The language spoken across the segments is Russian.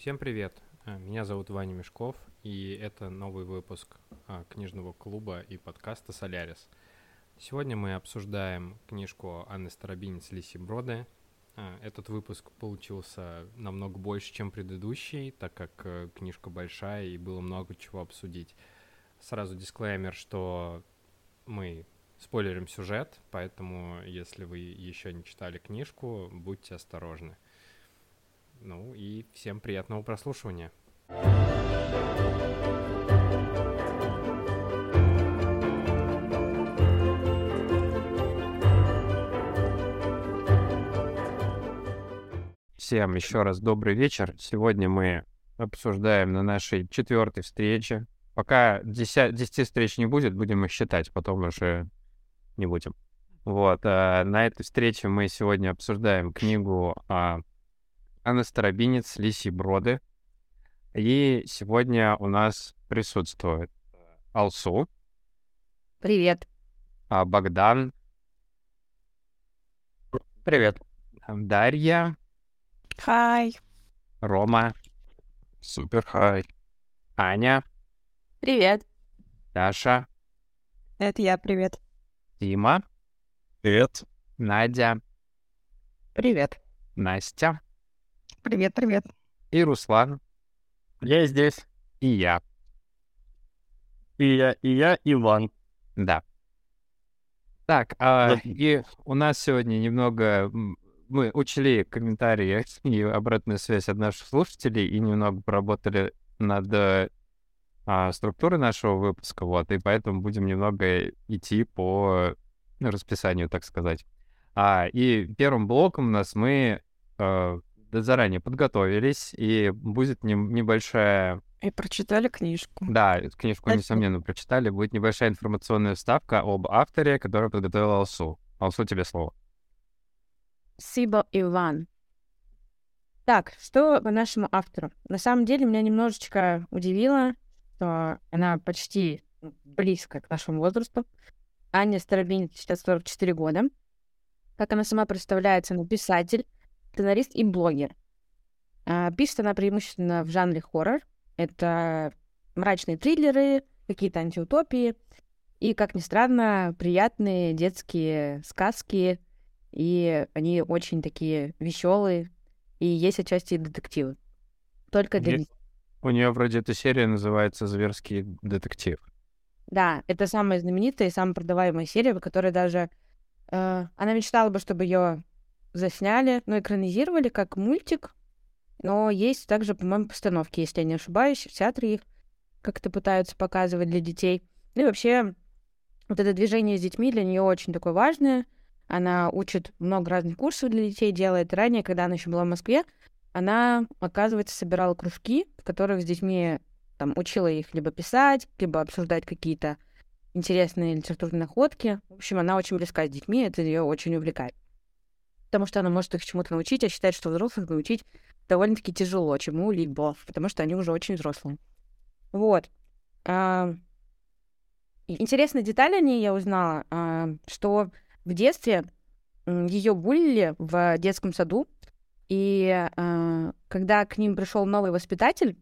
Всем привет! А, Меня зовут Ваня Мешков, и это новый выпуск а, книжного клуба и подкаста «Солярис». Сегодня мы обсуждаем книжку Анны Старобинец «Лиси Броды». А, Этот выпуск получился намного больше, чем предыдущий, так как э, книжка большая и было много чего обсудить. Сразу дисклеймер, что мы спойлерим сюжет, поэтому если вы еще не читали книжку, будьте осторожны. Ну и всем приятного прослушивания. Всем еще раз добрый вечер. Сегодня мы обсуждаем на нашей четвертой встрече. Пока 10, 10 встреч не будет, будем их считать, потом уже не будем. Вот, а на этой встрече мы сегодня обсуждаем книгу а, Анны Старобинец «Лисьи броды». И сегодня у нас присутствует Алсу, Привет. а, Богдан, Привет. Дарья, Хай. Рома, Супер хай. Аня, Привет. Даша, Это я, привет. Дима, Привет. Надя, Привет. Настя Привет, привет. и Руслан, Я здесь. и я. И я, и я Иван. Да. Так, а, Да. и у нас сегодня немного... Мы учли комментарии и обратную связь от наших слушателей и немного поработали над э, а, структурой нашего выпуска, вот, и поэтому будем немного идти по расписанию, так сказать. А, и первым блоком у нас мы э, заранее подготовились, и будет нем- небольшая И прочитали книжку. да, эту книжку, Спасибо. несомненно, прочитали. Будет небольшая информационная вставка об авторе, который подготовил Алсу. Алсу, тебе слово. Спасибо, Иван. Так, что по нашему автору? На самом деле меня немножечко удивило, что она почти близко к нашему возрасту. Аня Старобинец сейчас 44 года. Как она сама представляется, она писатель, сценарист и блогер. А, Пишет она преимущественно в жанре хоррор. Это мрачные триллеры, какие-то антиутопии и, как ни странно, приятные детские сказки, и они очень такие веселые, и есть отчасти и детективы. Только для Е-. У нее вроде эта серия называется «Зверский детектив». Да, это самая знаменитая и самая продаваемая серия, в которой даже э, она мечтала бы, чтобы ее засняли, ну, экранизировали как мультик, но есть также, по-моему, постановки, если я не ошибаюсь, в театре их как-то пытаются показывать для детей. Ну и вообще, вот это движение с детьми для нее очень такое важное. Она учит много разных курсов для детей, делает. Ранее, когда она еще была в Москве, она, оказывается, собирала кружки, в которых с детьми там учила их либо писать, либо обсуждать какие-то интересные литературные находки. В общем, она очень близка с детьми, это ее очень увлекает. Потому что она может их чему-то научить, а считает, что взрослых научить довольно-таки тяжело чему-либо, потому что они уже очень взрослые. Вот. А, Интересная деталь о ней я узнала, а, что в детстве ее булили в детском саду, и а, когда к ним пришел новый воспитатель,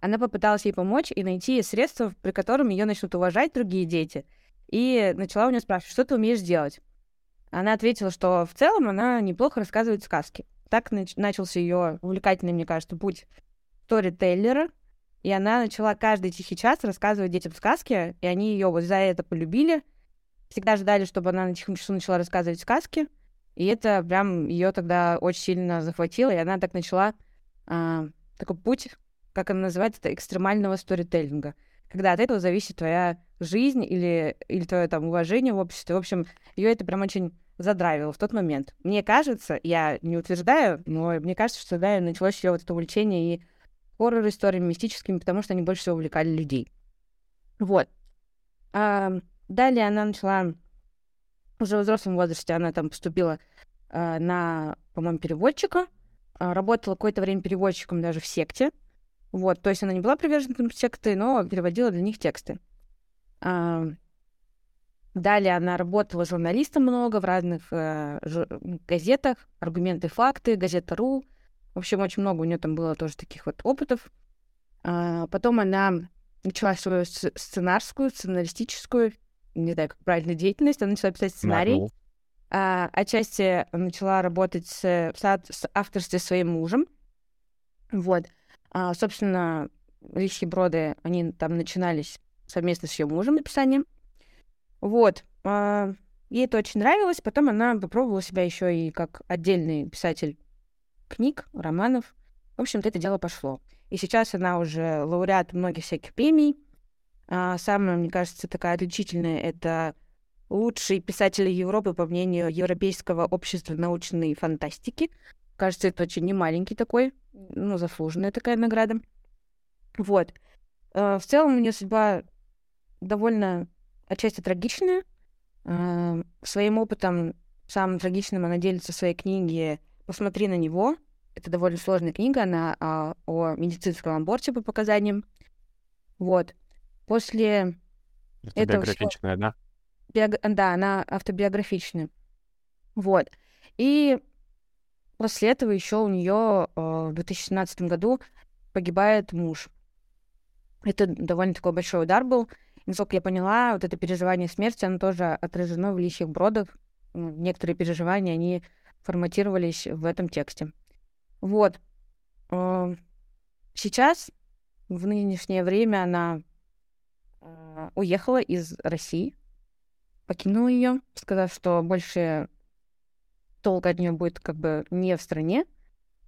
она попыталась ей помочь и найти средства, при котором ее начнут уважать другие дети. И начала у нее спрашивать, что ты умеешь делать? Она ответила, что в целом она неплохо рассказывает сказки. Так нач- начался ее увлекательный, мне кажется, путь сторителлера. И она начала каждый тихий час рассказывать детям сказки, и они ее вот за это полюбили. Всегда ждали, чтобы она на тихом часу начала рассказывать сказки. И это прям ее тогда очень сильно захватило, и она так начала а, такой путь как она называет это, экстремального сторителлинга. Когда от этого зависит твоя жизнь или, или твое там уважение в обществе. В общем, ее это прям очень задрайвило в тот момент. Мне кажется, я не утверждаю, но мне кажется, что да, началось ее вот это увлечение и хоррор-историями мистическими, потому что они больше всего увлекали людей. Вот. А, далее она начала уже в взрослом возрасте, она там поступила а, на, по-моему, переводчика, а, работала какое-то время переводчиком даже в секте, вот, то есть она не была приверженком секты, но переводила для них тексты. А, Далее она работала журналистом много в разных э, газетах, аргументы, факты, газета.ру, В общем, очень много у нее там было тоже таких вот опытов. А, потом она начала свою сценарскую, сценаристическую, не знаю, как правильно, деятельность. Она начала писать сценарий. А, отчасти начала работать с, с авторством своим мужем. Вот. А, собственно, Лихи Броды, они там начинались совместно с ее мужем написанием. Вот. А, ей это очень нравилось. Потом она попробовала себя еще и как отдельный писатель книг, романов. В общем-то, это дело пошло. И сейчас она уже лауреат многих всяких премий. А, самая, мне кажется, такая отличительная — это лучший писатель Европы, по мнению Европейского общества научной фантастики. Кажется, это очень немаленький такой, ну, заслуженная такая награда. Вот. А, в целом у нее судьба довольно отчасти трагичная. А, своим опытом, самым трагичным, она делится в своей книге «Посмотри на него». Это довольно сложная книга, она а, о медицинском аборте по показаниям. Вот. После этого... Биографичная, всего... да? Биог... Да, она автобиографичная. Вот. И после этого еще у нее в 2017 году погибает муж. Это довольно такой большой удар был. Насколько я поняла, вот это переживание смерти, оно тоже отражено в личных бродах. Некоторые переживания, они форматировались в этом тексте. Вот. Э, сейчас, в нынешнее время, она э, уехала из России, покинула ее, сказав, что больше толк от нее будет как бы не в стране.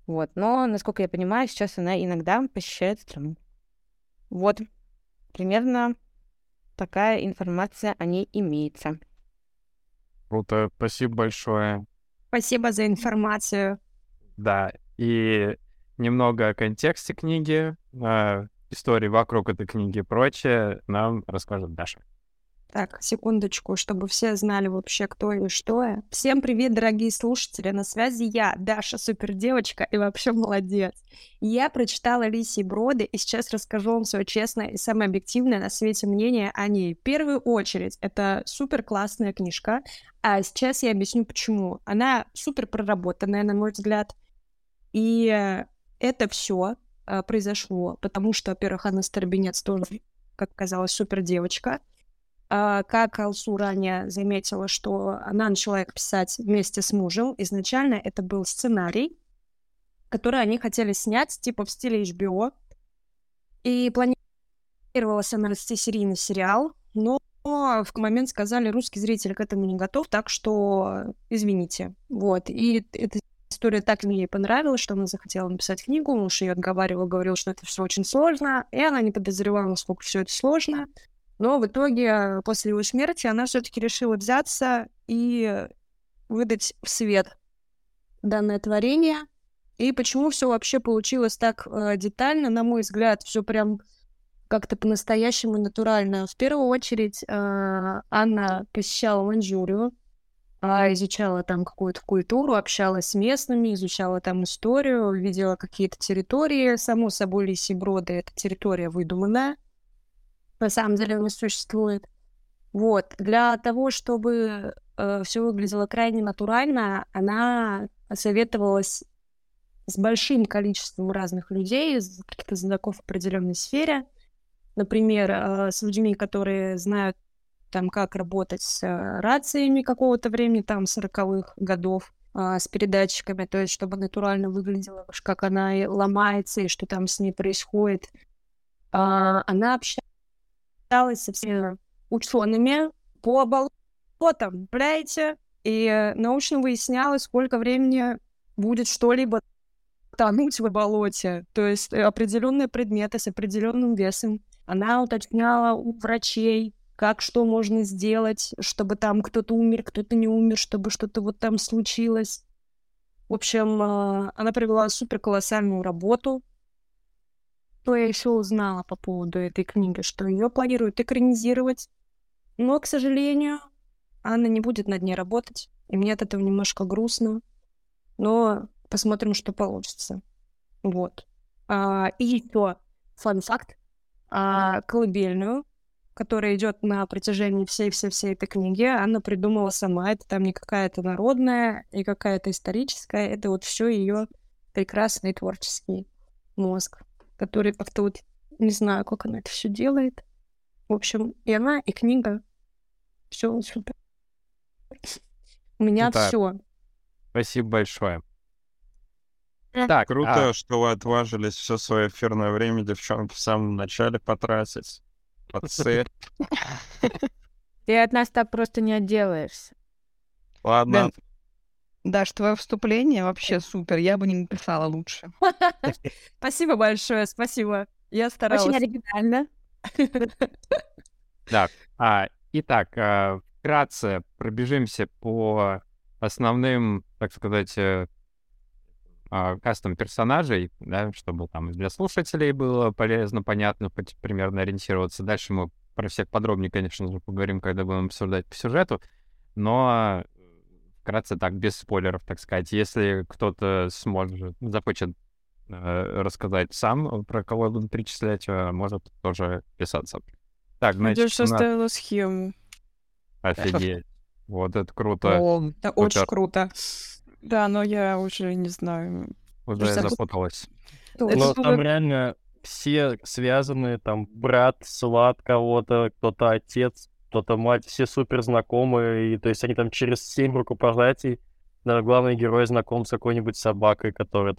Вот. Но, насколько я понимаю, сейчас она иногда посещает страну. Вот. Примерно такая информация о ней имеется. Круто, спасибо большое. Спасибо за информацию. Да, и немного о контексте книги, э, истории вокруг этой книги и прочее нам расскажет Даша. Так, секундочку, чтобы все знали вообще, кто и что я. Всем привет, дорогие слушатели. На связи я, Даша, супер девочка и вообще молодец. Я прочитала Лисий Броды и сейчас расскажу вам свое честное и самое объективное на свете мнение о ней. В первую очередь, это супер классная книжка, а сейчас я объясню почему. Она супер проработанная, на мой взгляд. И это все э, произошло, потому что, во-первых, Анна Старбинец тоже, как казалось, супер девочка. А, как Алсу ранее заметила, что она начала их писать вместе с мужем. Изначально это был сценарий, который они хотели снять, типа в стиле HBO. И планировалось она серийный сериал, но в момент сказали, русский зритель к этому не готов, так что извините. Вот. И эта история так мне понравилась, что она захотела написать книгу, муж ее отговаривал, говорил, что это все очень сложно, и она не подозревала, насколько все это сложно. Но в итоге, после его смерти, она все-таки решила взяться и выдать в свет данное творение. И почему все вообще получилось так э, детально, на мой взгляд, все прям как-то по-настоящему натурально. В первую очередь э, Анна посещала Маньчжурию, э, изучала там какую-то культуру, общалась с местными, изучала там историю, видела какие-то территории. Само собой, Лисиброды — это территория выдуманная на самом деле не существует. Вот. Для того, чтобы э, все выглядело крайне натурально, она советовалась с большим количеством разных людей, каких-то знаков в определенной сфере. Например, э, с людьми, которые знают там, как работать с э, рациями какого-то времени, там, 40-х годов, э, с передатчиками, то есть чтобы натурально выглядело, как она ломается и что там с ней происходит. Э, она общалась общалась со всеми учеными по болотам, понимаете? И научно выяснялось, сколько времени будет что-либо тонуть в болоте. То есть э, определенные предметы с определенным весом. Она уточняла у врачей, как что можно сделать, чтобы там кто-то умер, кто-то не умер, чтобы что-то вот там случилось. В общем, э, она провела супер колоссальную работу что я еще узнала по поводу этой книги, что ее планируют экранизировать, но, к сожалению, Анна не будет над ней работать, и мне от этого немножко грустно, но посмотрим, что получится. Вот. А, и еще фан-факт. А, колыбельную, которая идет на протяжении всей-всей-всей этой книги, Анна придумала сама. Это там не какая-то народная, не какая-то историческая, это вот все ее прекрасный творческий мозг, который как-то вот не знаю, как она это все делает. В общем, и она, и книга. Все супер. У меня так. все. Спасибо большое. Так, Круто, а, что вы отважились все свое эфирное время, девчонки, в самом начале потратить. Молодцы. Ты от нас так просто не отделаешься. Ладно, Дэн, Даш, твое вступление вообще супер. Я бы не написала лучше. Спасибо большое, спасибо. Я старалась. Очень оригинально. а, итак, а, вкратце пробежимся по основным, так сказать, э, а, кастам персонажей, да, чтобы там для слушателей было полезно, понятно, хоть примерно ориентироваться. Дальше мы про всех подробнее, конечно же, поговорим, когда будем обсуждать по сюжету, но э, вкратце так, без спойлеров, так сказать. Если кто-то сможет, захочет э, рассказать сам, про кого я буду перечислять, э, может тоже писаться. Так, значит, Надюш у нас- составила схему. Офигеть. Вот это круто. О, Это очень Супер. круто. Да, но я уже не знаю. Уже Просто- запуталась. Это Но было- там реально все связаны, там брат, сват кого-то, кто-то отец, кто-то мать, все супер знакомые, и то есть они там через семь рукопожатий, наверное, главный герой знаком с какой-нибудь собакой, которая...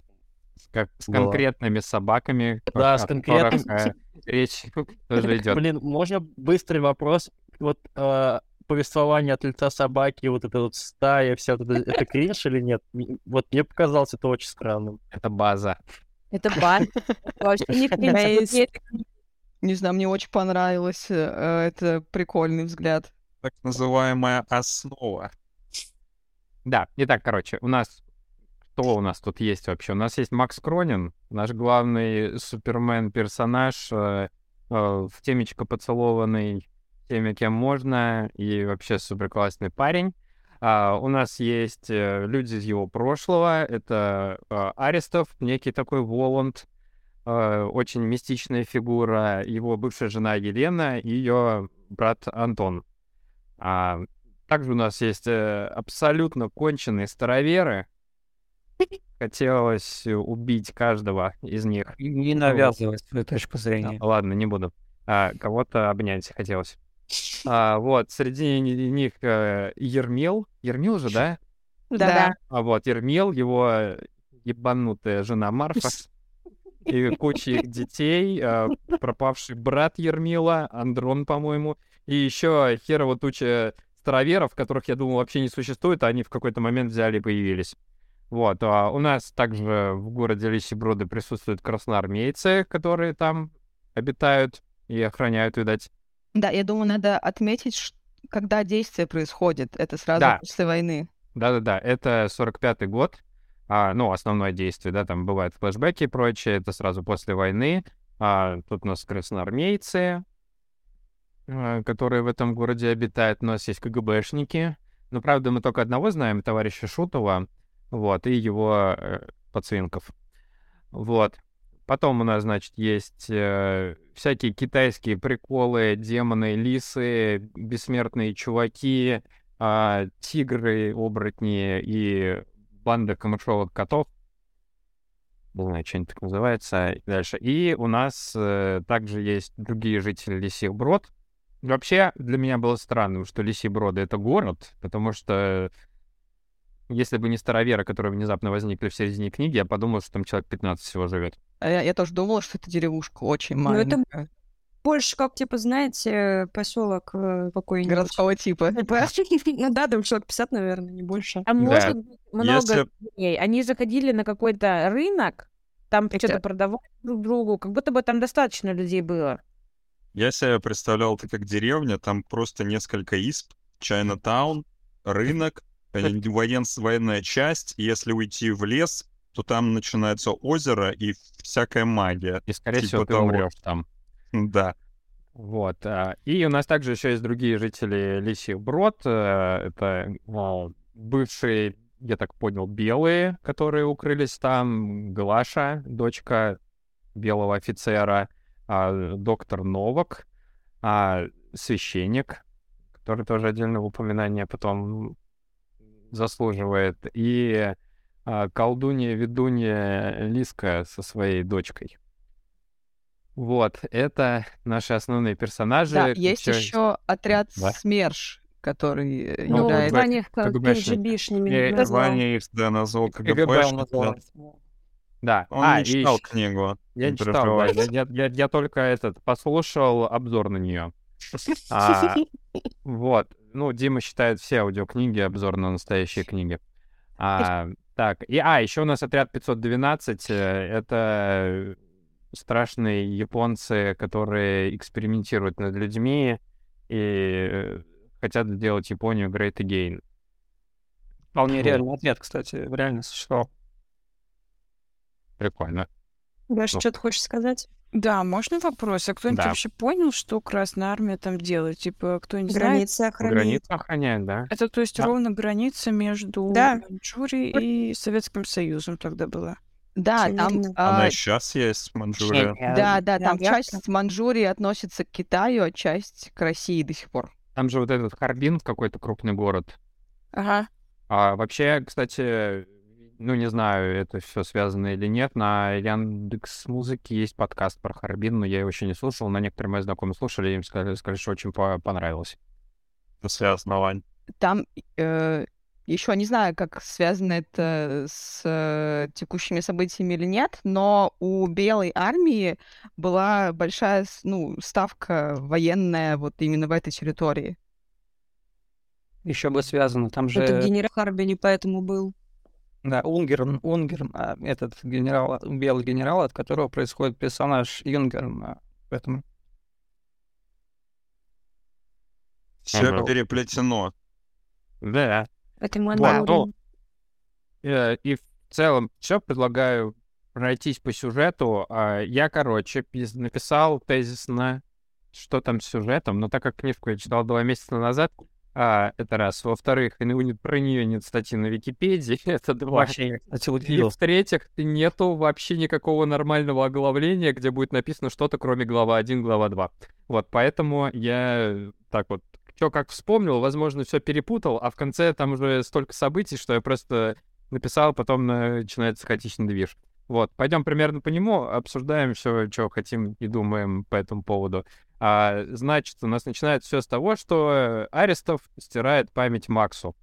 Как с Была. конкретными собаками. Да, о с которых, конкретным- э, речь тоже идет. Блин, можно быстрый вопрос? Вот э, повествование от лица собаки, вот эта вот стая, вся вот это, это кринж или нет? Вот мне показалось это очень странным. Это база. Это бар. Вообще не Бейс. Не знаю, мне очень понравилось. э, Это прикольный взгляд. так называемая основа. Да, итак, короче, у нас... Кто у нас тут есть вообще? У нас есть Макс Кронин, наш главный супермен-персонаж, э, э, в темечко поцелованный теми, кем можно, и вообще супер классный парень. А, у нас есть э, люди из его прошлого. Это э, Арестов, некий такой Воланд, э, очень мистичная фигура, его бывшая жена Елена и ее брат Антон. А, также у нас есть э, абсолютно конченые староверы. Хотелось э, убить каждого из них. Не навязывай свою точку зрения. А, Ладно, не буду. А, кого-то обнять хотелось. А, вот, среди ни- них э, Ермил. Ермил же, да? Да-да. А вот Ермил, его э, ебанутая жена Марфа. И куча их детей, э, пропавший брат Ермила, Андрон, по-моему, и еще херово туча староверов, которых, я думал, вообще не существует, а они в какой-то момент взяли и появились. Вот, а у нас также в городе Лисиброды присутствуют красноармейцы, которые там обитают и охраняют, видать. Да, я думаю, надо отметить, когда действие происходит. Это сразу Да. после войны. Да-да-да, это 45-й год, а, ну, основное действие, да, там бывают флешбеки и прочее, это сразу после войны. А, тут у нас красноармейцы, а, которые в этом городе обитают, у нас есть КГБшники, но, правда, мы только одного знаем, товарища Шутова, вот, и его э, пацинков. Вот. Потом у нас, значит, есть э, всякие китайские приколы, демоны, лисы, бессмертные чуваки, а, тигры, оборотни и банда камышовых котов. Не знаю, что они так называется. И дальше. И у нас э, также есть другие жители Лисих Брод. Вообще, для меня было странно, что Лисий Броды — это город, потому что если бы не староверы, которые внезапно возникли в середине книги, я подумал, что там человек 15 всего живет. А Я, я тоже думала, что это деревушка очень Ну, это маленькая. Больше как, типа, знаете, поселок э, какой-нибудь. Городского типа. Ну да, там человек 50, наверное, не больше. Да. может быть много дней. Они заходили на какой-то рынок, там что-то продавали друг другу, как будто бы там достаточно людей было. Я себе представлял это как деревня, там просто несколько исп, Чайна-таун, рынок, э, воен- военная часть, и если уйти в лес, то там начинается озеро и всякая магия. И, скорее Типа всего, ты того. умрешь там. Да. Вот. а, И у нас также еще есть другие жители Лисих Брод. э, Это а, бывшие, я так понял, белые, которые укрылись там. Глаша, дочка белого офицера, а, доктор Новак, священник, который тоже отдельного упоминания потом заслуживает. И колдунья-ведунья Лиска со своей дочкой. Вот, это наши основные персонажи. Да, есть Чё- еще отряд Да. СМЕРШ, который э, Ну, является... Ваня их как КГБшник. KGB-шными Э, назвал. Ваня их, да, назвал КГБ он КГБшник. назвал. Да, Он а, не и читал ещё- книгу. Я читал, да, я- я- я только этот послушал обзор на нее. А, вот, ну, Дима считает все аудиокниги обзор на настоящие книги. А, так, и, а, еще у нас отряд 512, э, это страшные японцы, которые экспериментируют над людьми и хотят сделать Японию great again. Вполне Вот. реальный ответ, кстати, реально существовал. Прикольно. Даша, Ну. что ты хочешь сказать? Да, можно вопрос? А кто-нибудь Да. вообще понял, что Красная Армия там делает? Типа, кто-нибудь знает? Границы охраняют. Границу охраняют, да? Это, то есть, Да. ровно граница между Да. Маньчжурией и Советским Союзом тогда была. Да, там... верно. а, Она сейчас есть, Манчжурия. Да, да, Да, там я- часть Манчжурии относится к Китаю, а часть к России до сих пор. Там же вот этот Харбин, какой-то крупный город. Ага. А вообще, кстати, ну не знаю, это все связано или нет, на Яндекс Музыке есть подкаст про Харбин, но я его еще не слушал, но некоторые мои знакомые слушали, и им сказали, сказали, что очень по- понравилось. Это связано, Вань. Там еще не знаю, как связано это с э, текущими событиями или нет, но у Белой армии была большая ну, ставка военная вот именно в этой территории. Еще бы связано, там же... Это генерал Харбини поэтому был. Да, Унгерн, Унгерн, а, этот генерал, белый генерал, от которого происходит персонаж Юнгерн. а, Поэтому Все Ага. переплетено. Да. Это Вот, Маньчжурия. ну, э, и в целом все предлагаю пройтись по сюжету. А, Я, короче, пис- написал тезисно, что там с сюжетом, но так как книжку я читал два месяца назад, а, это раз. Во-вторых, про нее нет статьи на Википедии, это два. вообще, вот И в-третьих, нету вообще никакого нормального оглавления, где будет написано что-то, кроме глава 1, глава 2. Вот, поэтому я так вот, что как вспомнил, возможно, все перепутал, а в конце там уже столько событий, что я просто написал, потом начинается хаотичный движ. Вот, пойдем примерно по нему, обсуждаем все, что хотим и думаем по этому поводу. А, значит, у нас начинается все с того, что Арестов стирает память Максу.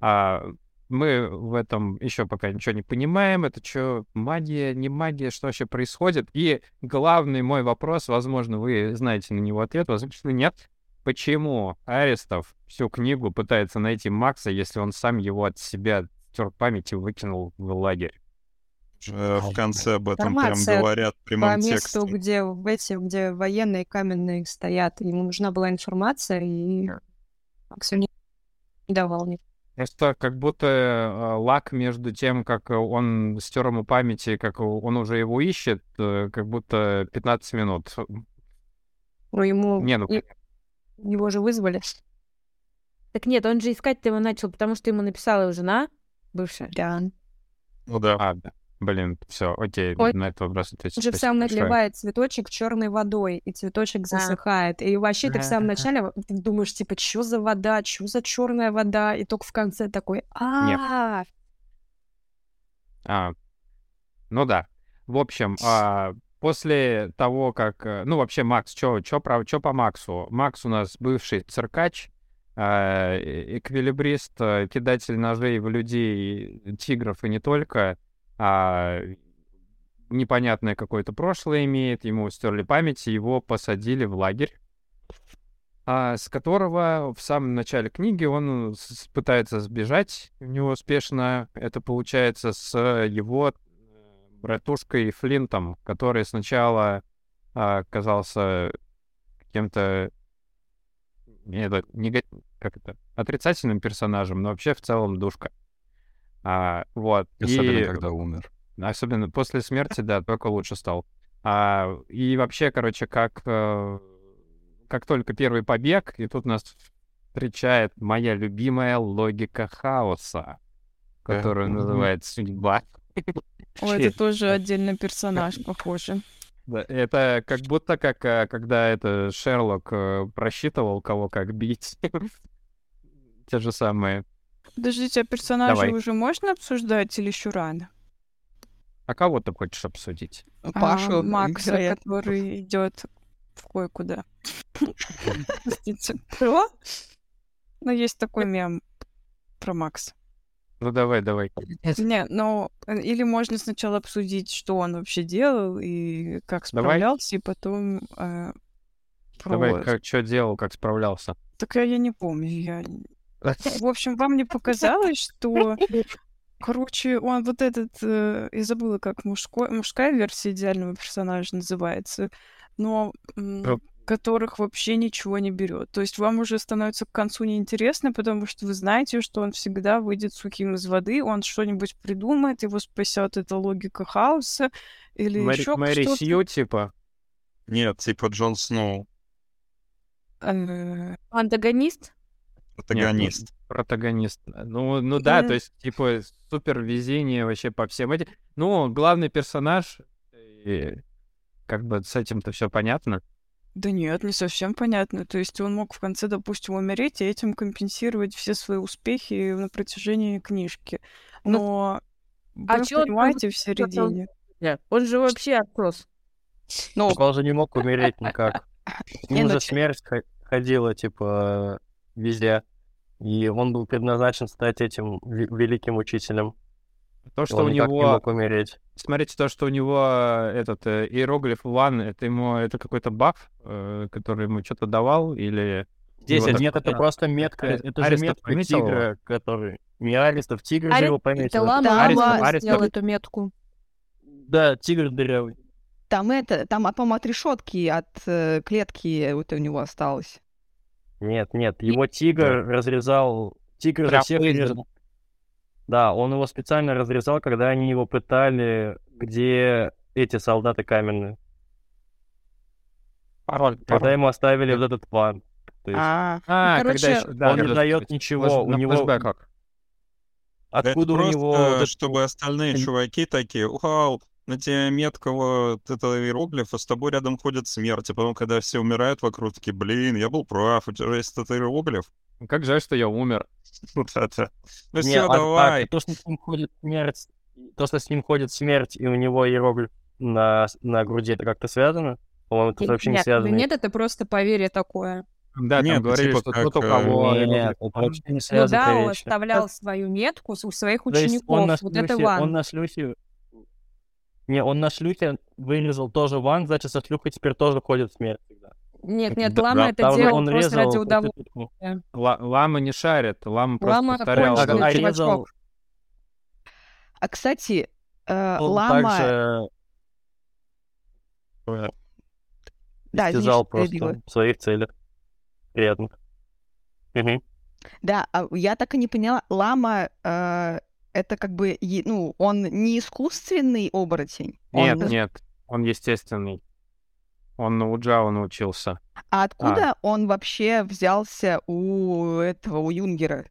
А, мы в этом еще пока ничего не понимаем. Это что, магия, не магия, что вообще происходит? И главный мой вопрос, возможно, вы знаете на него ответ, возможно, нет. Почему Арестов всю книгу пытается найти Макса, если он сам его от себя стер память и выкинул в лагерь? Э, В конце об этом прям Информация говорят в По месту, где в эти, где военные каменные стоят, ему нужна была информация, и Максу не давал ни. Просто как будто э, лак между тем, как он стер ему память и как он уже его ищет, э, как будто 15 минут. Ну, ему... Не, ну, и- Его же вызвали. Так нет, он же искать-то его начал, потому что ему написала его жена, бывшая. Да. Ну да. А, да. Блин, все, окей, Ой, на этот вопрос ответить. Он же в Спасибо самом большое. наливает цветочек черной водой, и цветочек засыхает. И вообще ты в самом начале ты думаешь, типа, что за вода, что за черная вода, и только в конце такой, а А, ну да. В общем, а, после того, как... э, Ну, вообще, Макс, что по Максу? Макс у нас бывший циркач, а, э- эквилибрист, кидатель ножей в людей, тигров и не только, а непонятное какое-то прошлое имеет, ему стерли память, его посадили в лагерь, а, с которого в самом начале книги он пытается сбежать не успешно. Это получается с его э, братушкой Флинтом, который сначала а, казался каким-то не, это, нега- как это, отрицательным персонажем, но вообще в целом душка. А, вот. Особенно, И- когда умер. Особенно после смерти, да, только лучше стал. А, и вообще, короче, как, э, как только первый побег, и тут нас встречает моя любимая логика хаоса, которую называет судьба. Ой, это тоже отдельный персонаж, похоже. Да, Это как будто как э, когда это Шерлок э, просчитывал, кого как бить. Те же самые Подождите, а персонажа Давай. уже можно обсуждать или еще рано? А кого ты хочешь обсудить? Пашу, А, Макса, вероятно. который идет в кое-куда. Простите, кто? Ну, есть такой мем про Макса. Ну давай, давай. Не, ну, э, или можно сначала обсудить, что он вообще делал и как Давай. справлялся, и потом э, про... Давай, как что делал, как справлялся? Так я, я не помню. Я... В общем, вам не показалось, что... Короче, он вот этот... э, я забыла, как мужской, мужская версия идеального персонажа называется, но Э. которых вообще ничего не берет. То есть вам уже становится к концу неинтересно, потому что вы знаете, что он всегда выйдет сухим из воды, он что-нибудь придумает, его спасет эта логика хаоса или Мэри, еще Мэри что-то. Сью, типа? Нет, типа Джон Сноу, Э, Антагонист? протагонист. Протагонист. Ну, ну да, то есть, типа, супер везение вообще по всем этим. Ну, главный персонаж, и как бы с этим-то все понятно. Да нет, не совсем понятно. То есть он мог в конце, допустим, умереть и этим компенсировать все свои успехи на протяжении книжки. Ну, Но а вы он понимаете в что-то- середине. Нет, он же вообще отпрос. Ну, он же не мог умереть никак. С ним ну же смерть хо- ходила, типа, везде. И он был предназначен стать этим ве- великим учителем. То, И что он у никак не него... мог умереть. Смотрите, то, что у него э, этот э, иероглиф One, это ему это какой-то баф, э, который ему что-то давал, или... Здесь так- нет, это просто метка. Арест- Это же метка пометил тигра, который... Не Арестов, тигр же Аре- его Это пометил. лама, Да, Аристов- лама Аристов- сделал эту метку. Да, тигр дырявый. там это, там, а, по-моему, от решетки, от э, клетки вот у него осталось. Нет, нет, его тигр разрезал... Тигр же Прям всех вырезал. Да, он его специально разрезал, когда они его пытали, где эти солдаты каменные. Пароль, Когда ему оставили вот этот план. Есть А, А, Короче, когда ещё- да, он не да, дает есть ничего, у него... флешбэках. Откуда это у него... просто, чтобы остальные чуваки такие, вау, на тебе метка вот этого иероглифа, с тобой рядом ходит смерть. И потом, когда все умирают вокруг, такие, блин, я был прав, у тебя есть этот иероглиф. Как жаль, что я умер. Ну все, а- а давай. то, что с ним ходит смерть, то, что с ним ходит смерть, и у него иероглиф на, на груди, это как-то связано? По-моему, это вообще не связано. нет, это просто поверье такое. Да, Нет, там ну, говорили, типа что как, тот, у э, кого... Нет, не Ну да, он оставлял свою метку у своих учеников. он на Вот это он на шлюхе... Не, он на шлюхе вырезал тоже ван, значит, со шлюхой теперь тоже ходит смерть всегда. Нет, нет, Лама да, это делал он просто ради резал удовольствия. проститутку. Ла- Лама не шарит, лама просто Лама повторял. конченый да. А, резал, а кстати, э, он лама... также Да, истязал просто в своих целях. Приятно. Мгм. Да, а я так и не поняла, лама э, это как бы, ну, он не искусственный оборотень, Нет, он- нет, он естественный. Он у Джао научился. а откуда он вообще взялся у этого, у Юнгера?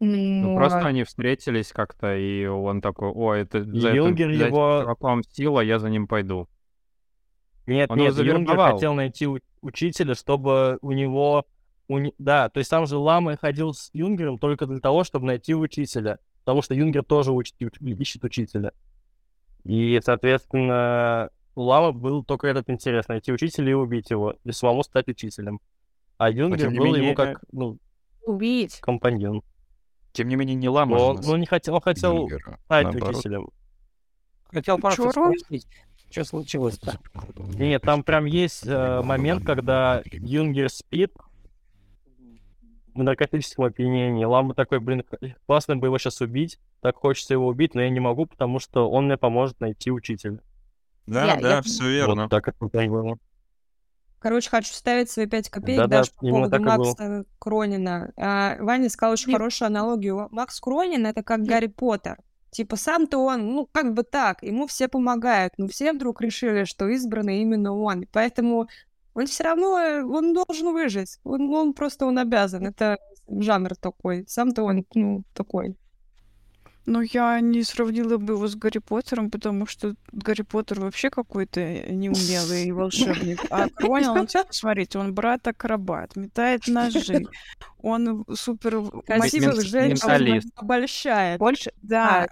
Ну, просто они встретились как-то, и он такой, о, это за этим, Юнгер за этим его- чуваком сила, я за ним пойду. Нет, Он нет, Юнгер хотел найти учителя, чтобы у него... у Да, то есть сам же Лама ходил с Юнгером только для того, чтобы найти учителя. Потому что Юнгер тоже учит- ищет учителя. И, соответственно, у Лама был только этот интерес — найти учителя и убить его, и самому стать учителем. А Юнгер был менее, ему как, ну, Убить. компаньон. Тем не менее, не лама он, нас- ну, не хотел, он хотел Юнгера, стать наоборот. учителем. Хотел просто спросить, что случилось-то? Нет, там прям есть э, момент, когда Юнгер спит в наркотическом опьянении. Лама такой, блин, классно бы его сейчас убить. Так хочется его убить, но я не могу, потому что он мне поможет найти учителя. Да, Я- да, я- все верно. Вот так это было. Короче, хочу вставить свои пять копеек, Да-да, даже по именно поводу и было. Макса Кронина. А, Ваня сказал очень хорошую аналогию. Макс Кронин — это как Гарри Поттер. Типа сам-то он, ну, как бы так, ему все помогают, но все вдруг решили, что избранный именно он. Поэтому он все равно, э, он должен выжить. Он, он просто, он обязан. Это жанр такой. Сам-то он, ну, такой. Но я не сравнила бы его с Гарри Поттером, потому что Гарри Поттер вообще какой-то неумелый волшебник. А Кронин, он, смотрите, он брат-акробат, метает ножи. Он супер Красивых Мент- женщин менталист. обольщает. Больше... Да, А,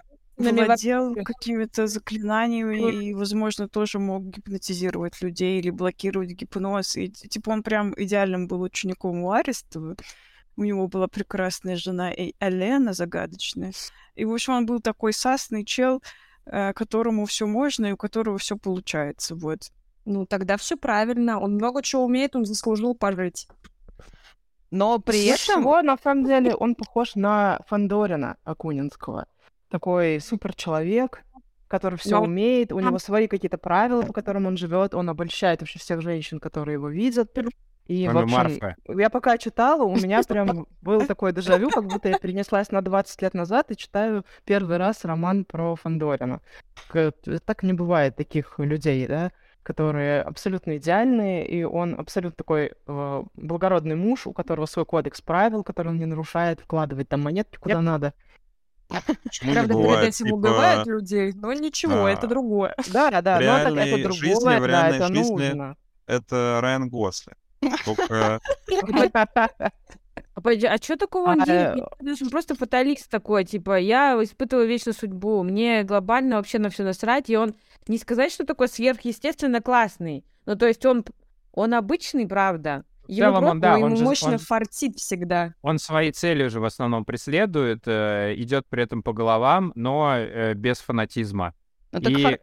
владел какими-то заклинаниями и, возможно, тоже мог гипнотизировать людей или блокировать гипноз. И, типа, он прям идеальным был учеником у Арестова. У него была прекрасная жена Э- Элена загадочная. И, в общем, он был такой сасный чел, э, которому все можно и у которого все получается. Вот. Ну, тогда все правильно. Он много чего умеет, он заслужил пожить. Но при Ну, этом... всего, на самом деле, он похож на Фандорина Акунинского. Такой суперчеловек, который все Но- умеет, у него свои какие-то правила, по которым он живет, он обольщает вообще всех женщин, которые его видят. И, в Кроме общем, Марфы. я пока читала, у меня прям был такой дежавю, как будто я перенеслась на 20 лет назад и читаю первый раз роман про Фандорина. Так не бывает таких людей, да, которые абсолютно идеальные, и он абсолютно такой э, благородный муж, у которого свой кодекс правил, который он не нарушает, вкладывает там монетки куда надо. Почему не Правда, перед бывает, этим типа, убивают людей, но ничего, а, это другое. Да, да, но это другое, жизни, в да, это жизни нужно. Это Райан Госли. Только А а что такого он А, Он просто фаталист такой, типа, я испытываю вечную судьбу, мне глобально вообще на все насрать, и он не сказать, что такой сверхъестественно классный. Ну, то есть он, он обычный, правда. Ему, целом он, да, он же- мощно он- фартит всегда. Он свои цели уже в основном преследует, э, идет при этом по головам, но э, без фанатизма. Ну, И фа-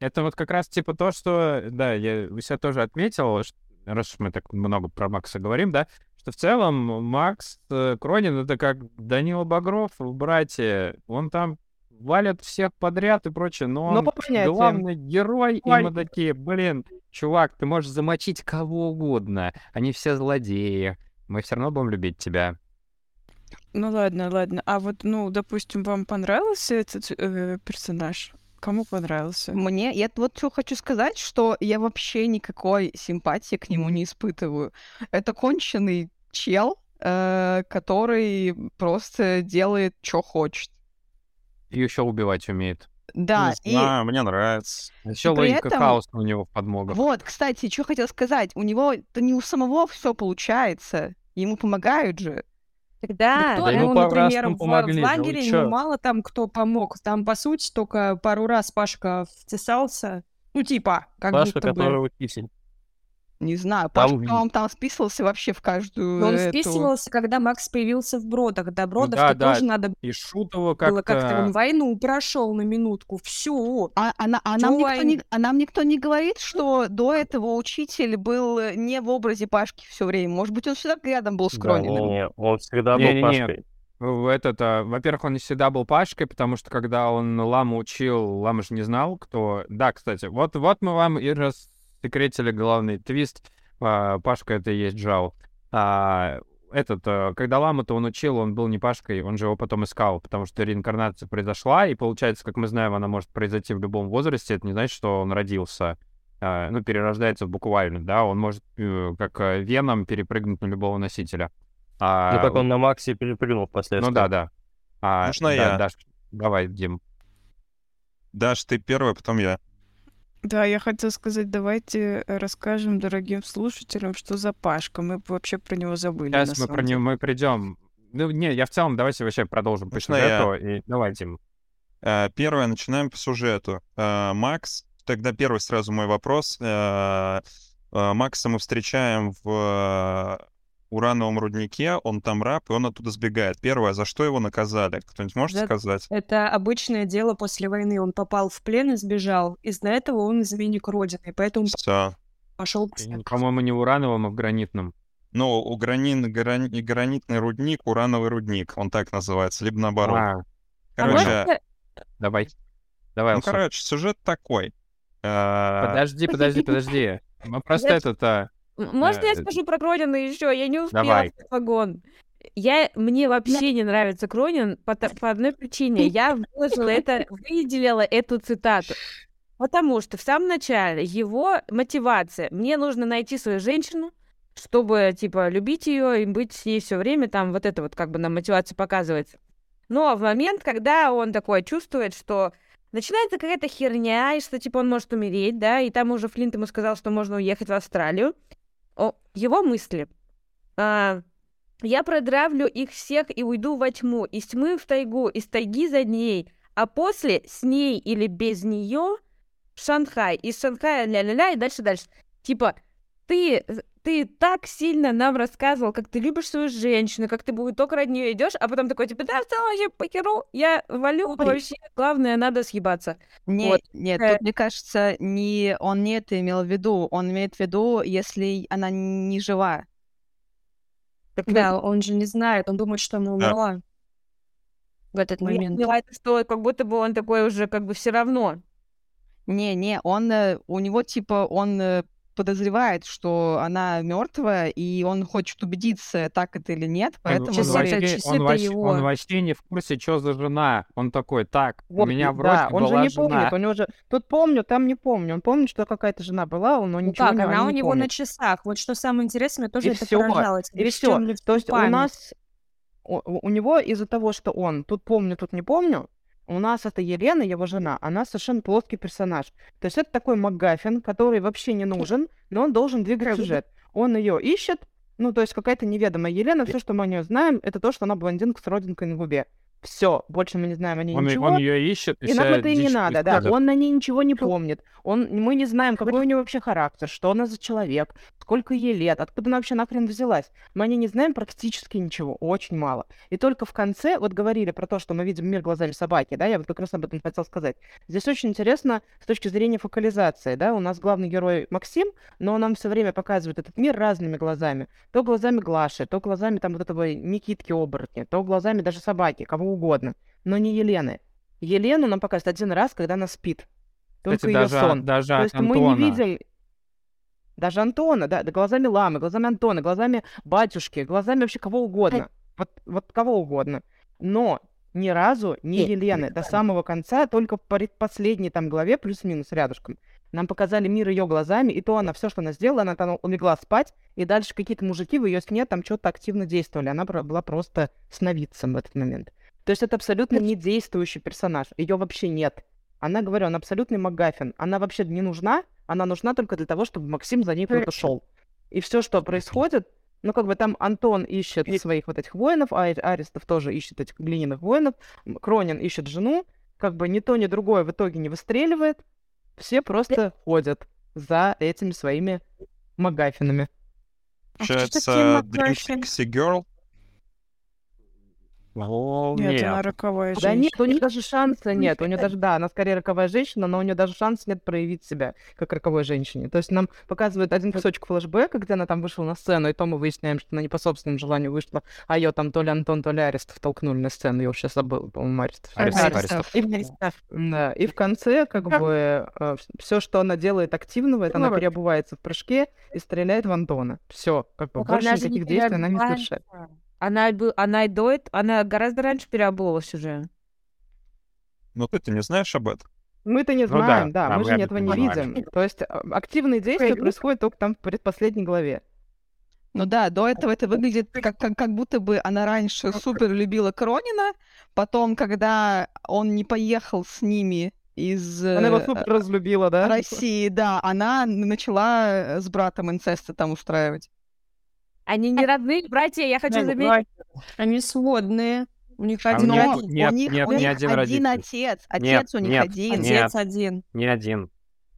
это вот как раз типа то, что, да, я у себя тоже отметил, ш- раз мы так много про Макса говорим, да, что в целом Макс э, Кронин это как Данила Багров в «Братья». Он там валит всех подряд и прочее, но Ну, он главный герой, и Валь- мы такие, блин, чувак, ты можешь замочить кого угодно, они все злодеи, мы все равно будем любить тебя. Ну ладно, ладно. А вот, ну, допустим, вам понравился этот э, персонаж? Кому понравился? Мне, я вот что хочу сказать, что я вообще никакой симпатии к нему не испытываю. Это конченый чел, э, который просто делает, что хочет. И еще убивать умеет. Да, не и знаю, мне нравится. Еще И логика этом- хаоса у него в подмогах. вот, кстати, что хотел сказать, у него, это не у самого все получается, ему помогают же. Тогда, Кто Да ему, по например, в, помогли, в да лагере ему мало там кто помог. Там, по сути, только пару раз Пашка втесался. Ну, типа, как Пашка, будто бы. который учитель. Не знаю, Там Пашка, ви- по-моему, там списывался вообще в каждую Но он эту- списывался, когда Макс появился в Бродах. До Бродов-то да, да. тоже надо И Шутова было как-то... как-то... Он войну прошел на минутку. Все. А, а на- а нам никто не, а нам никто не говорит, что до этого учитель был э, не в образе Пашки все время. Может быть, он всегда рядом был с Да, Крониным. не-не, он всегда был Не-не-не. Пашкой. В Этот, а, во-первых, он всегда был Пашкой, потому что когда он Ламу учил, Лама же не знал, кто... Да, кстати, вот, вот мы вам и рассекретили главный твист. А, Пашка — это и есть Джао. А, этот, а, когда Ламу-то он учил, он был не Пашкой, он же его потом искал, потому что реинкарнация произошла, и получается, как мы знаем, она может произойти в любом возрасте, это не значит, что он родился, а, ну, перерождается буквально, да, он может э, как э, веном перепрыгнуть на любого носителя. А, Ну, как он на Максе перепрыгнул впоследствии. ну да, да. А, Можно да, я? Даш, давай, Дим. Даш, ты первый, потом я. Да, я хотела сказать, давайте э, расскажем дорогим слушателям, что за Пашка. Мы вообще про него забыли. Сейчас мы про него мы придем. Ну, не, я в целом, давайте вообще продолжим по Можно я? сюжету. И давай, Дим. Э, Первое, начинаем по сюжету. Э, Макс, тогда первый сразу мой вопрос. Макса мы встречаем в урановом руднике, он там раб, и он оттуда сбегает. Первое, за что его наказали? Кто-нибудь может За- сказать? Это обычное дело после войны. Он попал в плен и сбежал. Из-за этого он изменник Родины. Поэтому Все. пошел По-моему, не в урановом, а в гранитном. Ну, у гранин, грани- гранитный рудник, урановый рудник, он так называется, либо наоборот. А, А Короче, можно- давай. Давай, ну, короче, сюжет такой. Э, Подожди, подожди, подожди. Мы просто этот... М- Можно я Э, скажу про Кронина еще? Я не успела Давай. в этот вагон. Я, мне вообще не нравится Кронин по, по одной причине. Я выложила это, выделила эту цитату. Потому что в самом начале его мотивация. Мне нужно найти свою женщину, чтобы, типа, любить ее и быть с ней все время. Там вот это вот как бы нам мотивация показывается. Но в момент, когда он такой чувствует, что начинается какая-то херня, и что, типа, он может умереть, да, и там уже Флинт ему сказал, что можно уехать в Австралию, о, его мысли. А, я продравлю их всех и уйду во тьму, из тьмы в тайгу, из тайги за ней, а после с ней или без нее в Шанхай, из Шанхая ля-ля-ля и дальше-дальше. Типа, ты, ты так сильно нам рассказывал, как ты любишь свою женщину, как ты будет только ради нее идешь, а потом такой, типа, да, в целом вообще похеру, я валю, вообще, главное, надо съебаться. Не, Вот. Нет, Э. тут, мне кажется, не, он не это имел в виду. Он имеет в виду, если она не жива. Да, он же не знает, он думает, что она умерла в этот Ну, Я момент. поняла, что как будто бы он такой уже как бы все равно. Не-не, он, э, у него типа, он э, подозревает, что она мертвая, и он хочет убедиться, так это или нет, Он, поэтому... он Часы это- вообще, часы он, это вообще, его. он вообще не в курсе, что за жена. Он такой, так, у Вот, меня в да, он же была не жена. помнит, у него же... Тут помню, там не помню. Он помнит, что какая-то жена была, но Ну ничего как, не, она у не него на помнит. часах. Вот что самое интересное, тоже И это всё, поражало. И все. То есть у нас... У, у него из-за того, что он тут помню, тут не помню, у нас это Елена, его жена, она совершенно плоский персонаж. То есть это такой МакГаффин, который вообще не нужен, но он должен двигать сюжет. Он ее ищет, ну, то есть какая-то неведомая Елена, все, что мы о нее знаем, это то, что она блондинка с родинкой на губе. Все, больше мы не знаем о ней Он, ничего. он ее ищет. И нам это и не надо, да. Он на ней ничего не помнит. Он, мы не знаем, какой у него вообще характер, что она за человек, сколько ей лет, откуда она вообще нахрен взялась. Мы о ней не знаем практически ничего, очень мало. И только в конце, вот говорили про то, что мы видим мир глазами собаки, да, я вот как раз об этом хотел сказать. Здесь очень интересно с точки зрения фокализации, да, у нас главный герой Максим, но он нам все время показывает этот мир разными глазами. То глазами Глаши, то глазами там вот этого Никитки-оборотня, то глазами даже собаки, кого угодно но не Елены. Елену нам показывают один раз, когда она спит. Только Кстати, ее даже, сон. даже То есть Антона. мы не видим даже Антона, да, да, глазами Ламы, глазами Антона, глазами батюшки, глазами вообще кого угодно. Вот, вот кого угодно. Но ни разу ни Елены до самого конца, только в предпоследней там главе, плюс-минус рядышком, нам показали мир ее глазами, и то она, все, что она сделала, она там легла спать, и дальше какие-то мужики в ее сне там что-то активно действовали. Она была просто сновидцем в этот момент. То есть это абсолютно не действующий персонаж. Ее вообще нет. Она, говорю, она абсолютный МакГаффин. Она вообще не нужна. Она нужна только для того, чтобы Максим за ней куда-то шел. И все, что происходит, ну, как бы там Антон ищет своих вот этих воинов, а Аристов тоже ищет этих глиняных воинов, Кронин ищет жену, как бы ни то, ни другое в итоге не выстреливает. Все просто ходят за этими своими МакГаффинами. Получается, Dream Girl. О, Нет, нет. она роковая Да женщина. нет, у нее даже шанса нет. У нее даже, да, она скорее роковая женщина, но у нее даже шанса нет проявить себя как роковой женщине. То есть нам показывают один кусочек флешбека, где она там вышла на сцену, и то мы выясняем, что она не по собственному желанию вышла, а ее там то ли Антон, то ли Арестов толкнули на сцену. Я уже сейчас забыл, по-моему, Арестов. Арестов, Арестов. Арестов. И, да, и в конце, как бы, все, что она делает активного, это она переобувается в прыжке и стреляет в Антона. Все, как бы, больше никаких действий она не совершает. Она, бы- она и до она гораздо раньше переобулась уже. Но ты-то не знаешь об этом. Мы-то не Ну да, знаем, да, да, мы же этого не знаем. видим. То есть а, активные действия происходят только там в предпоследней главе. Ну да, до этого это выглядит как, как, как будто бы она раньше супер любила Кронина, потом, когда он не поехал с ними из Она его э, супер разлюбила, да? России, да, она начала э, с братом инцесты там устраивать. Они не родные братья, я хочу заметить. Они сводные. У них А у один Но родитель. нет, у них, нет, у не них один один родитель. отец, отец Нет, у них нет, один. нет. Отец один. Не один.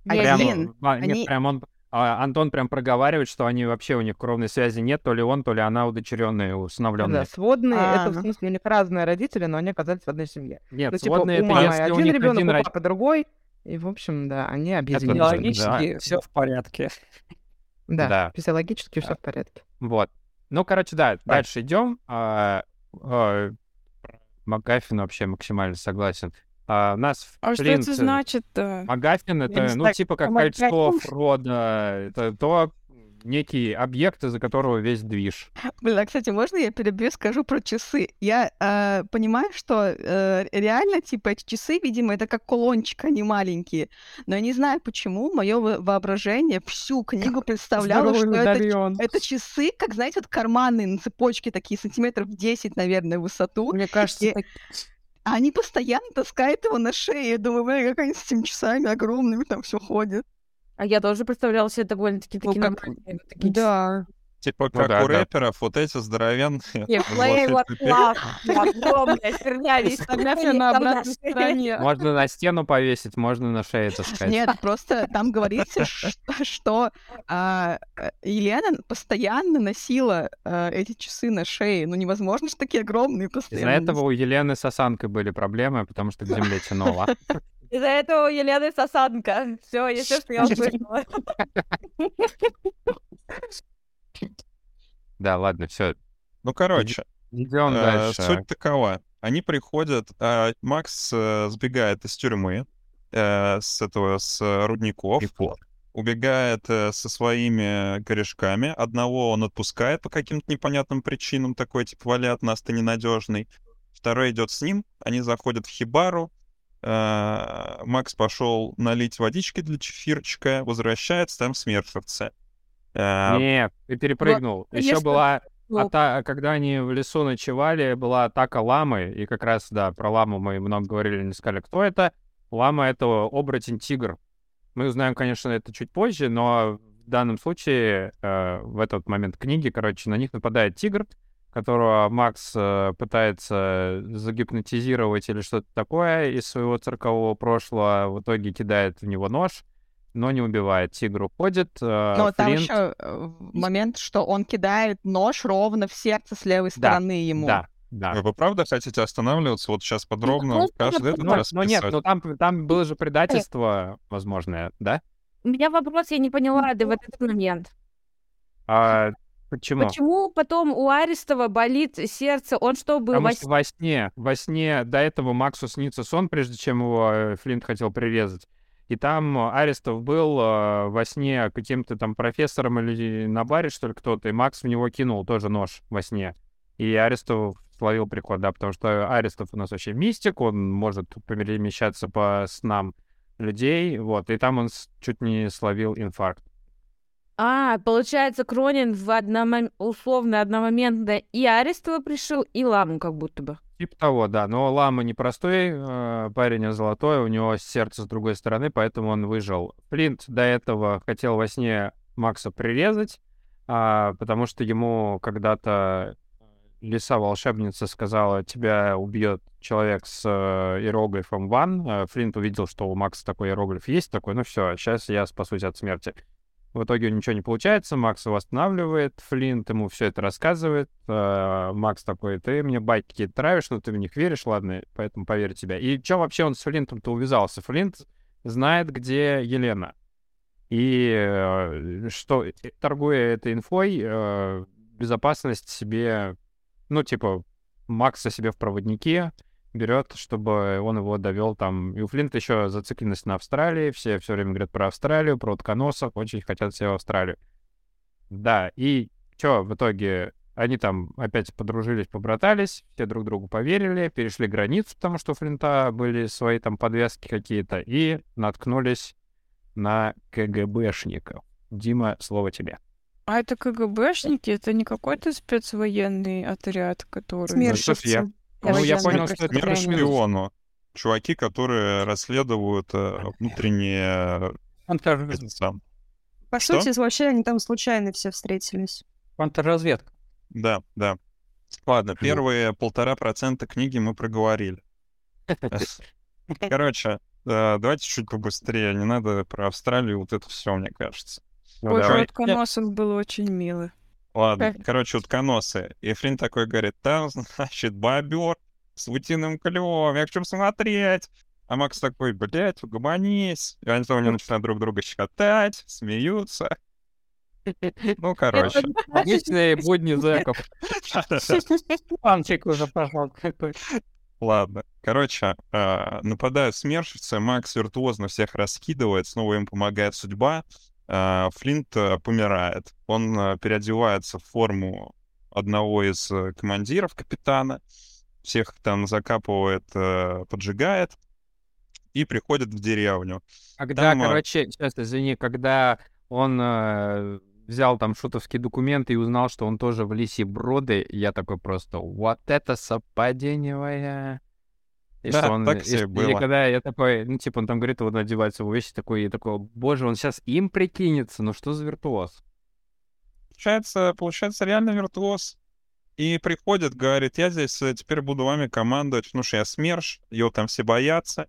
Не Прям, один. а, нет, Они- прям он, а, Антон прям проговаривает, что они вообще у них кровной связи нет, то ли он, то ли она удочеренная, усыновленная. Да, сводные, это в Ага. смысле у них разные родители, но они оказались в одной семье. Нет, Ну, типа, сводные у это мамы если у один них ребенок, один у род- папы другой. И, в общем, да, они Это объединены. да. Логически все в порядке. Да, Да. физиологически все Да. в порядке. Вот. Ну, короче, да, дальше идем. А, а, Макгаффин вообще максимально согласен. А, у нас, в А что принципе, это значит? не это, ну, знаю, типа как кольцо? Фрода. Это то некий объект, из-за которого весь движ. Блин, а, кстати, можно я перебью, скажу про часы? Я э, понимаю, что э, реально, типа, эти часы, видимо, это как кулончик, они маленькие. Но я не знаю, почему мое воображение всю книгу представляло, что это, это часы, как, знаете, вот карманные на цепочке, такие сантиметров 10, наверное, в высоту. Мне кажется, И- так- А они постоянно таскают его на шее. Я думаю, как они с этими часами огромными там все ходят. А я тоже представляла себе довольно-таки Ну, такие как- нормальные вот такие Да. Типа Ну как да, у да. рэперов, вот эти здоровенные. Не, Play эти- класс, огромная херня висит Фотография на обратной стороне. Можно на стену повесить, можно на шее таскать. Нет, просто там говорится, что а, э, Елена постоянно носила а, эти часы на шее. Ну, невозможно же такие огромные Из-за постоянно. этого у Елены с осанкой были проблемы, потому что к земле тянуло. Из-за этого у Елены сосанка. Все, я все, что я услышала. Да, ладно, все. Ну, короче, Идем э, дальше. суть такова. Они приходят, а, Макс э, сбегает из тюрьмы, э, с этого, с рудников, убегает э, со своими корешками. Одного он отпускает по каким-то непонятным причинам, такой, типа, валят нас, ты ненадежный. Второй идет с ним, они заходят в хибару, Макс пошел налить водички для чефирчика, возвращается, там смершевцы. Э, Нет, ты перепрыгнул. Еще конечно. была Ну, ата- когда они в лесу ночевали, была атака ламы, и как раз, да, про ламу мы много говорили, не сказали, кто это. Лама — это оборотень-тигр. Мы узнаем, конечно, это чуть позже, но в данном случае, э, в этот момент книги, короче, на них нападает тигр, которого Макс э, пытается загипнотизировать или что-то такое из своего циркового прошлого, в итоге кидает в него нож, но не убивает. Тигр уходит, э, Но там Флинт- еще момент, что он кидает нож ровно в сердце с левой Да, стороны ему. Да, да. Вы правда хотите останавливаться вот сейчас подробно? просто каждый этот Ну, раз ну нет, писать? ну там, там было же предательство, возможное, да? У меня вопрос, я не поняла да, в этот момент. А почему? Почему потом у Арестова болит сердце? Он что, был Потому во что во сне, во сне до этого Максу снится сон, прежде чем его э, Флинт хотел прирезать. И там э, Арестов был э, во сне каким-то там профессором или на баре, что ли, кто-то, и Макс в него кинул тоже нож во сне. И Арестов словил приход, да, потому что Арестов у нас вообще мистик, он может перемещаться по снам людей, вот, и там он чуть не словил инфаркт. А, получается, Кронин в одном, условно одномоментно и Арестова пришел, и Ламу как будто бы. Типа того, да. Но Лама не простой э, парень, а золотой. У него сердце с другой стороны, поэтому он выжил. Флинт до этого хотел во сне Макса прирезать, а, потому что ему когда-то лиса волшебница сказала, тебя убьет человек с э, иероглифом Ван. Э, Флинт увидел, что у Макса такой иероглиф есть, такой, ну все, сейчас я спасусь от смерти. В итоге ничего не получается, Макс его останавливает, Флинт ему все это рассказывает. э, Макс такой, ты мне байки какие-то травишь, но ты в них веришь, ладно, поэтому поверю тебя. И что вообще он с Флинтом-то увязался? Флинт знает, где Елена. И э, что, э, торгуя этой инфой, э, безопасность себе, ну, типа, Макса себе в проводнике берет, чтобы он его довел там. И у Флинта еще зацикленность на Австралии. Все все время говорят про Австралию, про утконосов, очень хотят все в Австралию. Да, и что в итоге? Они там опять подружились, побратались, все друг другу поверили, перешли границу, потому что у Флинта были свои там подвязки какие-то, и наткнулись на КГБшников. Дима, слово тебе. А это КГБшники? Это не какой-то спецвоенный отряд, который... Ну, ж я- Ну, я понял, что это плюс-минус. шпиону. Чуваки, которые расследуют э, внутренние... сам- По Что? сути, вообще они там случайно все встретились. Контрразведка. Да, да. Ладно, первые полтора процента книги мы проговорили. Короче, э, давайте чуть побыстрее. Не надо про Австралию, вот это все, мне кажется. Ой, давай. утконосов было очень мило. Ладно, короче, утконосы. И Флинн такой говорит, там, значит, бобер с утиным клювом, я хочу смотреть. А Макс такой, блядь, угомонись. И они там начинают друг друга щекотать, смеются. Ну, короче. Обычные будни зэков. Панчик уже пошел какой. Ладно. Короче, э, нападают смершицы, Макс виртуозно всех раскидывает, снова им помогает судьба. Э, Флинт э, помирает. Он э, переодевается в форму одного из командиров капитана, всех там закапывает, поджигает и приходит в деревню. Когда, Там, короче, сейчас, извини, когда он э, взял там шутовские документы и узнал, что он тоже в Лисе Броды, я такой просто, вот это совпадение. И Да, что он, так и ш- или было. когда я такой, ну, типа, он там говорит, вот надевается его вещи, такой, и такой, боже, он сейчас им прикинется, ну что за виртуоз? Получается, получается реально виртуоз. И приходит, говорит, я здесь э, теперь буду вами командовать, потому что я СМЕРШ, его там все боятся.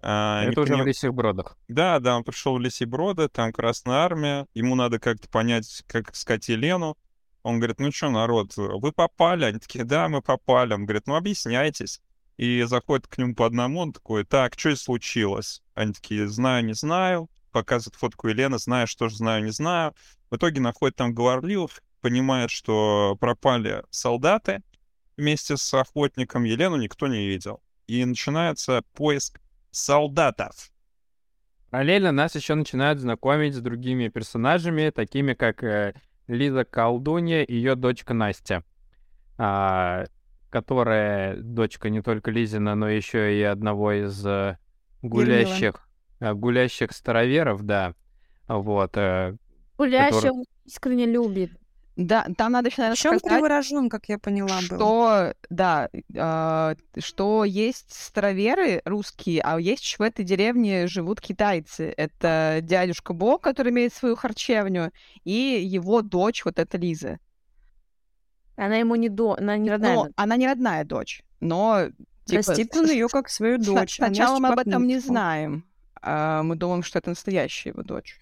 А, не Это уже в пони- лисих бродах. Да, да, он пришел в Лисиброды, там Красная Армия, ему надо как-то понять, как искать Елену. Он говорит, ну что, народ, вы попали? Они такие, да, мы попали. Он говорит, ну объясняйтесь. И заходит к нему по одному, он такой, так, что случилось? Они такие, знаю, не знаю. Показывает фотку Елены, знаю, что же знаю, не знаю. В итоге находит там Говорливых, понимает, что пропали солдаты вместе с охотником. Елену никто не видел. И начинается поиск солдатов. Параллельно нас еще начинают знакомить с другими персонажами, такими как э, Лиза Колдунья и ее дочка Настя, а, которая дочка не только Лизина, но еще и одного из э, гулящих, э, гулящих староверов, да. Вот. э, Гулящий который- он искренне любит. Да, там надо еще, наверное, В чем сказать, приворожен, как я поняла, был? что, да, а, что есть староверы русские, а есть в этой деревне живут китайцы. Это дядюшка Бо, который имеет свою харчевню, и его дочь, вот эта Лиза. Она ему не до... Она не родная. Но она не родная дочь, но... типа, Растит он ее как свою дочь. Сначала мы об этом не знаем. А мы думаем, что это настоящая его дочь.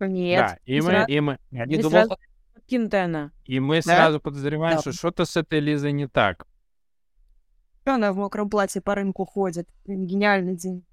Нет. да, и мы, сразу- и мы, Я не думал, сразу подкинутая она. и мы Да? сразу подозреваем, Да. что что-то с этой Лизой не так. Она в мокром платье по рынку ходит? Блин, Гениальный день.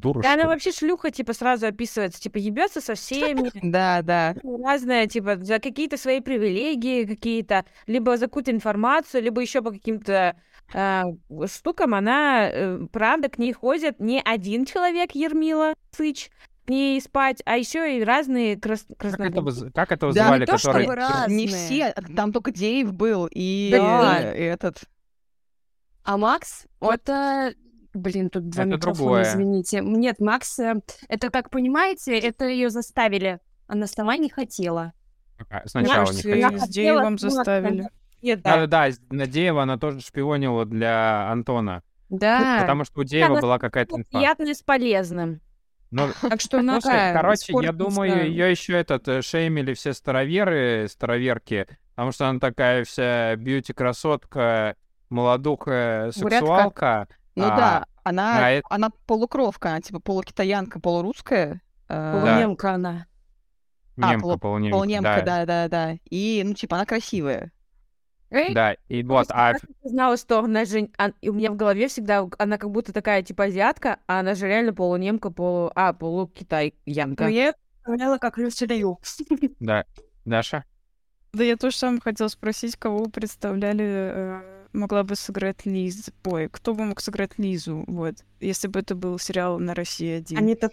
Дура, Да она вообще шлюха, типа, сразу описывается, типа, ебется со всеми, Да, да. разная, типа, за какие-то свои привилегии какие-то, либо за какую-то информацию, либо еще по каким-то а, штукам она, э, правда, к ней ходит не один человек, Ермила Сыч, к ней спать, а еще и разные крас... Как это, воз- как это Да, звали, не то который... чтобы раз- Не Разные. все, там только Дейв был, и, Да. э, этот... А Макс, это... Блин, тут два Это микрофона, другое. извините. Нет, Макс, э, это, как понимаете, это ее заставили. Она сама не хотела. А, Сначала не Макс, хотела. э, с Деевом заставили. Нет, да. Да-да-да, Надеева, она тоже шпионила для Антона. Да. Потому что у Деева она была какая-то инфа. Приятно с полезным. Ну, Так что она слушай, короче, я думаю, ее еще этот э, шеймили все староверы, староверки, потому что она такая вся бьюти-красотка, молодуха, сексуалка. Ну а, да, она, а это- она полукровка, она типа полукитаянка, полурусская. э, Полунемка она. А, Немка, полу- полунемка, полунемка, да. да, да, да. И, ну, типа, она красивая. Да, и вот, а Я знала, что она же... а- и у меня в голове всегда... Она как будто такая, типа, азиатка, а она же реально полунемка, полу... А, полукитайянка. Но я представляла как Люси Лью. да, Даша? Да я тоже сам хотела спросить, кого вы представляли, э, могла бы сыграть Лиз. Ой, кто бы мог сыграть Лизу, вот, если бы это был сериал на России один. Они тут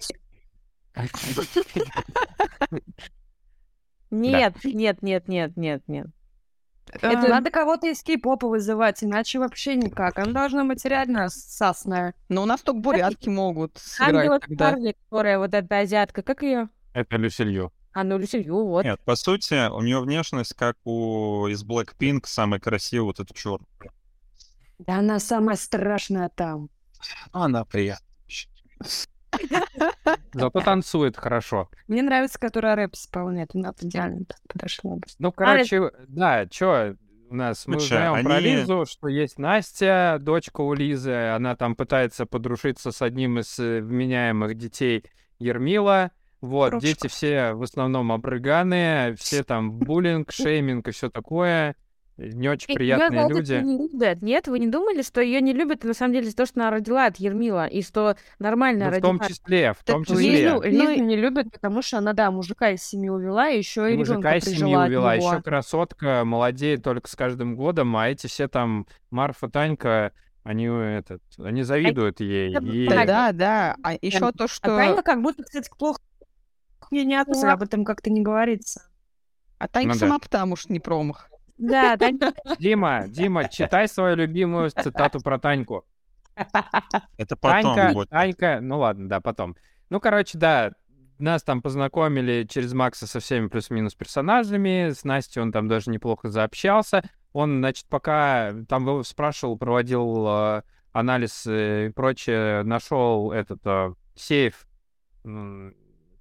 Нет, нет, нет, нет, нет, нет. Это Э, надо кого-то из кей-попа вызывать, иначе вообще никак. Она должна быть реально сасная. Но у нас только бурятки могут сыграть Ангела. Чарли, которая вот эта азиатка, как ее? Это Люсилью. А, ну, Люсилью, вот. Нет, по сути, у нее внешность, как у из Blackpink, самый красивый вот этот черный. Да она самая страшная там. Она приятная. Зато танцует хорошо. Мне нравится, которая рэп исполняет. Она идеально подошла. Ну, короче, да, чё у нас, мы узнаем про Лизу, что есть Настя, дочка у Лизы, она там пытается подружиться с одним из э, вменяемых детей Ермила. Вот, Крошка. дети все в основном обрыганые, все там буллинг, шейминг и все такое. Не очень приятные это люди. не любят. Нет, вы не думали, что ее не любят на самом деле за то, что она родила от Ермила, и что нормально Ну, в родила. том числе, в том Так числе. Лизу, Ну Лизу и- не любят, потому что она, да, мужика из семьи увела, и еще и И мужика ребенка из семьи увела, еще красотка молодеет только с каждым годом, а эти все там, Марфа, Танька, они этот, они завидуют ей. это и- Да, да, да. А еще то, А что... Танька как будто, кстати, плохо я не относится, об этом как-то не говорится. А Танька Ну да. сама потому что не промах. Да, да, Дима, Дима, читай свою любимую цитату про Таньку. Это потом Танька, будет. Танька, ну ладно, да, потом. Ну, короче, да, нас там познакомили через Макса со всеми плюс-минус персонажами, с Настей он там даже неплохо заобщался. Он, значит, пока там спрашивал, проводил э, анализ э, и прочее, нашел этот э, сейф,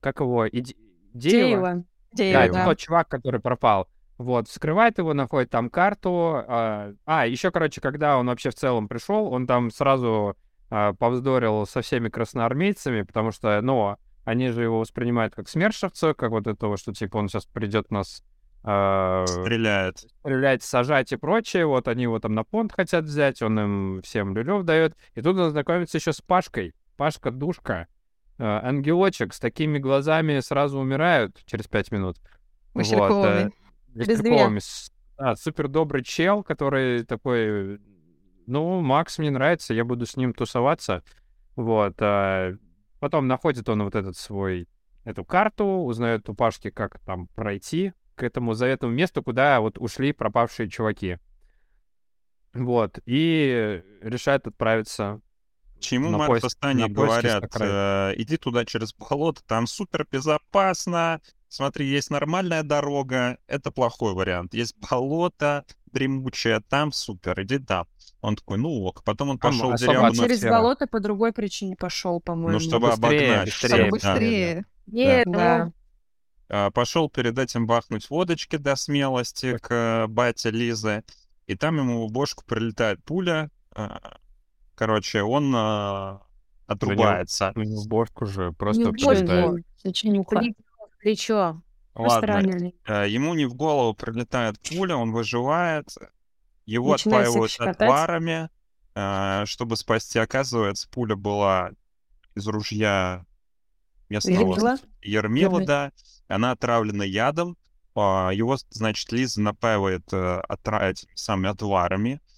как его, Иди- Деева? Деева. Да, это тот чувак, который пропал. Вот, вскрывает его, находит там карту. А, а, еще, короче, когда он вообще в целом пришел, он там сразу а, повздорил со всеми красноармейцами, потому что, ну, они же его воспринимают как смершевца, как вот этого, что, типа, он сейчас придет нас а, Стреляет. стрелять, сажать и прочее. Вот они его там на понт хотят взять, он им всем люлев дает. И тут он знакомится еще с Пашкой. Пашка душка. Э, Ангелочек с такими глазами сразу умирают через пять минут. Васильковыми. э, Васильковыми. С- Да, супер добрый чел, который такой, ну, Макс мне нравится, я буду с ним тусоваться. Вот. а Потом находит он вот этот свой, эту карту, узнает у Пашки, как там пройти к этому заветному месту, куда вот ушли пропавшие чуваки. Вот. И решает отправиться Чему на Марк поиск- говорят, э, иди туда через болото, там супер безопасно, смотри, есть нормальная дорога, это плохой вариант. Есть болото дремучее, там супер, иди там. Он такой, ну ок. Потом он Там пошел деревню, атмосфера. Через болото по другой причине пошел, по-моему. ну, чтобы быстрее, обогнать. быстрее. Чтобы Да. быстрее. Нет, Да. ну, А, Пошел перед этим бахнуть водочки до смелости к э, бате Лизы, и там ему в бошку прилетает пуля. Короче, он а, отрубается. Ну, не в бошку же, Не просто в бошку, прилетает. сочинюха. плечо. Ладно, э, ему не в голову прилетает пуля, он выживает. Его Начинает отпаивают отварами, э, чтобы спасти. Оказывается, пуля была из ружья местного Ермила? Ермила, Ермил. да. Она отравлена ядом. А, Его, значит, Лиза напаивает э, отра- самыми отварами, э,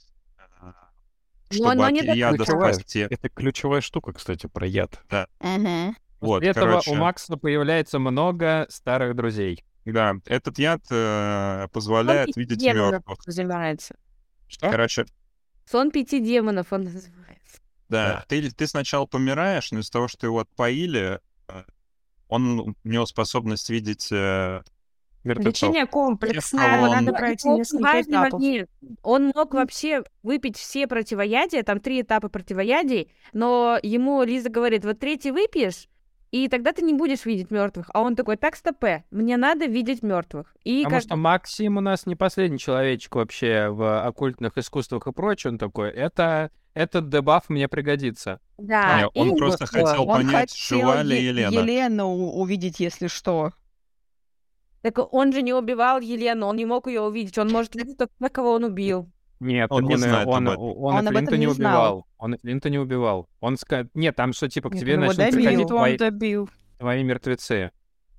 чтобы оно от не так яда ключевое. спасти. Это ключевая штука, кстати, про яд. Мгм. Вот, После этого короче, у Макса появляется много старых друзей. да, этот яд э, позволяет пяти видеть демонов мертвых. называется. Что? Короче, Сон пяти демонов он называется. Да, Да. Ты, ты сначала помираешь, но из-за того, что его отпоили, э, он, у него способность видеть э, мертвецов. Лечение комплексное, он- надо пройти Он несколько этапов. Он мог вообще выпить все противоядия, там три этапа противоядий, но ему Лиза говорит, вот третий выпьешь, и тогда ты не будешь видеть мертвых. А он такой, так, стопе, мне надо видеть мертвых. И Потому как- что Максим у нас не последний человечек вообще в оккультных искусствах и прочее. Он такой, это, этот дебаф мне пригодится. Да, Не, он и- просто хотел Он понять, хотел жива ли Елена. Елену увидеть, если что. Так он же не убивал Елену, он не мог ее увидеть. Он может видеть только на кого он убил. Нет, Он не и- знает он, об этом. он, Он об Флинта этом не не убивал. Он Флинта не убивал. Он ска... Нет, там что, типа, к Нет, тебе он начнут добил. приходить Он твои, добил. твои мертвецы.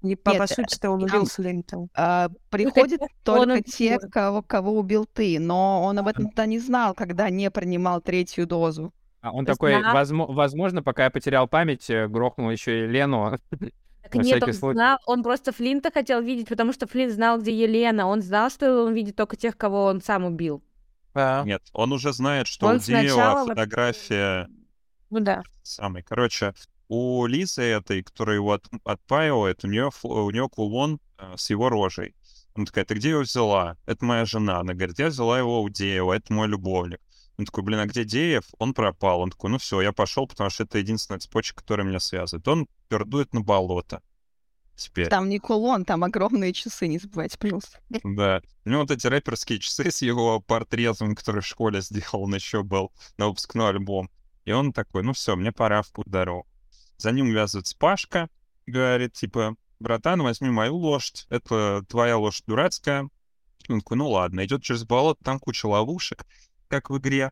Не, по, по сути-то он убил Слинтон. А, приходят только он те, кого, кого убил ты, но он об этом-то не знал, когда не принимал третью дозу. А он То есть такой, возмо- возможно, пока я потерял память, э, грохнул еще и Лену. Так На нет, он случай. знал, он просто Флинта хотел видеть, потому что Флинт знал, где Елена. Он знал, что он видит только тех, кого он сам убил. Нет, он уже знает, что Он у вообще- фотография Ну да. самой. Короче, у Лизы этой, которая его от- отпаивает, у нее, у нее кулон э, с его рожей. Она такая, ты где его взяла? Это моя жена. Она говорит, я взяла его у Деева, это мой любовник. Он такой, блин, а где Деев? Он пропал. Он такой, ну все, я пошел, потому что это единственная цепочка, которая меня связывает. Он пердует на болото. Теперь. Там не кулон, там огромные часы, не забывайте, пожалуйста. Да. У него вот эти рэперские часы с его портретом, который в школе сделал, он еще был на выпускной альбом. И он такой, ну все, мне пора в путь дорогу. За ним вязывается Пашка, говорит, типа, братан, возьми мою лошадь, это твоя лошадь дурацкая. Он такой, ну ладно, идет через болото, там куча ловушек, как в игре.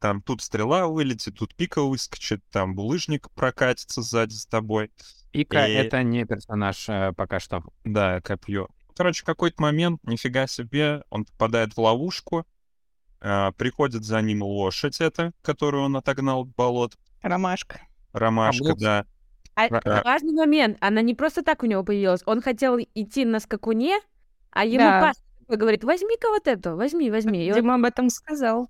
Там тут стрела вылетит, тут пика выскочит, там булыжник прокатится сзади с тобой. Ика — И- это не персонаж э, пока что. Да, копье. Короче, в какой-то момент, нифига себе, он попадает в ловушку, а, приходит за ним лошадь эта, которую он отогнал от болот, Ромашка. ромашка, Облук. да. А Ра- важный момент, она не просто так у него появилась. Он хотел идти на скакуне, а ему Да. Такой говорит, возьми-ка вот эту, возьми, возьми. И он- Дима об этом сказал.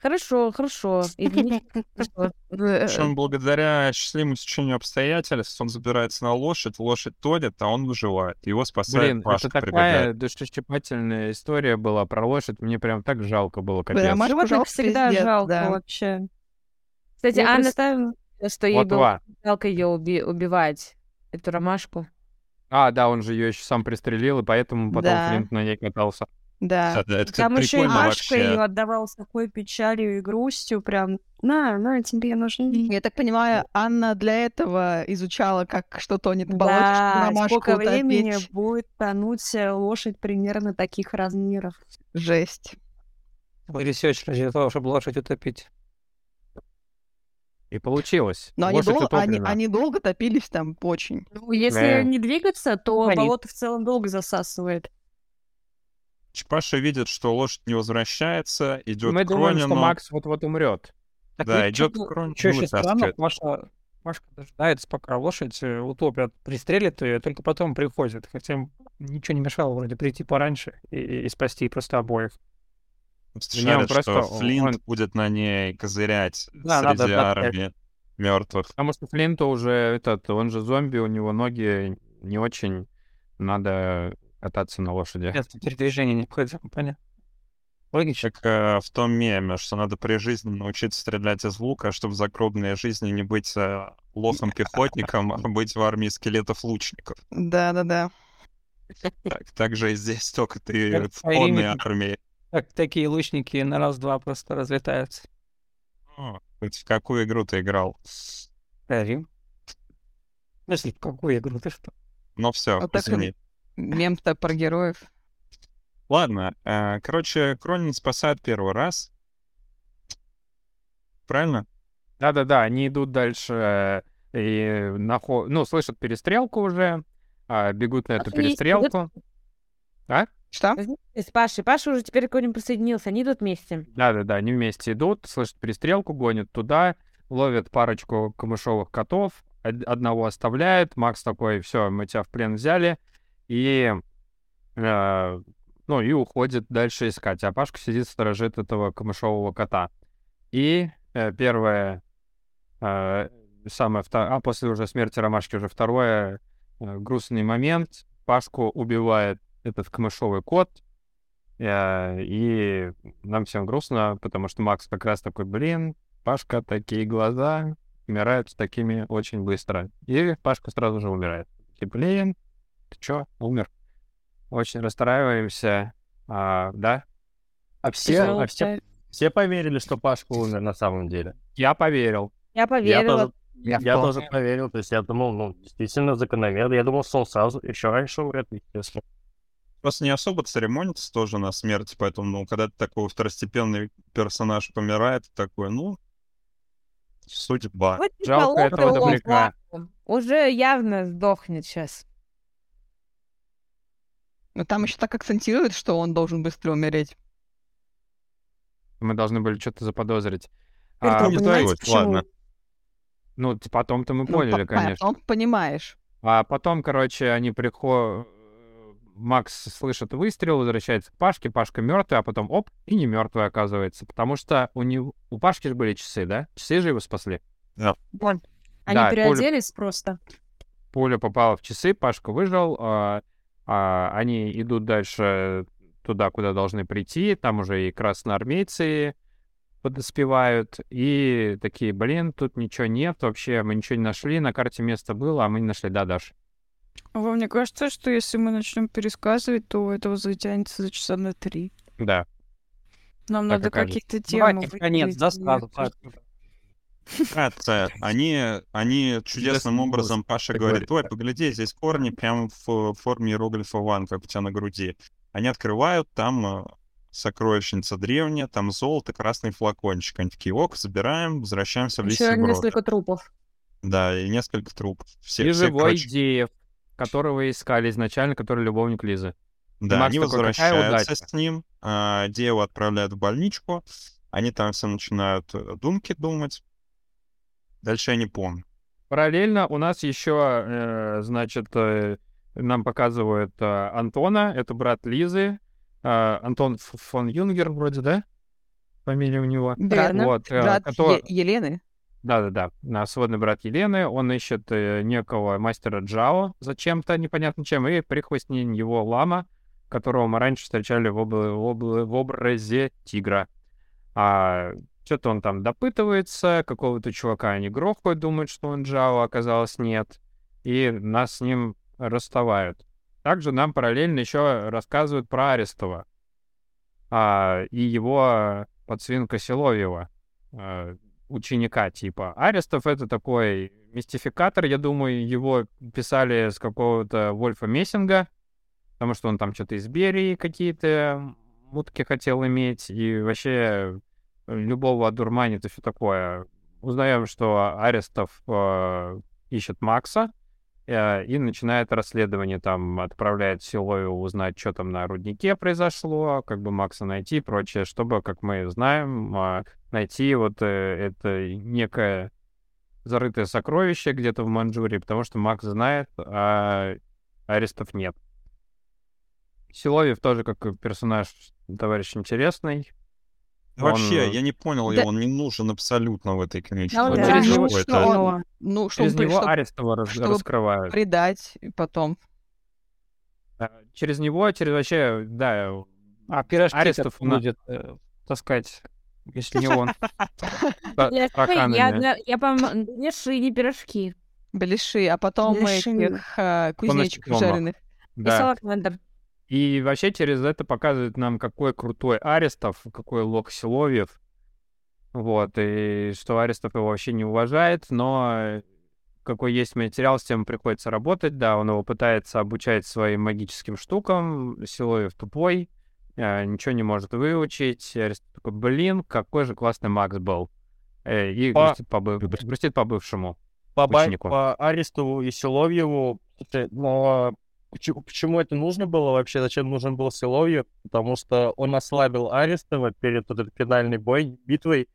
Хорошо, хорошо. Хорошо. Причем благодаря счастливому течению обстоятельств он забирается на лошадь, лошадь тонет, а он выживает. Его спасает Блин, Пашка, это прибегает. такая душесчипательная история была про лошадь. Мне прям так жалко было, капец. Прям аж Животных жалко, всегда пиздец, жалко да. вообще. Кстати, Я Анна представила- что ей Вот было жалко ее убивать, эту ромашку. А, да, он же ее еще сам пристрелил, и поэтому потом Да. Флинт на ней катался. Да. Да, это Там еще и Машка вообще. ее отдавал с такой печалью и грустью, прям, на, на, тебе нужны. Я так понимаю, Анна для этого изучала, как что тонет чтобы Да, ромашку сколько времени утопить. будет тонуть лошадь примерно таких размеров. Жесть. Research ради того, чтобы лошадь утопить. И получилось. Но они, дол- они, они долго топились там очень. Ну, если Да. не двигаться, то Они- болото в целом долго засасывает. Паша видит, что лошадь не возвращается, идет Мы к думаем, что Ронину. Макс вот-вот умрет. Так Да, идет к Ронину, чё еще странно. Паша, Пашка дожидается, пока лошадь э, утопят, пристрелит ее, только потом приходит. Хотя им ничего не мешало вроде прийти пораньше и, и спасти просто обоих. Шарит, просто- что Флинт он- будет на ней козырять Да, надо среди отдать. армии мертвых. Потому что Флинту уже этот, он же зомби, у него ноги не очень. Надо кататься на лошади. Это передвижение необходимо, понятно. Логично. Как э, в том меме, что надо при жизни научиться стрелять из лука, чтобы в загробной жизни не быть э, лохом-пехотником, а быть в армии скелетов-лучников. Да-да-да. Так, так же и здесь, только ты в конной армии. Так, такие лучники на раз-два просто разлетаются. О, хоть в какую игру ты играл? Рим. Если в какую игру ты что? Ну все, Вот извини. Мем-то про героев. Ладно, э, короче, Кронин спасает первый раз. Правильно? Да-да-да, они идут дальше э, и нахо... ну, слышат перестрелку уже, а, бегут на эту Они идут- перестрелку. А? Что? С Пашей. Паша уже теперь к ним присоединился. Они идут вместе. Да-да-да, они вместе идут, слышат перестрелку, гонят туда, ловят парочку камышовых котов, од- одного оставляют, Макс такой, все, мы тебя в плен взяли, и, э, ну, и уходит дальше искать, а Пашка сидит, сторожит этого камышового кота. И э, первое, э, самое, вто- а после уже смерти Ромашки уже второе э, грустный момент, Пашку убивает этот камышовый кот, Э, И нам всем грустно, потому что Макс как раз такой, блин, Пашка, такие глаза, умирают с такими очень быстро. И Пашка сразу же умирает. И, блин, ты чё, умер? Очень расстраиваемся, а, да? А все, а все, все поверили, что Пашка умер на самом деле. Я поверил. Я Я поверила. тоже, я, тоже поверил. То есть я думал, ну, действительно закономерно. Я думал, что он сразу еще раньше умрет, естественно. Просто не особо церемонится тоже на смерти, поэтому, ну, когда ты такой второстепенный персонаж помирает, ты такой, ну, судьба. Вот Жалко этого добряка. Уже явно сдохнет сейчас. Но там еще так акцентируют, что он должен быстро умереть. Мы должны были что-то заподозрить. Теперь А, в понимаете, почему? ладно. ну, потом-то мы Ну, поняли, по- конечно. потом понимаешь. А потом, короче, они приходят... Макс слышит выстрел, возвращается к Пашке, Пашка мертвый, а потом оп, и не мертвый оказывается. Потому что у него у Пашки же были часы, да? Часы же его спасли. Они Да, пуля- переоделись просто. Пуля попала в часы, Пашка выжил. а, а, они идут дальше туда, куда должны прийти. Там уже и красноармейцы подоспевают. И такие, блин, тут ничего нет вообще, мы ничего не нашли. На карте место было, а мы не нашли. Да, Даш? Вам мне кажется, что если мы начнем пересказывать, то этого затянется за часа на три. Да. Нам Так надо какие-то темы Давайте конец, да, сразу. Это, они, они чудесным образом, Паша говорит, ой, погляди, здесь корни прямо в форме иероглифа ван, как у тебя на груди. Они открывают, там э, сокровищница древняя, там золото, красный флакончик. Они такие, ок, забираем, возвращаемся в Еще Лисий Брод. несколько трупов. Да, и несколько трупов. Все, и все, живой короче, Деев, которого искали изначально, который любовник Лизы. Да, Макс они такой, «Какая возвращаются удача». с ним, а, Деву отправляют в больничку, они там все начинают э, думки думать. Дальше я не помню. Параллельно у нас еще, э, значит, э, нам показывают э, Антона, это брат Лизы. Антон фон Юнгер вроде, да? фамилия у него. Верно. Вот, Брат который- Е- Елены. Да-да-да, на сводный брат Елены, он ищет э, некого мастера Джао зачем-то, непонятно чем, и прихвостнень его лама, которого мы раньше встречали в, обла- в обла- в образе тигра. А что-то он там допытывается, какого-то чувака они грохают, думают, что он Джао, оказалось нет, и нас с ним расставают. Также нам параллельно еще рассказывают про Арестова а, и его подсвинка Силовьева, а, ученика типа. Арестов — это такой мистификатор, я думаю, его писали с какого-то Вольфа Мессинга, потому что он там что-то из Берии какие-то мутки хотел иметь, и вообще любого одурманит и все такое. Узнаем, что Арестов э, ищет Макса, э, и начинает расследование, там отправляет Силою узнать, что там на руднике произошло, как бы Макса найти и прочее, чтобы, как мы знаем, а, найти вот э, это некое зарытое сокровище где-то в Манчжурии, потому что Макс знает, а арестов нет. Силовьев тоже как персонаж товарищ интересный. Вообще, Он, э, я не понял Да. его, он не нужен абсолютно в этой книжке. Да, Вообще да. через него- что он- Но Ну, что Через он при- него чтоб Арестова раз- чтобы раскрывают. предать потом. Через него, через вообще, да, А пирожки Арестов будет э, таскать. если не он. Я, по-моему, не ши, не пирожки. Беляши, а потом Беляши. этих а, кузнечиков жареных. И Да. И вообще через это показывает нам, какой крутой Арестов, какой лох Силовьев. Вот, и что Арестов его вообще не уважает, но какой есть материал, с тем приходится работать. Да, он его пытается обучать своим магическим штукам. Силовьев тупой, э, ничего не может выучить. Арестов такой, блин, какой же классный Макс был. Э, И По- грустит по, грустит по бывшему. по, ученику. по Арестову и Силовьеву. Но почему, почему это нужно было вообще? Зачем нужен был Силовьев? Потому что он ослабил Арестова перед вот этой финальной бой, битвой,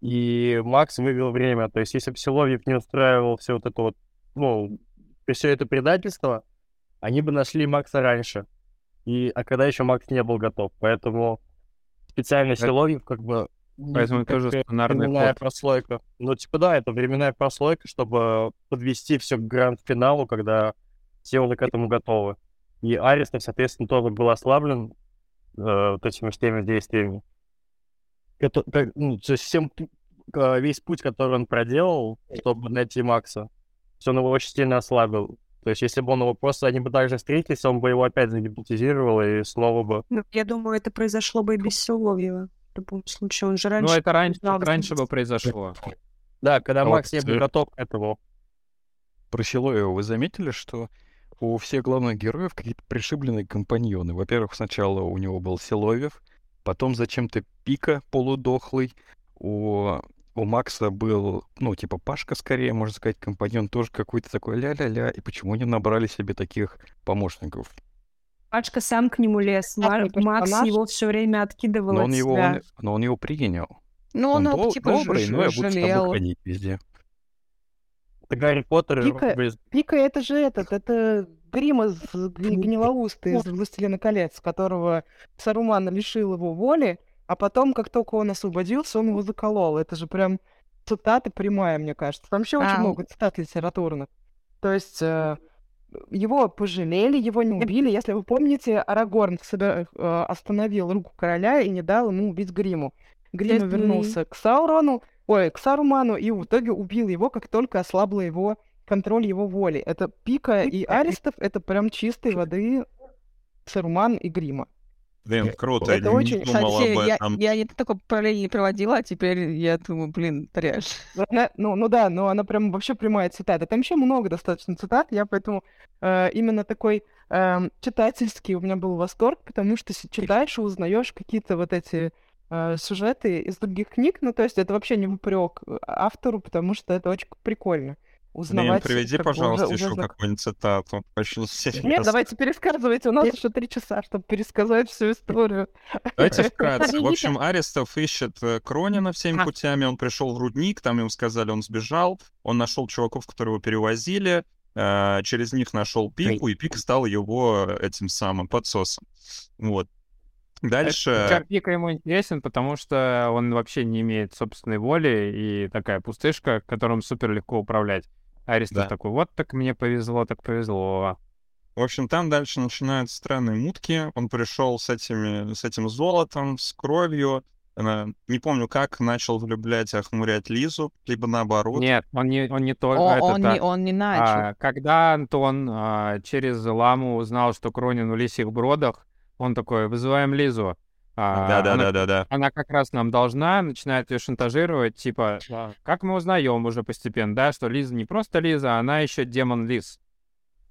и Макс вывел время. То есть если бы Силовьев не устраивал все вот это вот, ну, все это предательство, они бы нашли Макса раньше. И, а когда еще Макс не был готов. Поэтому специально Это- Силовьев как бы... Поэтому как тоже сценарный временная ход. прослойка. Ну, типа, да, это временная прослойка, чтобы подвести все к гранд-финалу, когда все уже к этому готовы. И Арестов, соответственно, тоже был ослаблен э, вот этими всеми действиями. Это, как, ну, то есть всем, весь путь, который он проделал, чтобы найти Макса, все он его очень сильно ослабил. То есть, если бы он его просто, они бы также встретились, он бы его опять загипнотизировал, и снова бы... Ну, я думаю, это произошло бы и без Силовьева. В любом случае, он же раньше... Ну, это раньше, знал, раньше бы произошло. Да, когда А вот, Макс не был э, готов к этому. Про Силоева вы заметили, что у всех главных героев какие-то пришибленные компаньоны. Во-первых, сначала у него был Силовьев, потом зачем-то Пика полудохлый, у, у Макса был, ну, типа Пашка скорее, можно сказать, компаньон тоже какой-то такой ля-ля-ля. И почему не набрали себе таких помощников? Пачка сам к нему лез. Ма- Классный Макс персонаж. его все время откидывал Но от он его, себя. он- но он его принял. Ну, он он, дол- типа, добрый, ж- но я буду с тобой жалел. ходить везде. Это Гарри Поттер и Пика- без- Пика это же этот, это Грим из Г- Гнилоустый из «Властелина колец», которого Саруман лишил его воли, а потом, как только он освободился, он его заколол. Это же прям цитаты прямая, мне кажется. Там очень А. много цитат литературных. То есть э, его пожалели, его не убили. Если вы помните, Арагорн собе- э, остановил руку короля и не дал ему убить Гриму. Грима Это- вернулся к Саурону, ой, к Саруману, и в итоге убил его, как только ослабла его контроль его воли. Это Пика и Аристов, это прям чистой воды Саруман и Грима. Блин, круто, Это я не очень- думал Кстати, об я, этом. я не такой параллель не проводила, а теперь я думаю, блин. Она- ну, ну да, но она прям вообще прямая цитата. Там еще много достаточно цитат, я поэтому э, именно такой эм, читательский у меня был восторг, потому что читаешь и узнаешь какие-то вот эти э, сюжеты из других книг. Ну, то есть это вообще не упрек автору, потому что это очень прикольно. Блин, Узнавать. приведи, как пожалуйста, уже- еще уже какую-нибудь цитату. Очень Нет, интересно. давайте пересказывайте. У нас еще три часа, чтобы пересказать всю историю. Давайте вкратце. В общем, Арестов ищет э, Кронина всеми А. путями. Он пришел в рудник, там ему сказали, он сбежал. Он нашел чуваков, которые его перевозили. э, Через них нашел Пику, и Пик стал его э, этим самым подсосом. Вот. Дальше... Чар Пика ему интересен, потому что он вообще не имеет собственной воли и такая пустышка, которым супер легко управлять. Аристов Да. такой, вот так мне повезло, так повезло. В общем, там дальше начинаются странные мутки. Он пришел с, этими, с этим золотом, с кровью. Э, Не помню, как начал влюблять и охмурять Лизу, либо наоборот. Нет, он не, он не только О, это. он, так. не, он не начал. А, когда Антон а, через ламу узнал, что Кронин в лисьих бродах, он такой, вызываем Лизу. А, она- Да-да-да-да-да. Она как раз нам должна, начинает ее шантажировать, типа, как мы узнаем уже постепенно, да, что Лиза не просто Лиза, она еще демон Лиз.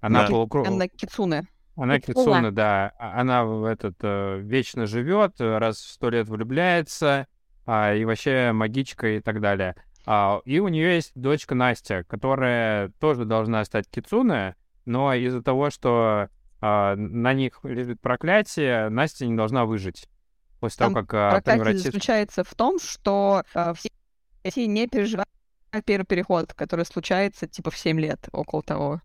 Она Да. полукру... Анна Кицуне. Она Кицуна. Кицуна, да. А- Она в этот э, вечно живет, раз в сто лет влюбляется, а, и вообще магичка и так далее. А, и у нее есть дочка Настя, которая тоже должна стать Кицуне, но из-за того, что на них лежит проклятие, Настя не должна выжить. После Там того, как а, Проклятие превратится... заключается в том, что э, все, не переживают первый переход, который случается типа в 7 лет, около того.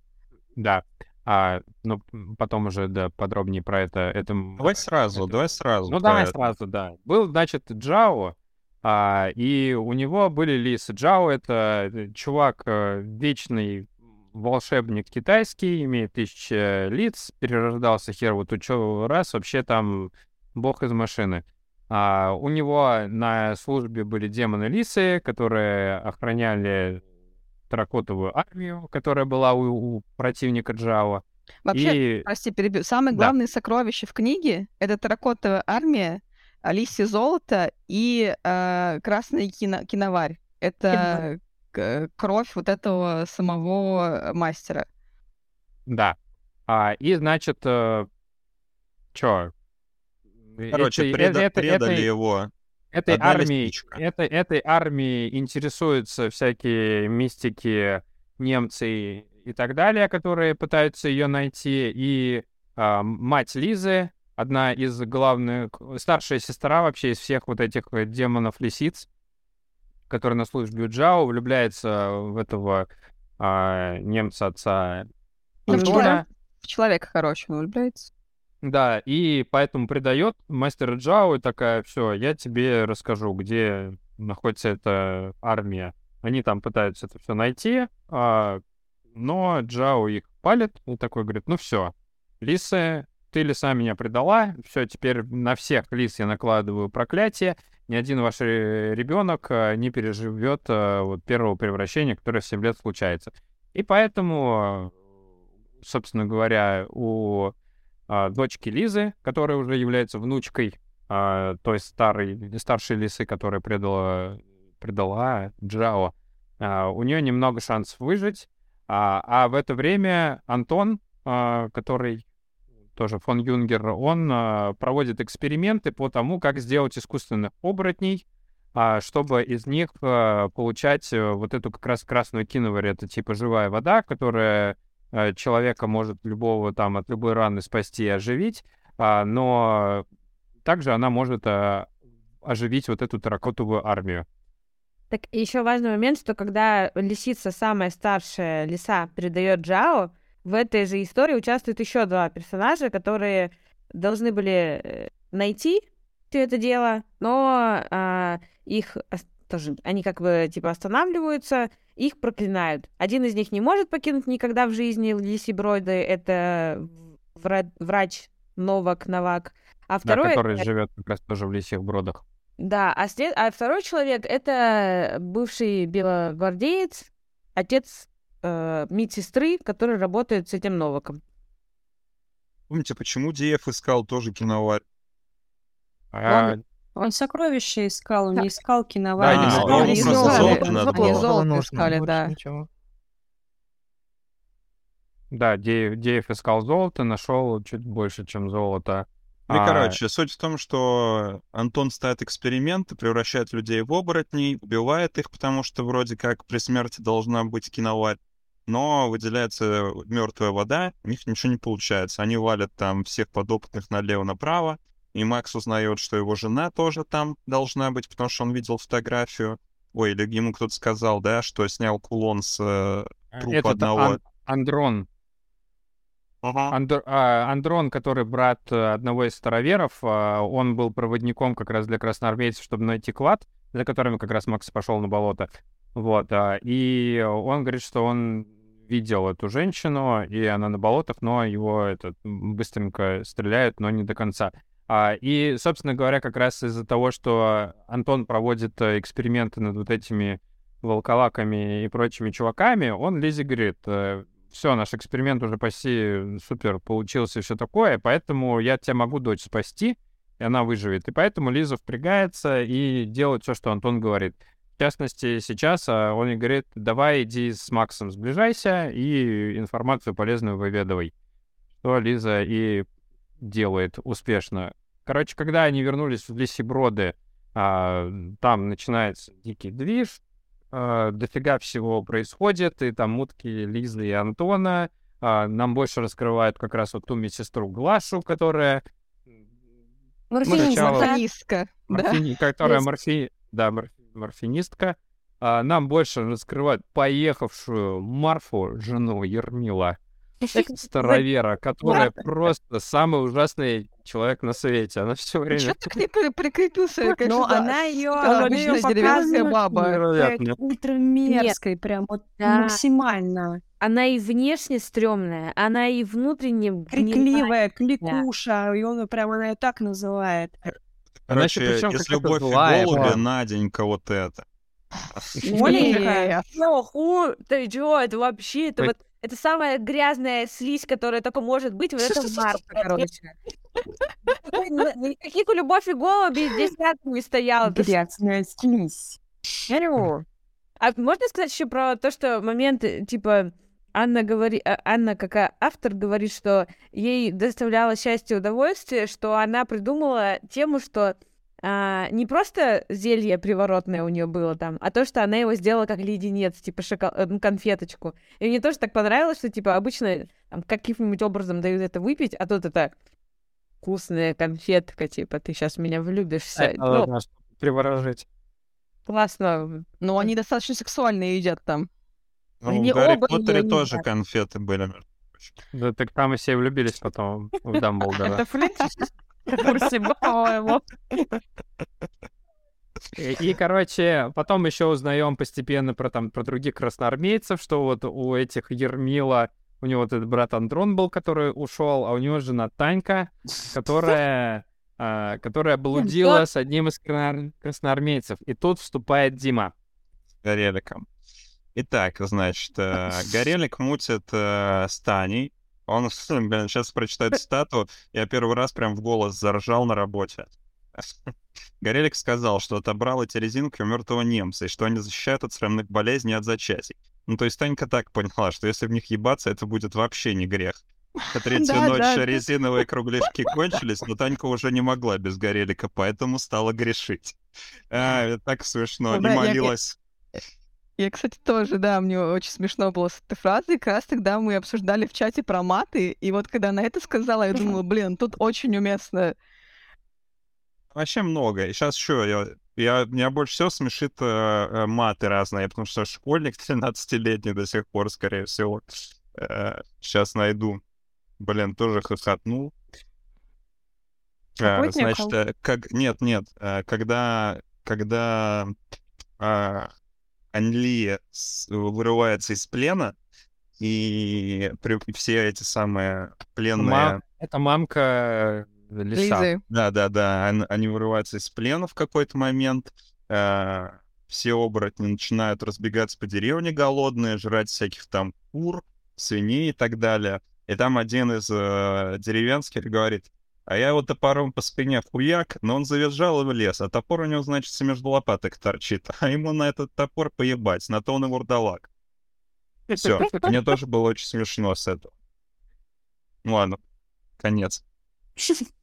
Да. А, ну, потом уже, да, подробнее про это. это Давай сразу, это- давай сразу. Ну, давай это. сразу, да. Был, значит, Джао, а, и у него были лисы. Джао — это э, чувак э, вечный волшебник китайский, имеет тысячи лиц, перерождался хер вот учё раз, вообще там бог из машины. А, у него на службе были демоны-лисы, которые охраняли таракотовую армию, которая была у, у противника Джао. Вообще, И прости, перебью. Самое Да. главное сокровище в книге — это таракотовая армия, Алисия Золото и э, Красный кино, киноварь. Это к- кровь вот этого самого мастера. Да. А, и, значит, э, чё? Короче, Этой- преда- э- этой- предали этой- его. Этой одна армией, лисичка. этой, этой армией интересуются всякие мистики, немцы и так далее, которые пытаются ее найти. И а, мать Лизы, одна из главных, старшая сестра вообще из всех вот этих э, демонов-лисиц, которая на службе у Джао, влюбляется в этого а, немца отца Ну, в Антона. человека, в человека хорошего влюбляется. Да, и поэтому предает мастера Джао и такая, все, я тебе расскажу, где находится эта армия. Они там пытаются это все найти, а, но Джао их палит и такой говорит, ну все, лисы, ты лиса меня предала, все, теперь на всех лис я накладываю проклятие, ни один ваш ребенок не переживет а, вот первого превращения, которое в 7 лет случается. И поэтому, собственно говоря, у дочки Лизы, которая уже является внучкой той старой, старшей лисы, которая предала, предала Джао. У нее немного шансов выжить, а, а в это время Антон, который тоже фон Юнгер, он а, проводит эксперименты по тому, как сделать искусственных оборотней, а, чтобы из них а, получать э, вот эту как раз красную киноварь, это типа живая вода, которая э, человека может любого там от любой раны спасти и оживить, но также она может оживить вот эту таракотовую армию. Так еще важный момент, что когда лисица, самая старшая лиса, передает Джао, в этой же истории участвуют еще два персонажа, которые должны были э, найти все это дело, но а, их тоже, они как бы типа останавливаются, их проклинают. Один из них не может покинуть никогда в жизни Лиси Бройды, это вра- врач Новак Новак, а Да, второй который живет как раз тоже в лисьих бродах. да, а, след- а второй человек это бывший белогвардеец, отец э, медсестры, который работает с этим Новаком. Помните, почему Диев искал тоже киноварь? А, Он сокровища искал, он Да. не искал Да, киноварь. ему- не искал Они лизу. просто искали, золото надо они было. золото искали, да. да, Деев, Деев искал золото, нашел чуть больше, чем золото. Ну и, А, короче, суть в том, что Антон ставит эксперименты, превращает людей в оборотней, убивает их, потому что вроде как при смерти должна быть киноварь, но выделяется мертвая вода, у них ничего не получается. Они валят там всех подопытных налево-направо, и Макс узнает, что его жена тоже там должна быть, потому что он видел фотографию. Ой, или ему кто-то сказал, да, что снял кулон с э, трупа этот одного. Ан- Андрон. Андр- а, Андрон, который брат э, одного из староверов, а, он был проводником как раз для красноармейцев, чтобы найти клад, за которым как раз Макс пошел на болото. Вот, а, и он говорит, что он видел эту женщину, и она на болотах, но его этот, быстренько стреляют, но не до конца. А, и, собственно говоря, как раз из-за того, что Антон проводит э, эксперименты над вот этими волколаками и прочими чуваками, он Лизе говорит, все, наш эксперимент уже почти супер получился и все такое, поэтому я тебя могу дочь спасти, и она выживет. И поэтому Лиза впрягается и делает все, что Антон говорит. В частности, сейчас а, он ей говорит, давай иди с Максом сближайся и информацию полезную выведывай. Что Лиза и делает успешно. Короче, когда они вернулись в Лисиброды, а, там начинается дикий движ, а, дофига всего происходит, и там мутки Лизы и Антона. А, нам больше раскрывают как раз вот ту медсестру Глашу, которая... Морфинистка. Морфинистка, да? Которая морфи... да, морфи... морфинистка. А, нам больше раскрывают поехавшую Марфу, жену Ермила. Старовера, которая просто самый ужасный человек на свете. Она все время... Что ты при- при- прикрепился? да. она ее, Она обычная деревенская баба. Невероятно. ультра мерзкой, прям вот Да. максимально. Она и внешне стрёмная, она и внутренне. Крикливая, кликуша, и он прям она и так называет. Она Короче, причём из какая-то любовь злая и голуби, была. Наденька вот это. Оленька, ну, ху, ты чё, это вообще, это вот, это самая грязная слизь, которая только может быть, вот это Марта, короче. Никаких любовь и голуби здесь рядом не стояло. Грязная слизь. А можно сказать еще про то, что момент, э, типа, Анна говорит, Анна, как а- автор, говорит, что ей доставляло счастье и удовольствие, что она придумала тему, что а, не просто зелье приворотное у нее было там, а то, что она его сделала как леденец, типа шокол... э, ну, конфеточку. И мне тоже так понравилось, что, типа, обычно там, каким-нибудь образом дают это выпить, а тут это вкусная конфетка, типа, ты сейчас меня влюбишься. Это Ну, приворожить. классно. Но они достаточно сексуальные едят там. Ну, Они в Гарри Поттере не тоже едят. конфеты были. Да, так там и все влюбились потом в Дамблдора. Это Флинт? Курсе, по-моему. И, и, короче, потом еще узнаем постепенно про там про других красноармейцев, что вот у этих Ермила, у него вот этот брат Андрон был, который ушел, а у него жена Танька, которая, а, которая блудила с одним из красноар- красноармейцев. И тут вступает Дима. Гореликом. Итак, значит, э, Горелик мутит э, с Таней. Он, блин, сейчас прочитаю цитату. Я первый раз прям в голос заржал на работе. Горелик сказал, что отобрал эти резинки у мертвого немца, и что они защищают от срамных болезней от зачатий. Ну, то есть Танька так поняла, что если в них ебаться, это будет вообще не грех. На третью Да, ночь да. резиновые кругляшки кончились, но Танька уже не могла без Горелика, поэтому стала грешить. А, так смешно, Да, не молилась. Я, кстати, тоже, да, мне очень смешно было с этой фразой. Как раз тогда мы обсуждали в чате про маты, и вот когда она это сказала, я думала, блин, тут очень уместно. Вообще много. И сейчас еще я, я, меня больше всего смешит э, э, маты разные, потому что школьник 13-летний до сих пор, скорее всего. сейчас найду. Блин, тоже хохотнул. Э, Охотник, значит, э, как... Нет, нет. э, когда... Когда э, Анли вырывается из плена, и при- все эти самые пленные... Ма- Это мамка э, лиса. Лизы. Да, да, да. Они вырываются из плена в какой-то момент. э, Все оборотни начинают разбегаться по деревне голодные, жрать всяких там кур, свиней и так далее. И там один из э, деревенских говорит, а я его топором по спине хуяк, но он завизжал и в лес, а топор у него, значит, между лопаток торчит, а ему на этот топор поебать, на то он и вурдалак. Все, мне тоже было очень смешно с этого. Ну ладно, конец.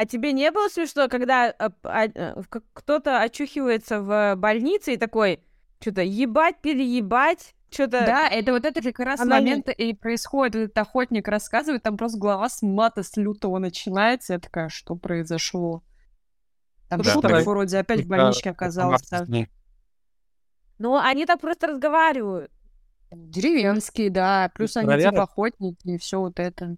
А тебе не было смешно, когда а, а, э, кто-то очухивается в больнице и такой, что-то ебать, переебать, что-то... Да, это вот это как раз Она не- момент и происходит. Вот Этот охотник рассказывает, там просто глава с мата с лютого начинается. Я такая, что произошло? Там Да, шуток так- вроде опять в больничке оказался. Ну, они так просто разговаривают. Деревенские, да. Плюс они Проверят? типа охотники и все вот это.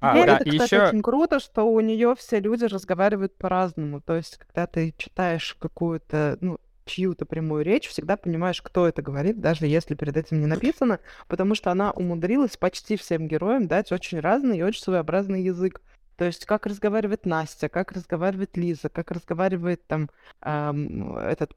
А, И да, это, кстати, еще... очень круто, что у нее все люди разговаривают по-разному. То есть, когда ты читаешь какую-то, ну, чью-то прямую речь, всегда понимаешь, кто это говорит, даже если перед этим не написано, потому что она умудрилась почти всем героям дать очень разный и очень своеобразный язык. То есть, как разговаривает Настя, как разговаривает Лиза, как разговаривает там ам, этот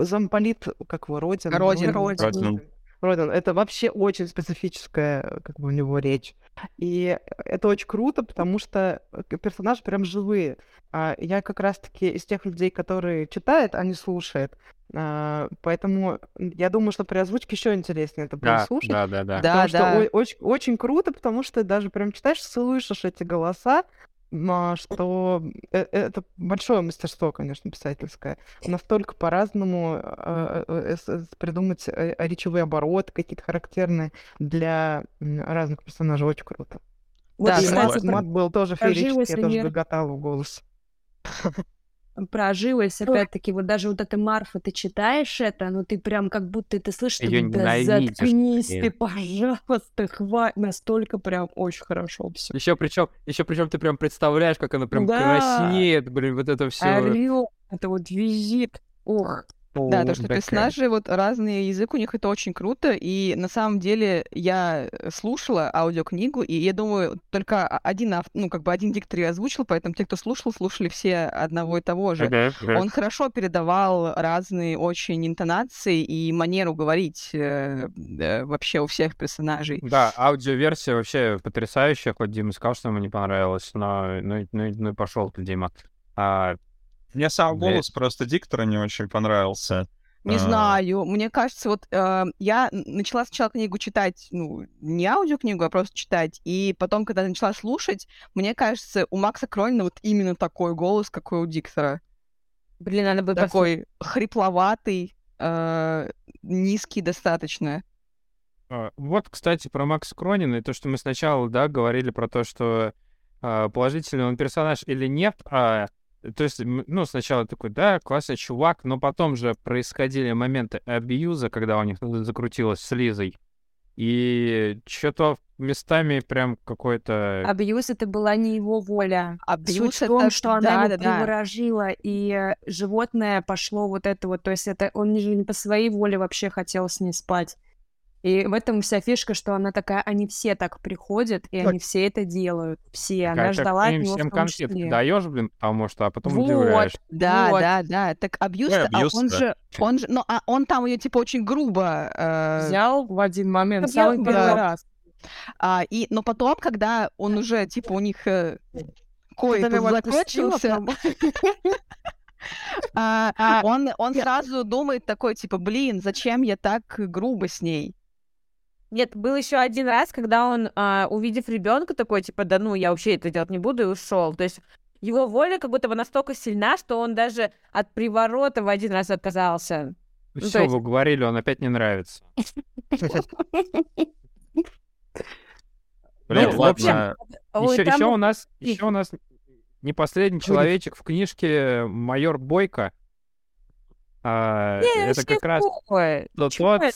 замполит, как его, Родин. Родин. Родин. Родин. Это вообще очень специфическая, как бы, у него речь. И это очень круто, потому что персонажи прям живые. А я как раз-таки из тех людей, которые читают, а не слушают. А, Поэтому я думаю, что при озвучке еще интереснее это будет Да, слушать. да, да, да. Да, Потому что да. о- очень, очень круто, потому что даже прям читаешь, слышишь эти голоса, что э- это большое мастерство, конечно, писательское. Настолько по-разному э, э, с- с- придумать э, речевые обороты какие-то характерные для разных персонажей. Очень круто. Вот, Да, И мат, кстати, мат был тоже феерический, я тоже гоготала в голос. про живость, опять-таки, вот даже вот это Марфа, ты читаешь это, но ты прям как будто это слышишь, ты Её да заткнись ты, пожалуйста, хватит, настолько прям очень хорошо все. Еще причем, еще причем ты прям представляешь, как она прям Да. краснеет, блин, вот это все. Орёт, это вот визит, ох. Да, то, что персонажи, вот разный язык у них, это очень круто. И на самом деле я э, слушала аудиокнигу, и я думаю, только один, ав- ну, как бы один диктор ее озвучил, поэтому те, кто слушал, слушали все одного и того же. Он хорошо передавал разные очень интонации и манеру говорить э, э, вообще у всех персонажей. Да, аудиоверсия вообще потрясающая, хоть Дима сказал, что ему не понравилось, но ну, ну, ну и пошел ты, Дима. А, Мне сам Блин. голос просто диктора не очень понравился. Не А, знаю, мне кажется, вот э, я начала сначала книгу читать, ну, не аудиокнигу, а просто читать, и потом, когда начала слушать, мне кажется, у Макса Кронина вот именно такой голос, какой у диктора. Блин, надо бы Такой хрипловатый, э, низкий достаточно. а, вот, кстати, про Макса Кронина и то, что мы сначала, да, говорили про то, что а, положительный он персонаж или нет, а, то есть, ну, сначала такой, да, классный чувак, но потом же происходили моменты абьюза, когда у них закрутилось с Лизой, и что-то местами прям какой-то... Абьюз это была не его воля. Абьюз Суть в том, это- что она да, его да, да. приворожила, и животное пошло вот это вот, то есть это он же не по своей воле вообще хотел с ней спать. И в этом вся фишка, что она такая, они все так приходят, и они все это делают. Все. Она Так, ждала от него всем в том конфет числе. даешь, блин, потому что, а потом Вот. удивляешь. Да, Вот. да, да. Так абьюз, Какой а абьюз, он да? же, он же, ну, а он там ее типа очень грубо э, Взял в один момент, самый первый да. раз. А, и, но потом, когда он уже, типа, у них э, кое закончился, а, он, он сразу думает такой, типа, блин, зачем я так грубо с ней? Нет, был еще один раз, когда он, а, увидев ребенка, такой, типа, да ну, я вообще это делать не буду, и ушел. То есть его воля как будто бы настолько сильна, что он даже от приворота в один раз отказался. Ну, Все, есть- вы говорили, он опять не нравится. Блин, Ну, ладно. Еще, там еще у нас, еще у нас не последний человечек в книжке майор Бойко. А, Не, это как раз такое. тот, тот-?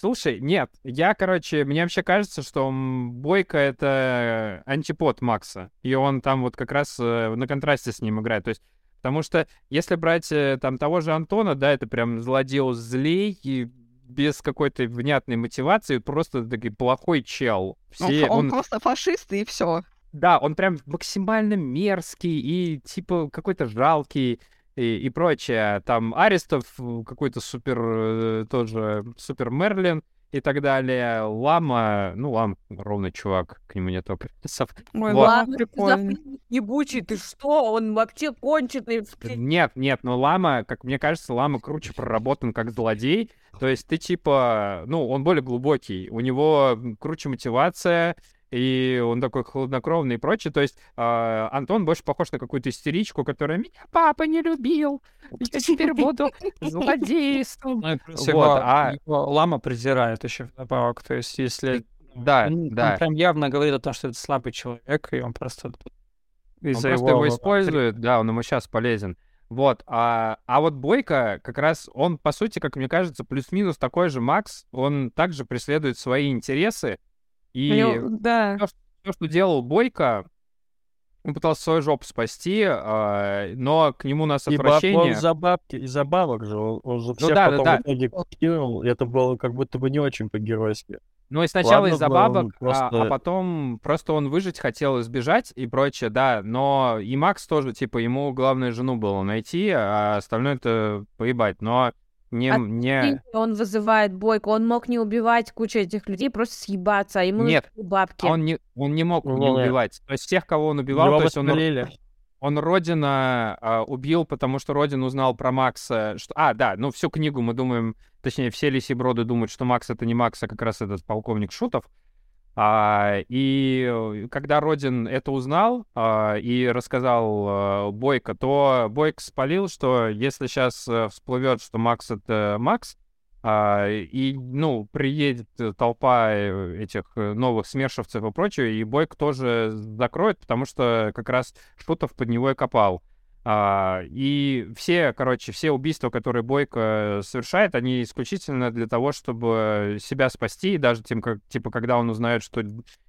Слушай, нет, я, короче, мне вообще кажется, что Бойко — это антипод Макса, и он там вот как раз э, на контрасте с ним играет, то есть Потому что если брать э, там того же Антона, да, это прям злодеус злей и без какой-то внятной мотивации, просто такой плохой чел. Он, Все, он он, просто фашист, и все. да, он прям максимально мерзкий и типа какой-то жалкий и, и прочее. Там Арестов э, какой-то супер э, тоже супер Мерлин и так далее. Лама, ну, Лам ровный чувак, к нему нет вопросов. Ой, Вот. Лама прикольный. ебучий, ты что? Он вообще конченый. Нет, нет, но Лама, как мне кажется, Лама круче проработан как злодей. То есть ты типа, ну, он более глубокий, у него круче мотивация, и он такой хладнокровный и прочее. То есть а, Антон больше похож на какую-то истеричку, которая «Меня папа не любил, я теперь буду злодейством». Ну, Вот, а- лама презирает еще вдобавок. То есть, если Да, он, да. он прям явно говорит о том, что это слабый человек, и он просто из-за его... его использует, да, он ему сейчас полезен. Вот, а, а вот Бойко, как раз, он, по сути, как мне кажется, плюс-минус такой же Макс, он также преследует свои интересы, и Ну, да. все, что делал Бойко, он пытался свою жопу спасти, а, но к нему у нас И баб- отвращение... он за бабки, из-за бабок же, он, он же всех да, да, потом да. в итоге купил, это было как будто бы не очень по-геройски. Ну и сначала Ладно из-за бабок, а- а, просто- потом просто он выжить хотел, избежать и прочее, да. Но и Макс тоже, типа, ему главное жену было найти, а остальное это поебать. Но не... А не... Он вызывает бойку, он мог не убивать кучу этих людей, просто съебаться, а ему Нет, нужны бабки. А он не, он не мог не Не-не. убивать. То есть всех, кого он убивал, Его то есть он, подстрелили. он Родина а, убил, потому что Родин узнал про Макса. Что... А, да, ну всю книгу мы думаем, точнее, все лисиброды думают, что Макс это не Макс, а как раз этот полковник Шутов. А, и э, когда Родин это узнал а, и рассказал э, Бойко, то Бойко спалил, что если сейчас всплывет, что Макс это Макс, а, и, ну, приедет э, толпа э, этих э, новых смершевцев и прочее, и Бойко тоже закроет, потому что как раз Шутов под него и копал. А, и все, короче, все убийства, которые Бойко совершает, они исключительно для того, чтобы себя спасти, и даже тем, как, типа, когда он узнает, что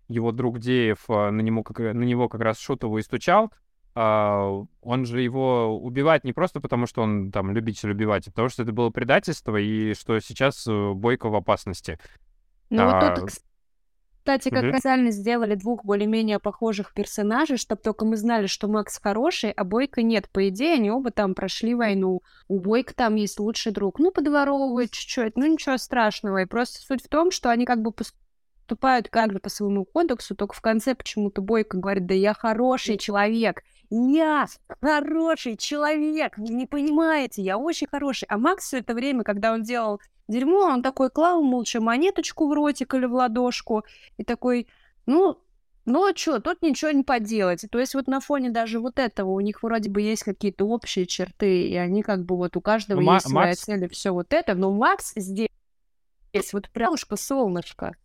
его друг Деев а, на, нему, как, на него как раз Шутову и стучал, а, он же его убивает не просто потому, что он там любитель убивать, а потому что это было предательство, и что сейчас э, Бойко в опасности. Ну вот А, тут, кстати, как раз реально сделали двух более-менее похожих персонажей, чтобы только мы знали, что Макс хороший, а Бойко нет. По идее, они оба там прошли войну. У Бойко там есть лучший друг. Ну, подворовывает чуть-чуть, ну ничего страшного. И просто суть в том, что они как бы поступают как бы по своему кодексу, только в конце почему-то Бойко говорит, да я хороший человек. Я хороший человек, вы не понимаете, я очень хороший. А Макс все это время, когда он делал дерьмо, он такой клал молча монеточку в ротик или в ладошку и такой, ну, ну а что, тут ничего не поделать. То есть вот на фоне даже вот этого у них вроде бы есть какие-то общие черты, и они как бы вот у каждого Ну, есть своя Макс- цель и все вот это, но Макс здесь здесь вот прямушка солнышко.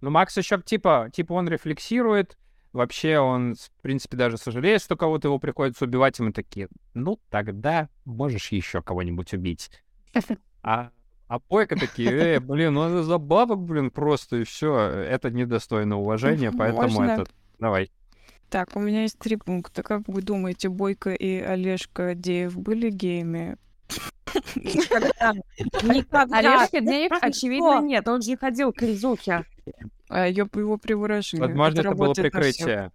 Ну, Макс еще типа, типа он рефлексирует, вообще он, в принципе, даже сожалеет, что кого-то его приходится убивать, и мы такие, ну, тогда можешь еще кого-нибудь убить. А, а Бойко такие, э, блин, ну это за бабок, блин, просто, и все. Это недостойно уважения, поэтому Можно? этот, давай. Так, у меня есть три пункта. Как вы думаете, Бойко и Олежка Деев были геями? Никогда. Никогда. Олежка Деев, очевидно, нет, он же не ходил к Резухе. А ее его приворожили. Возможно, это было прикрытие.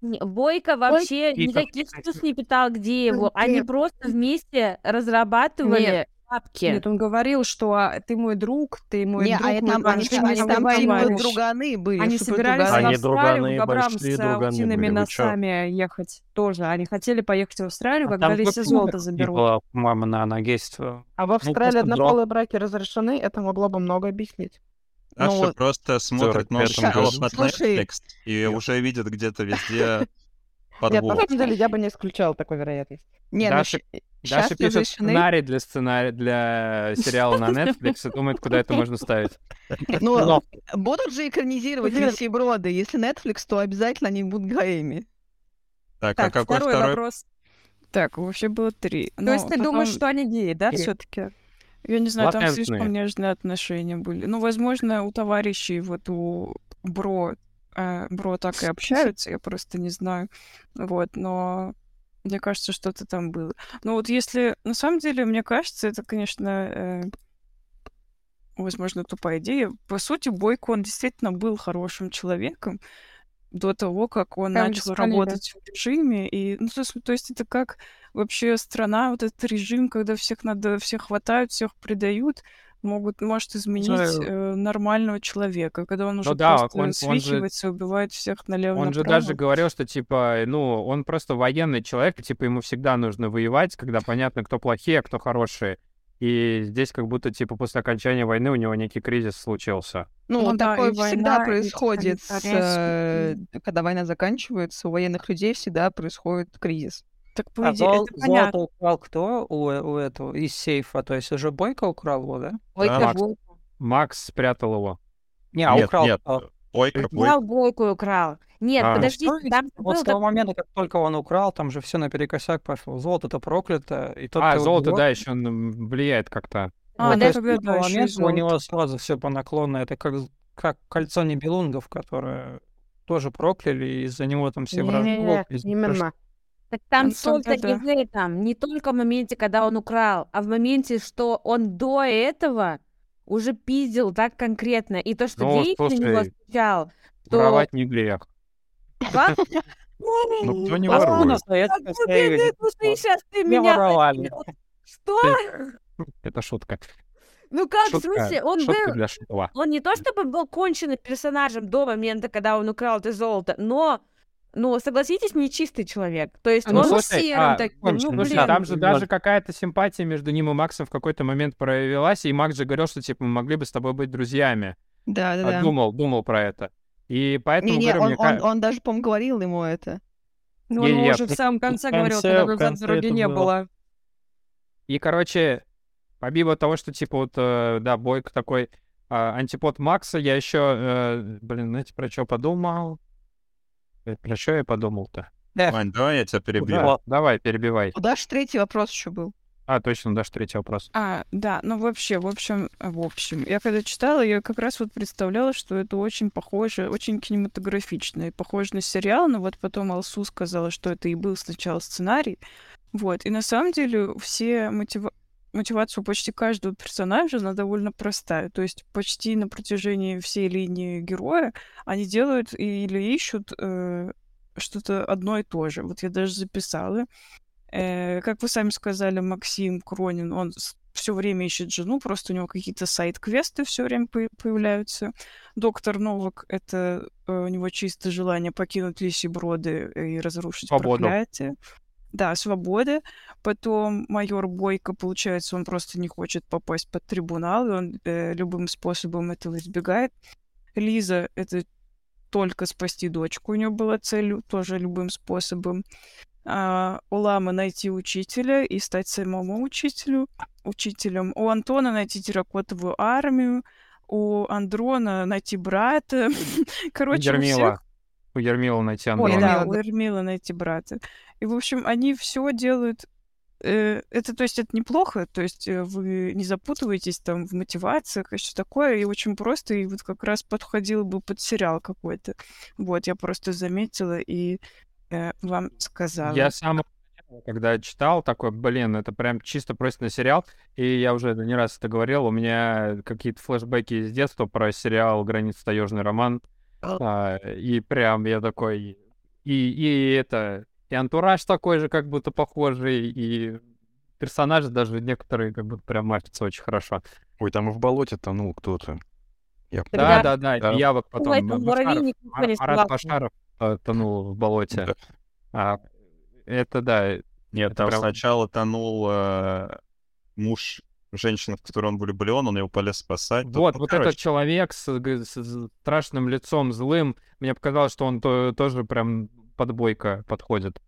Бойко вообще никаких чувств не питал к Дееву. Они просто вместе разрабатывали. Бабки. Нет, он говорил, что а, ты мой друг, ты мой Не, друг, а мой там, они, большой они там типа друганы были. Они собирались друганы. в Они Австралию друганы, к бобрам большие с друганы утиными были, носами ехать тоже. Они хотели поехать в Австралию, А когда там Лисе золото заберут. было, по-моему, на нагейство. А в Австралии просто однополые браки разрешены, это могло бы много объяснить. Даша Ну, просто смотрит 45-м новый под Слушай. Netflix и уже видит где-то везде Нет, подвох. на самом деле я бы не исключал такой вероятности. Не, ну Даша, щ- Даша пишет разрешены. сценарий для сценария для сериала на Netflix и думает, куда это можно ставить. Ну, Но- будут же экранизировать нищеброды. Если Netflix, то обязательно они будут геями. Так, а какой второй второй? вопрос. Так, вообще было три. То есть ты Но думаешь, что они геи, да, И- все-таки? Я не знаю, там Латентные. слишком нежные отношения были. Ну, возможно, у товарищей, вот у Бро, э, Бро так и общаются, я просто не знаю. Вот, но мне кажется, что-то там было. Но вот если... На самом деле, мне кажется, это, конечно, э, возможно, тупая идея. По сути, Бойко, он действительно был хорошим человеком до того, как он Прям начал работать в режиме. И, ну, то есть, то есть это как вообще страна, вот этот режим, когда всех надо, всех хватают, всех предают, могут, может изменить э, нормального человека, когда он уже Ну да, просто он- он же- свихивается, убивает всех налево Он же даже говорил, что, типа, ну, он просто военный человек, и, типа, ему всегда нужно воевать, когда понятно, кто плохие, а кто хорошие. И здесь как будто, типа, после окончания войны у него некий кризис случился. Ну, Ну да, такое и война, всегда и происходит, с, э, когда война заканчивается, у военных людей всегда происходит кризис. Так, по А идее, зол- это понятно. золото украл кто у, у этого из сейфа? То есть уже Бойко украл его, да? Бойко Макс. Бойко. Макс спрятал его. Не, а Нет, украл. нет. Бойко, Украл Бойко. Украл. Нет, А. подожди, что? там Вот был с того так- момента, как только он украл, там же все наперекосяк пошло. Золото-то проклято. И тот, а, его золото, берёт- да, еще влияет как-то. А, Вот, ну то есть тогда с того да, момента у него сразу все по наклонной. Это как, как кольцо небелунгов, которое тоже прокляли, и из-за него там все в Не, разлог. из- именно. Так там Ну, соль-то тогда не в этом. Не только в моменте, когда он украл, а в моменте, что он до этого уже пиздил так конкретно. И то, что Ну, денег на него слушай, стучал, то... Воровать не грех. Как? Ну, кто не ворует? ты сейчас ты Не меня. Что? Это шутка. Ну как, в Шутка, смысле, он шутка был... для шутова. Он не то чтобы был конченым персонажем до момента, когда он украл это золото, но, ну, согласитесь, не чистый человек. То есть Ну, он слушай, серым а, таким, ну, Слушай, блин. там же Ну, даже какая-то симпатия между ним и Максом в какой-то момент проявилась, и Макс же говорил, что, типа, мы могли бы с тобой быть друзьями. Да, да, А, да. Думал, думал про это. И поэтому, Не-не, говорю, он, мне он, он даже, по-моему, говорил ему это. Ну, он Не-не-не, уже в самом конце в говорил, конце- когда в конце вроде не было. было. И, короче, помимо того, что, типа, вот, э, да, Бойко такой а, антипод Макса, я еще, э, блин, знаете, про что подумал? Э, Про что я подумал-то? Вань, давай я тебя перебью. Да, давай, перебивай. У Даши третий вопрос еще был. А, точно, дашь третий вопрос. А, да, ну вообще, в общем, э, в общем, я когда читала, я как раз вот представляла, что это очень похоже, очень кинематографично и похоже на сериал, но вот потом Алсу сказала, что это и был сначала сценарий. Вот, и на самом деле все мотива... мотивацию почти каждого персонажа, она довольно простая. То есть почти на протяжении всей линии героя они делают или ищут э, что-то одно и то же. Вот я даже записала. Э, как вы сами сказали, Максим Кронин, он все время ищет жену, просто у него какие-то сайт-квесты все время по- появляются. Доктор Новак — это э, у него чисто желание покинуть лиси броды и разрушить Свободу. проклятие. Да, свобода. Потом майор Бойко, получается, он просто не хочет попасть под трибунал, и он э, любым способом этого избегает. Лиза — это только спасти дочку, у нее была цель тоже любым способом. А, у Ламы найти учителя и стать самому учителю, учителем. У Антона найти терракотовую армию. У Андрона найти брата. Короче, у всех Ермила. У Ермила найти Ой, Андрона. да, у Эрмила найти брата. И, в общем, они все делают... э, Это, то есть, это неплохо, то есть э, вы не запутываетесь там в мотивациях и все такое, и очень просто, и вот как раз подходило бы под сериал какой-то. Вот, я просто заметила и э, вам сказала. Я сам, когда читал, такой, блин, это прям чисто просто на сериал. И я уже не раз это говорил, у меня какие-то флешбеки из детства про сериал «Граница таежный роман». А, и прям я такой... И, и это... И антураж такой же, как будто похожий, и персонажи даже некоторые как будто прям мапятся очень хорошо. Ой, там и в болоте тонул кто-то. Я Да, да, да, Да. я вот Ой, потом... там Башаров, Марат. Башаров э, тонул в болоте. Да. А, это да, Нет, Это там прям- сначала тонул э, муж женщины, в которую он влюблен, он его полез спасать. Тут, Вот, ну, вот короче, этот человек с, с- с страшным лицом, злым, мне показалось, что он то- тоже прям под бойко подходит.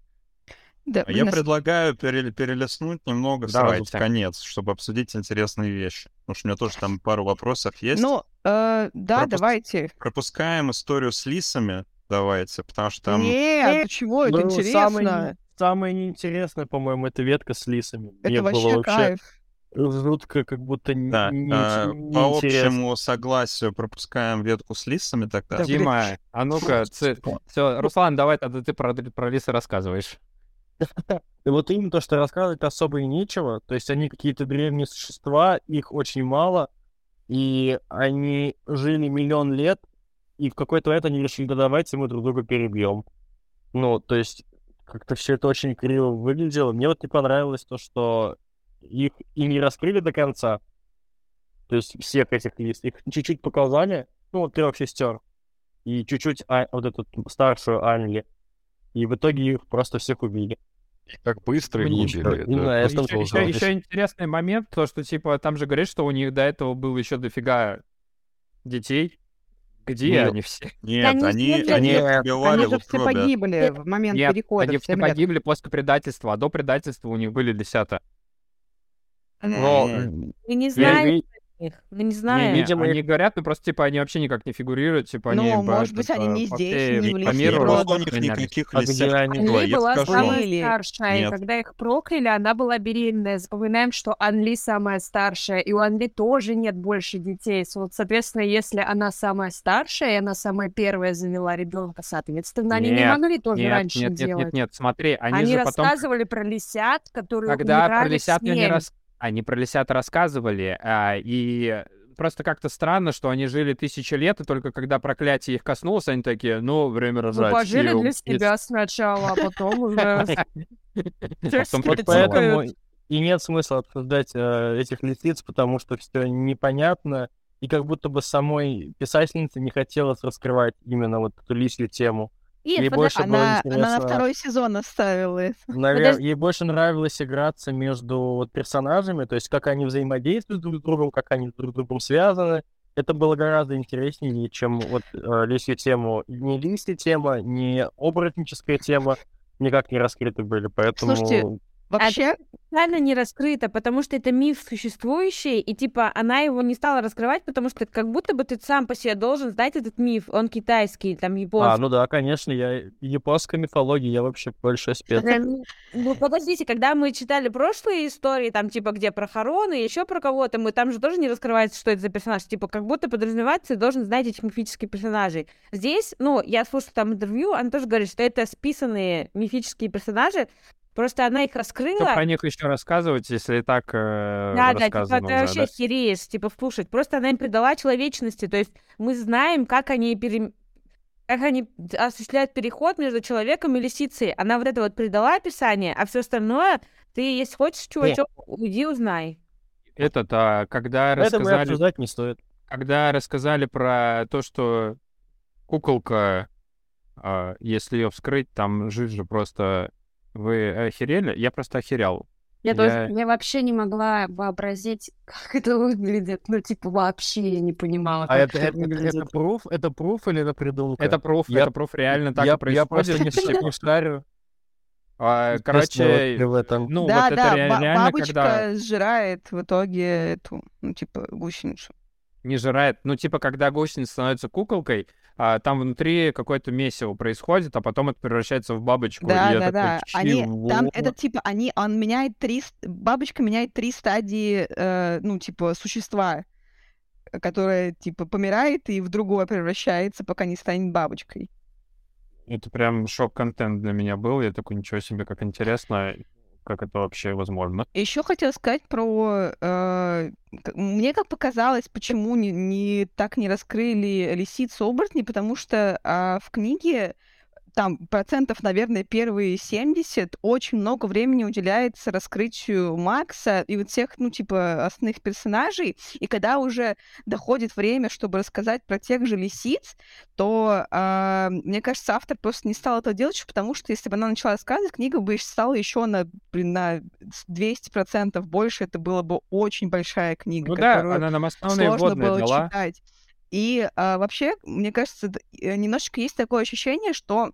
Да, А Я блин, а с- предлагаю пере- перелистнуть немного сразу в Давайте. конец, чтобы обсудить интересные вещи. Потому что у меня тоже там пару вопросов есть. Ну, э, да, Пропуск- давайте. Пропускаем историю с лисами, давайте, потому что там... Нет, ты чего, это Ну, интересно. Самое, самое неинтересное, по-моему, это ветка с лисами. Это Мне было вообще вообще кайф. Жутко, как будто Да, не, э, не по интересно. общему согласию пропускаем ветку с лисами тогда. Да, Дима, а ну-ка, все, Руслан, давай тогда ты про, про лисы рассказываешь. И вот именно то, что рассказывать особо и нечего. То есть они какие-то древние существа, их очень мало, и они жили миллион лет, и в какой-то момент они решили, да давайте мы друг друга перебьем. Ну, то есть как-то все это очень криво выглядело. Мне вот не понравилось то, что их и не раскрыли до конца. То есть всех этих лист. Их чуть-чуть показали, ну, вот трех сестер, и чуть-чуть а- вот эту старшую Анли. И в итоге их просто всех убили. Как быстро их убили. там Еще, ужасно. еще интересный момент, то, что, типа, там же говорит, что у них до этого было еще дофига детей. Где Ну, они все? Нет, они они, все они убивали Они же все погибли в момент Нет, перехода. они все лет. погибли после предательства, а до предательства у них были десята. Но М. Вы не я- их. Ну, не Не, знаю. не, Видимо, они говорят, ну просто типа они вообще никак не фигурируют, типа они Ну, может быть, они не по здесь, не в Не было у них никаких А лисят они? было, я была самая старшая, и когда их прокляли, она была беременная. Запоминаем, что Анли самая старшая, и у Анли тоже нет больше детей. Вот, соответственно, если она самая старшая, и она самая первая завела ребенка, соответственно, они не могли тоже Нет, раньше нет, нет, делать. нет, нет, смотри, они, Они же потом, рассказывали про лисят, которые когда про лисят они, ней. Они про лисят рассказывали, а, и просто как-то странно, что они жили тысячи лет, и только когда проклятие их коснулось, они такие, ну, время Ну, рожать. пожили для себя сначала, а потом уже... Поэтому и нет смысла обсуждать э, этих лисиц, потому что все непонятно, и как будто бы самой писательнице не хотелось раскрывать именно вот эту лисью тему. Нет, Ей больше было Она, она на второй сезон оставила это. Навер- Подожди. Ей больше нравилось играться между вот персонажами, то есть как они взаимодействуют друг с другом, как они друг с другом связаны. Это было гораздо интереснее, чем вот э, лисью тему. Ни лисья тема, ни оборотническая тема никак не раскрыты были, поэтому... Слушайте, Вообще, Реально не раскрыто, потому что это миф существующий, и типа она его не стала раскрывать, потому что как будто бы ты сам по себе должен знать этот миф. Он китайский, там японский. А, ну да, конечно, я японская мифология, я вообще большой спец. Да, ну, Ну, подождите, когда мы читали прошлые истории, там, типа, где про Харона, еще про кого-то, мы там же тоже не раскрывается, что это за персонаж. Типа, как будто подразумевается, ты должен знать этих мифических персонажей. Здесь, ну, я слушала там интервью, она тоже говорит, что это списанные мифические персонажи, просто она их Что раскрыла. про них еще рассказывать, если и так э, Да, да, типа, уже, вообще да? хереешь, типа, слушать. Просто она им придала человечности, то есть мы знаем, как они пере... как они осуществляют переход между человеком и лисицей. Она вот это вот придала описание, а все остальное ты, если хочешь, чувачок, уйди узнай. Этот, а, когда и рассказали, обсуждать не стоит. когда рассказали про то, что куколка, а, если ее вскрыть, там жить же просто... Вы охерели? Я просто охерял. Я, Я- тоже- я вообще не могла вообразить, как это выглядит. Ну, типа, вообще я не понимала, А это, это это, это, выглядит. пруф? Это пруф или это придумка? Это пруф, Я- это пруф реально так я, происходит. я просто не, не шарю. А, короче, в этом. ну да, вот это да, ба- реально, бабочка когда сжирает в итоге эту, ну, типа, гусеницу. не жирает, ну типа когда гусеница становится куколкой, а, там внутри какое-то месиво происходит, а потом это превращается в бабочку. Да, и я да, такой, да. Они, там это типа, они, он меняет три, бабочка меняет три стадии, э, ну, типа, существа, которое, типа, помирает и в другое превращается, пока не станет бабочкой. Это прям шок-контент для меня был. Я такой, ничего себе, как интересно, как это вообще возможно. Еще хотела сказать про... э, мне как показалось, почему не, не- так не раскрыли лисиц оборотни, потому что а, в книге там процентов, наверное, первые 70 очень много времени уделяется раскрытию Макса и вот всех, ну, типа, основных персонажей. И когда уже доходит время, чтобы рассказать про тех же лисиц, то, а, мне кажется, автор просто не стал этого делать, потому что если бы она начала рассказывать, книга бы стала еще на, блин, на 200% больше. Это была бы очень большая книга, Ну да, она нам сложно было дала. читать. И а, вообще, мне кажется, э, немножечко есть такое ощущение, что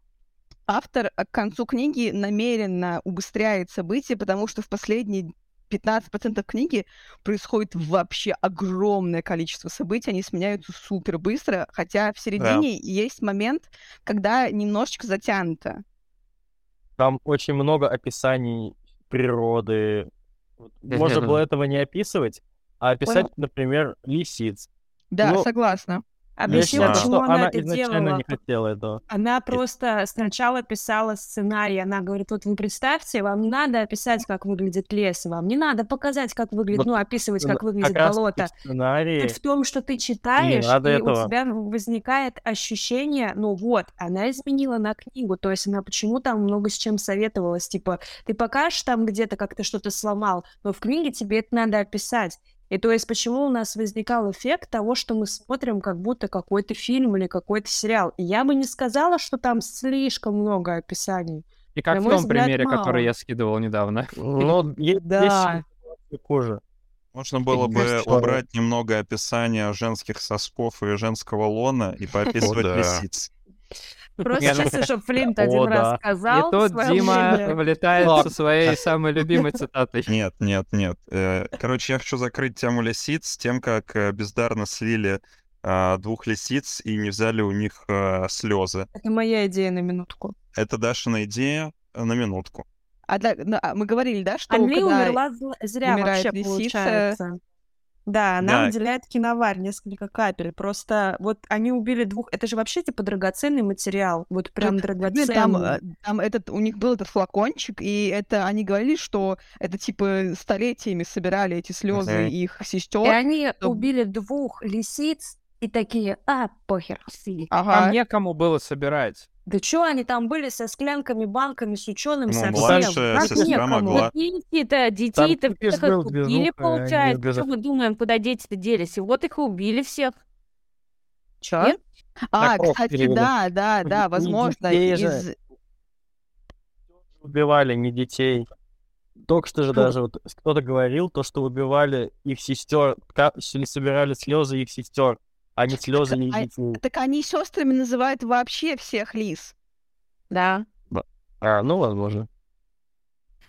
автор а, к концу книги намеренно убыстряет события, потому что в последние 15% книги происходит вообще огромное количество событий, они сменяются супер быстро, хотя в середине есть момент, когда немножечко затянуто. Там очень много описаний природы. Можно было этого не описывать, а описать, например, лисиц. Да, Ну, согласна. Я Объясню, считаю, почему она, она это делала. не хотела этого. Она просто сначала писала сценарий, она говорит, вот вы представьте, вам не надо описать, как выглядит лес, вам не надо показать, как выглядит, Вот, ну, описывать, как Как выглядит раз-таки болото. в сценарии Суть в том, что ты читаешь, и этого. у тебя возникает ощущение, ну вот, она изменила на книгу, то есть она почему там много с чем советовалась, типа, ты покажешь там где-то, как ты что-то сломал, но в книге тебе это надо описать. И то есть почему у нас возникал эффект того, что мы смотрим как будто какой-то фильм или какой-то сериал. И я бы не сказала, что там слишком много описаний. И как На в том взгляд, примере, мало. который я скидывал недавно. Ну, Да. хуже. Можно было бы убрать немного описания женских сосков и женского лона и поописывать лисиц. Просто ну- чисто, чтобы Флинт один раз сказал. И тут Дима влетает со своей самой любимой цитатой. Нет, нет, нет. Э, Короче, я хочу закрыть тему лисиц с тем, как э, бездарно слили а, двух лисиц и не взяли у них э, слезы. Это моя идея на минутку. Это Дашина идея на минутку. А, ну, а мы говорили, да, что Анли когда умерла зря умирает вообще, лисица- получается. Да, она Да. выделяет киноварь несколько капель. Просто вот они убили двух... Это же вообще типа драгоценный материал. Вот прям Тут, драгоценный. Там, э, там этот, у них был этот флакончик, и это они говорили, что это типа столетиями собирали эти слезы Мгм. их И сестер. они чтоб- убили двух лисиц и такие, а, похер. фи». Там Ага. некому было собирать. Да чё они там были со склянками, банками, с ученым, Ну, совсем? младшая Как сестра могла. Детей-то, детей-то убили, они получается. Что мы думаем, куда дети-то делись? И вот их и убили всех. Чё? Нет? А, кровь кстати, перевели. да, да, да, Не возможно, же. из... убивали не детей. Только что же даже вот кто-то говорил, то, что убивали их сестер, собирали слезы их сестер, а не слезы их а- детей. Так они сестрами называют вообще всех лис. Да. А, ну, возможно.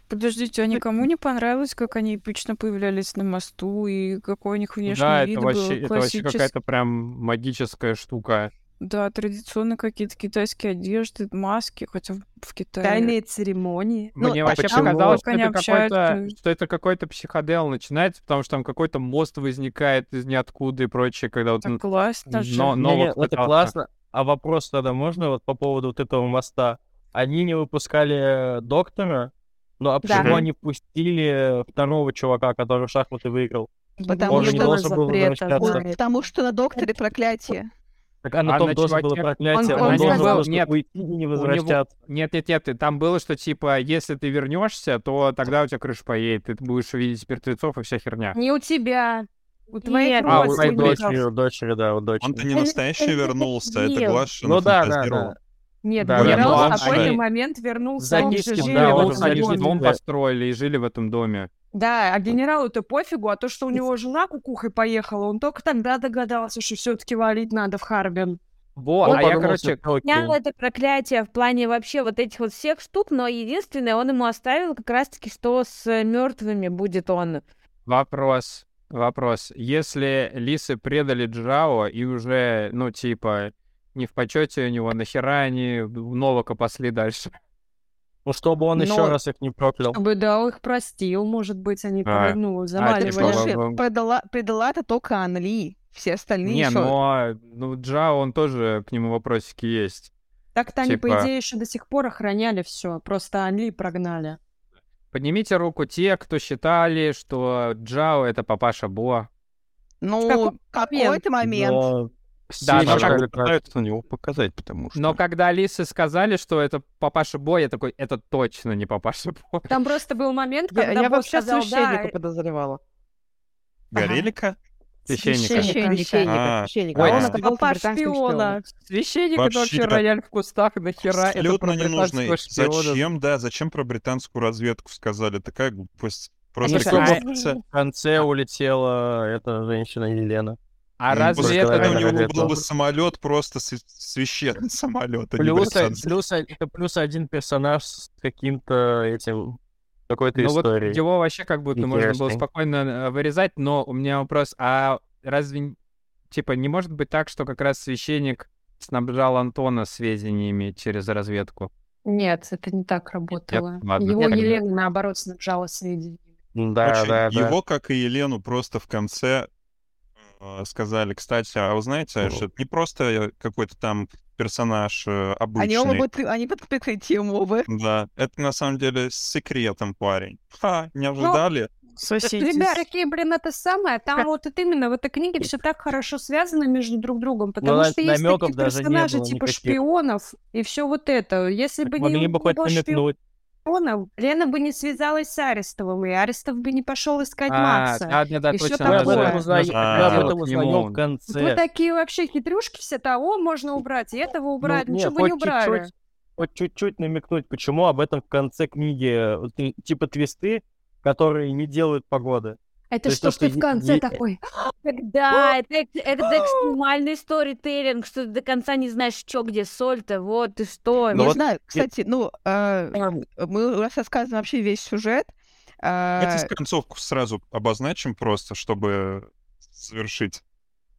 Подождите, а никому не понравилось, как они эпично появлялись на мосту, и какой у них внешний Да, вид это вообще, был это вообще какая-то прям магическая штука. Да, традиционные какие-то китайские одежды, маски, хотя в Китае... Тайные церемонии. Ну, Мне а вообще почему? показалось, что они это, какой-то, общаются? что это какой-то психодел начинается, потому что там какой-то мост возникает из ниоткуда и прочее, когда вот н- классно же. но- Не-не, новых это пытался. классно. А вопрос тогда можно вот по поводу вот этого моста? Они не выпускали э, доктора, ну а почему Да. они пустили второго чувака, который в шахматы выиграл? Потому Он же не что- должен был запрета, да. Потому что на докторе проклятие. Так, а на А том тоже было проклятие, Он- он, он должен сказал- был нет, уйти и не у него- возвращаться. Нет, нет, нет, там было, что типа, если ты вернешься, то тогда у тебя крыша поедет, ты будешь видеть мертвецов и вся херня. Не у тебя, у твоих Нет, А, у твоей дочери, у дочери, да, у дочери. Он-то не настоящий вернулся, это. Глаша Ну да, да, да. Нет, Да, генерал в какой-то момент вернулся, За он же жили да, в он да. построили и жили в этом доме. Да, а генералу-то пофигу, а то, что у него жена кукухой поехала, он только тогда догадался, что все-таки валить надо в Харбин. Во, Он а я, короче. Снял это проклятие в плане вообще вот этих вот всех штук, но единственное, он ему оставил как раз-таки, что с мертвыми будет он. Вопрос, вопрос. Если лисы предали Джао и уже, ну, типа, не в почете у него, нахера они Новака пасли дальше? Ну, чтобы он еще Но- раз их не проклял. Чтобы, да, их простил, может быть, они, А, ну, а, типа, Подожди, вам- предала, предала это только Анли. Все остальные Не, еще... но ну, Джао, он тоже, к нему вопросики есть. Так-то они, по типа- идее, еще до сих пор охраняли все, просто Анли прогнали. Поднимите руку те, кто считали, что Джао — это папаша Бо. Ну, какой какой-то момент. Но все Да, но как-. Пытаются на него показать, потому что... Но когда лисы сказали, что это папаша Бо, я такой, это точно не папаша Бо. Там просто был момент, Я, когда я Бо вообще сказал, священника да, подозревала. Горелика? Священника. Священника. Священника, А, священника. ой, А он а оказался папа шпиона. Священник это вообще рояль в кустах, нахера это Абсолютно про не нужно. британского шпиона? Зачем, да, зачем про британскую разведку сказали? Такая глупость. Просто говорится, В конце улетела эта женщина Елена. А м, разве это... этого у не него был бы самолет просто свя- священный самолет, а не Плюс, британский. плюс, это плюс один персонаж с каким-то этим какой-то Ну вот историей. его вообще как будто можно было спокойно э, вырезать, но у меня вопрос, а разве, типа, не может быть так, что как раз священник снабжал Антона сведениями через разведку? Нет, это не так работало. ладно, Его. Елена, наоборот, снабжала сведениями. Да, Короче, да, да. его, как и Елену, просто в конце сказали, кстати, а вы знаете, что это не просто э, какой-то там персонаж э, Они оба обычный. будут, они под прикрытием оба. Да, это на самом деле с секретом парень. Ха, не Ну, ожидали? Соседи. Ребят, такие, блин, это самое. Там вот это именно в этой книге все так хорошо связано между друг другом, потому на- что есть такие не персонажи типа никаких. шпионов и все вот это. Если бы не Могли бы хоть намекнуть. Шпионов, Лена бы не связалась с Арестовым, и Арестов бы не пошел искать А, Макса. да, да, да, И точно. Мы об этом узнаем, в Вы конце. такие вообще хитрюшки все того можно убрать, и этого убрать, Ну, ничего не, бы не убрали. чуть-чуть, хоть чуть-чуть намекнуть, почему об этом в конце книги, и- типа твисты, которые не делают погоды. Это что то, ты что в конце е- такой. Да, это, эк- это экстремальный сторителлинг, что ты до конца не знаешь, что где соль-то, вот ты что. Не знаю, кстати, ну, а, мы раз рассказываем вообще весь сюжет. а, Давайте концовку сразу обозначим просто, чтобы завершить.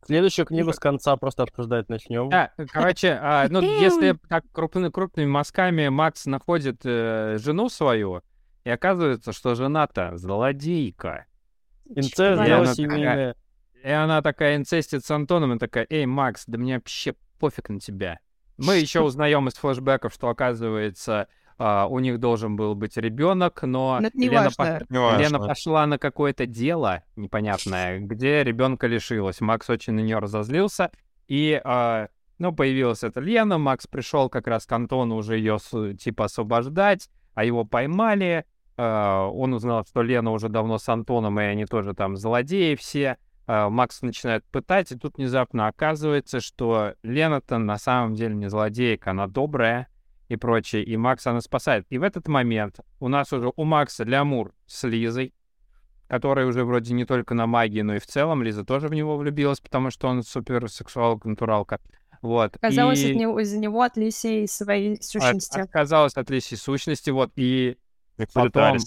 Следующую книгу с конца просто обсуждать начнем. Да, короче, а, ну, если так крупны- крупными мазками Макс находит э, жену свою, и оказывается, что жена-то злодейка. Инцест, И дело она семейное. такая- И она такая инцестит с Антоном и такая, эй, Макс, да мне вообще пофиг на тебя. Мы еще узнаем из флешбеков, что оказывается а, у них должен был быть ребенок, но Но Лена, по-. Лена пошла на какое-то дело непонятное, где ребенка лишилась. Макс очень на нее разозлился, и а, ну появилась эта Лена. Макс пришел как раз к Антону уже ее типа освобождать, а его поймали. А, он узнал, что Лена уже давно с Антоном, и они тоже там злодеи все. А, Макс начинает пытать, и тут внезапно оказывается, что Лена-то на самом деле не злодейка, она добрая и прочее, и Макс она спасает. И в этот момент у нас уже у Макса Лямур с Лизой, которая уже вроде не только на магии, но и в целом Лиза тоже в него влюбилась, потому что он супер сексуалка, натуралка. Вот. Казалось, и... от него, из-за него от Лисии своей от- сущности. отказалась от Лиси сущности, вот, и потом.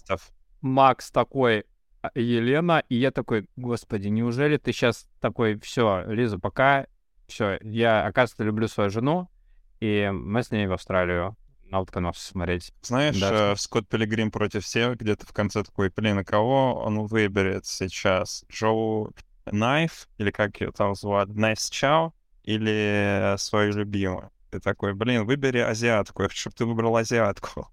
Макс такой, «А, Елена, и я такой, господи, неужели ты сейчас такой, все, Лиза, пока, все, я, оказывается, люблю свою жену, и мы с ней в Австралию на утконосов смотреть. Знаешь, Да. э, Скотт Пилигрим против всех, где-то в конце такой, блин, а кого он выберет сейчас? Джоу Найф, или как ее там звать, Найвс Чау, или э, свою любимую? Ты такой, блин, выбери азиатку, я хочу, чтобы ты выбрал азиатку.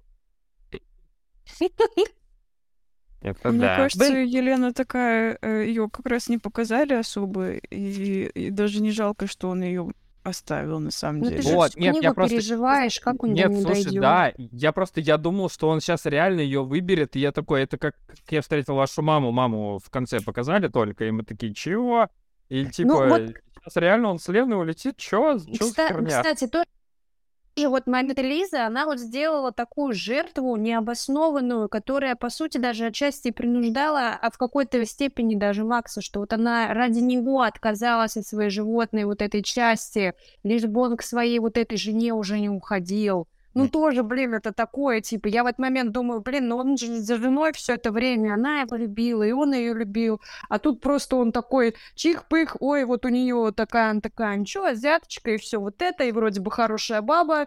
Это Мне да. кажется, Елена такая, ее как раз не показали особо, и, и даже не жалко, что он ее оставил на самом Ну деле. ты же Вот, нет, я книгу просто- переживаешь, как он Нет, до не слушай, дойдет. да, я просто, я думал, что он сейчас реально ее выберет, и я такой, это как, как я встретил вашу маму, маму в конце показали только, и мы такие, чего? И типа, Ну, вот- сейчас реально он с Леной улетит, чё? Чё за Кста-? Кстати, тоже вот момент Лиза, она вот сделала такую жертву необоснованную, которая, по сути, даже отчасти принуждала, а в какой-то степени даже Макса, что вот она ради него отказалась от своей животной вот этой части, лишь бы он к своей вот этой жене уже не уходил. Ну, тоже, блин, это такое, типа, я в этот момент думаю, блин, ну он же за женой все это время, она его любила, и он ее любил, а тут просто он такой, чих-пых, ой, вот у нее такая, такая, ничего, азиаточка, и все вот это, и вроде бы хорошая баба,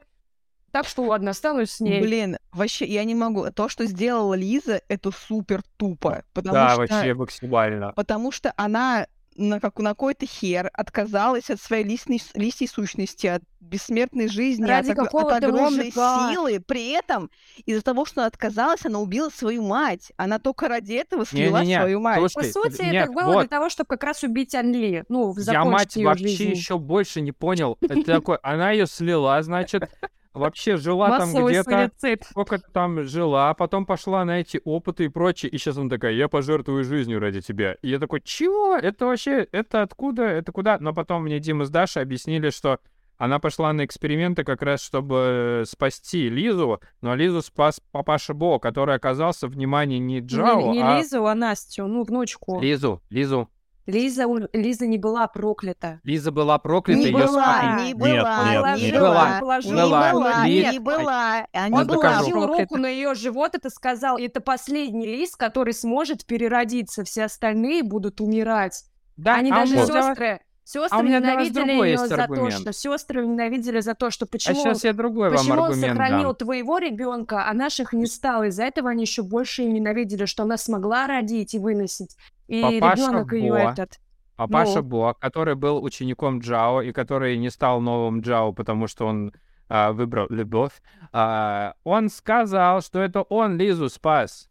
так что ладно, останусь с ней. Блин, вообще, я не могу. То, что сделала Лиза, это супер тупо. Потому Да, что... вообще максимально. Потому что она на, как, на какой-то хер отказалась от своей лисной, лисьей сущности, от бессмертной жизни, Ради от, от огромной мужика. силы. При этом из-за того, что она отказалась, она убила свою мать. Она только ради этого слила Не-не-не, свою мать. По слушай, сути, нет, это было вот. для того, чтобы как раз убить Анли, ну, в Я, мать, закончить ее вообще жизнь. еще больше не понял. Это такой, она ее слила, значит, вообще жила там где-то, сколько там жила, а потом пошла на эти опыты и прочее, и сейчас она такая, я пожертвую жизнью ради тебя. И я такой, чего? Это вообще, это откуда, это куда? Но потом мне Дима с Дашей объяснили, что она пошла на эксперименты как раз, чтобы спасти Лизу, но Лизу спас папаша Бо, который оказался, внимание, не Джао, не, не а Лизу, а Настю, ну, внучку. Лизу, Лизу. Лиза, Лиза не была проклята. Лиза была проклята, Не была, не была, нет, не была, не была, Ли- не была, а Он положил руку на ее живот, это сказал, это последний лист, который сможет переродиться, все остальные будут умирать. Да, Они а даже вот. сестры, сестры А у меня ненавидели ее есть за то, аргумент. что сестры ненавидели за то, что А почему сейчас я другой вам Почему он аргумент сохранил дам. твоего ребенка, а наших не стал? Из-за этого они еще больше ее ненавидели, что она смогла родить и выносить. И Папаша ребенок ее этот. А Паша Ну. Бо, который был учеником Джао и который не стал новым Джао, потому что он а, выбрал любовь, а, он сказал, что это он Лизу спас.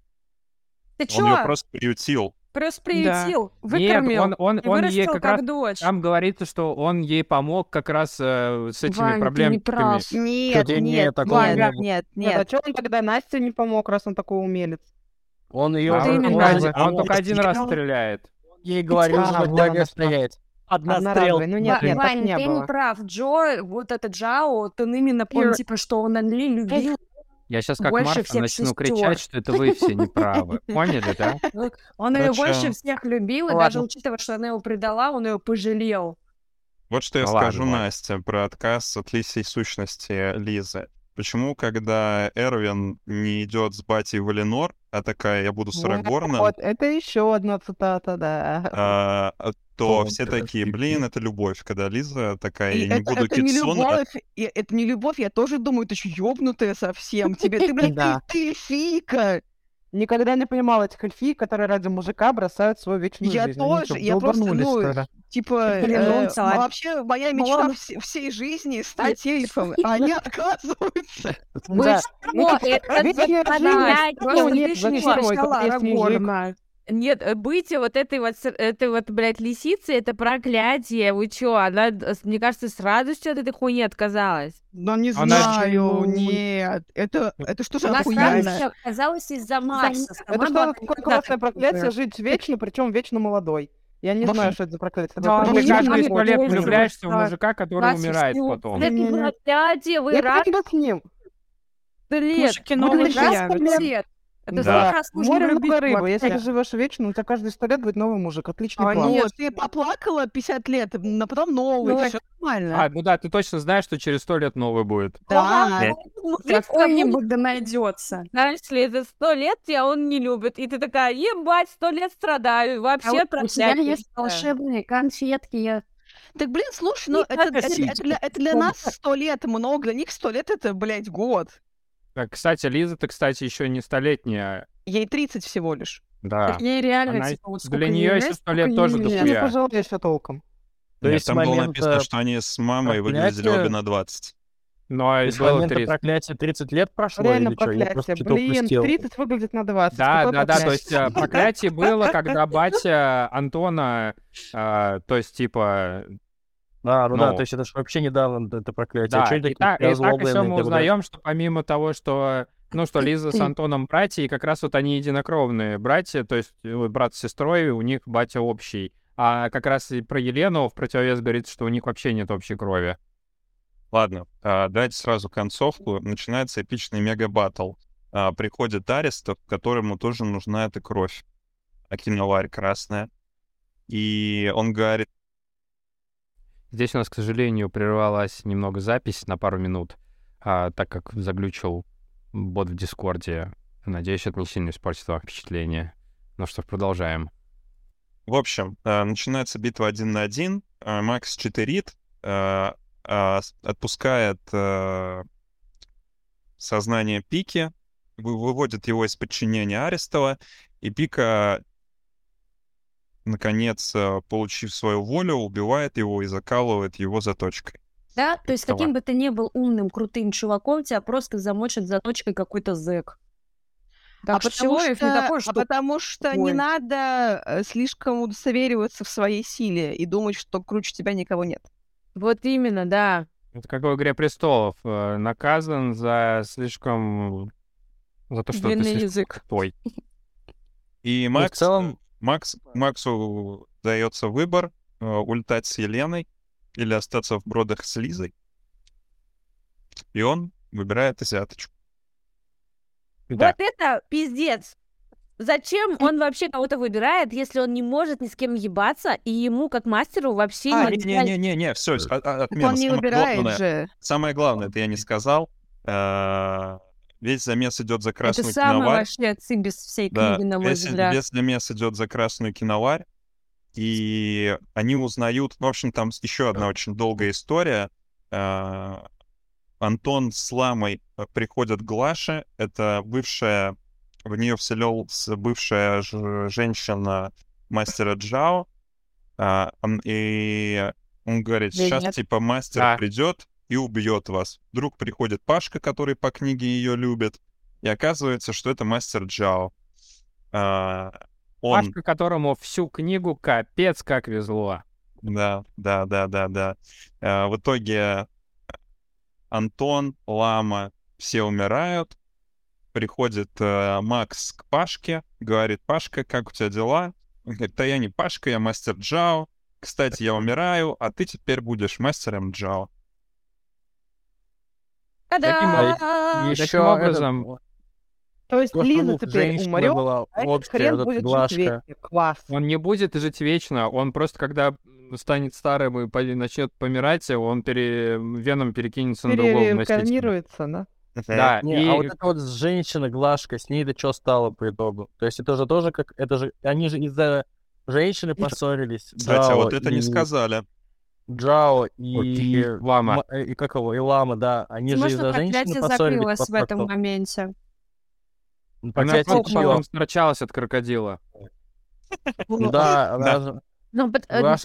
Ты Он ее чё? просто приютил. Просто приютил, Нет, выкормил он, он, и он вырастил ей как, как раз... дочь. Там говорится, что он ей помог как раз э, с этими Вань, ты не прав. Нет, Чё, не, нет, такого нет, не нет, нет, Нет, а нет. что он тогда Насте не помог, раз он такой умелец? Он ее... А он, именно. только один- А он он только один раз стреляет. ей говорил, что благо она стрелять. Однострел. Одноразовый. Ну нет, нет, Вань, не ты было. не прав. Джо, вот этот Джао, он именно, он типа, что он Анли любил. Я сейчас как Больше Марфа начну сестер. кричать, что это вы все неправы. Поняли, да? Он ее больше всех любил, и ладно. даже учитывая, что она его предала, он ее пожалел. Вот что я Ну ладно, скажу. Насте про отказ от лисей сущности Лизы. Почему, когда Эрвин не идет с батей в Эленор, а такая, я буду с Арагорном, Вот, это еще одна цитата, да. а, то О, все такие, блин, это любовь. Когда Лиза такая, И я не это, буду это не Китсуна, любовь, и это не любовь, я тоже думаю, ты что, ёбнутая совсем. Тебе, ты, блядь, Да. ты, ты фика. Никогда не понимал этих эльфий, которые ради мужика бросают свою вечную Я жизнь. Тоже, что, я просто, долбанулись, ну, что ли? Типа, Блин, ну э, вообще моя мечта Он- вс- всей жизни стать эльфом, а они отказываются. Да. Ну, Ну, это ведь я заставлять живу, его ну, нет, э, быть вот этой вот, с- этой вот, блядь, лисицей, это проклятие. Вы чё, она, мне кажется, с радостью от этой хуйни отказалась. Но не Она знаю, нет. Это, Ну, это что за Она охуенно? сразу оказалась из-за Макса. Это что, никогда классное проклятие жить вечно, причем вечно молодой. Я не знаю, что это за проклятие. Да, ты каждые не сто лет влюбляешься в да. мужика, который умирает потом. Это проклятие, вы Я рад тебя с ним. лет. Мужики новые Раз лет. Это Да. Море много рыбы. Если ты живешь вечно, у тебя каждые сто лет будет новый мужик. Отличный А план. нет, ты поплакала 50 лет, а потом новый, Ну, все нормально. А, ну да, ты точно знаешь, что через сто лет новый будет. Да. Мужик Какой-нибудь да найдется. Знаешь ли, за сто лет тебя он не любит. И ты такая, ебать, сто лет страдаю. А Вообще вот у тебя есть волшебные конфетки. Я Так, блин, слушай, ну это, это- косички. это для, это для нас сто лет много, для них сто лет это, блядь, год. Так, кстати, Лиза-то, кстати, еще не столетняя. Ей 30 всего лишь. Да. Ей реально, Она- типа, вот сколько Для нее еще сто лет тоже не дохуя. пожалел еще толком. То Нет, есть там было момент, написано, э, что они с мамой выглядели проклятия- обе на 20. Но То и есть с было момента 30. проклятия 30 лет прошло Реально или что? Я проклятие. Блин, упустил. 30 выглядит на 20. Да, Какое да, да, то проклятие? есть э, проклятие было, когда батя Антона, э, то есть, типа, А, ну да, Ну. то есть это же вообще недавно это проклятие. да, А и, так, и так еще мы узнаем, что помимо того, что, ну, что Лиза с Антоном братья, и как раз вот они единокровные братья, то есть э, брат с сестрой, у них батя общий. А как раз и про Елену в противовес говорит, что у них вообще нет общей крови. Ладно, а, давайте сразу концовку. Начинается эпичный мега-баттл. А, Приходит Арестов, которому тоже нужна эта кровь. Акиноларь красная. И он говорит, Здесь у нас, к сожалению, прервалась немного запись на пару минут, а, так как заглючил бот в Дискорде. Надеюсь, это не сильно испортит вам впечатление. Ну что ж, продолжаем. В общем, э, начинается битва один на один. Э, Макс читерит, а, отпускает сознание Пики, вы- выводит его из подчинения Арестова, и Пика, наконец, э, получив свою волю, убивает его и закалывает его заточкой. Да, то есть каким бы ты ни был умным, крутым чуваком, тебя просто замочит заточкой какой-то зэк. Так а что потому что, не такой, а что... потому что не Ой. надо э, слишком удостовериваться в своей силе и думать, что круче тебя никого нет. Вот именно, да. Это как в «Игре престолов». э, Наказан за слишком... За то, что ты Длинный слишком язык. крутой. И в Макс, целом- Макс, Максу дается выбор э, улетать с Еленой или остаться в бродах с Лизой. И он выбирает азиаточку. Да. Вот это пиздец. Зачем он вообще кого-то выбирает, если он не может ни с кем ебаться, и ему, как мастеру, вообще А, не... не-не-не-не, все, Так отмена. он не Самое выбирает главное- же. Самое главное, это я не сказал. Весь замес идет за Это красную самый киноварь. вообще цимбис всей Да, книги, на мой весь, взгляд. весь замес идет за красную киноварь. И они узнают... В общем, там еще одна очень долгая история. Э, Антон с Ламой э, приходят к Глаше. Это бывшая... В нее вселилась бывшая ж- женщина мастера Джао. А, И он говорит, сейчас нет? типа мастер Да. придет и убьет вас. Вдруг приходит Пашка, который по книге ее любит. И оказывается, что это мастер Джао. А, он... Пашка, которому всю книгу капец как везло. Да, да, да, да, да. Э, В итоге Антон, Лама, все умирают. Приходит э, Макс к Пашке, говорит, Пашка, как у тебя дела? Он говорит, да я не Пашка, я мастер Джао. Кстати, я умираю, а ты теперь будешь мастером Джао. Та-да! Еще образом, То есть Лиза теперь умрет, была а общая, хрен будет глажка. жить вечно. Класс. он не будет жить вечно, он просто, когда станет старым и начнет помирать, он пере... веном перекинется на другого носителя. Да? Да, Не, и а вот эта вот женщина, Глашка, с ней-то что стало по итогу? То есть это же тоже как... Это же... Они же из-за женщины поссорились. Кстати, а Джао вот это не и- сказали. Джао и и... Лама. Ма- э, И как его? И Лама, да. Они же Возможно, из-за женщины поссорились. закрылось по в этом моменте. Она Проклятие просто чего? потом строчалась от крокодила. Ну Да, она же... Ну,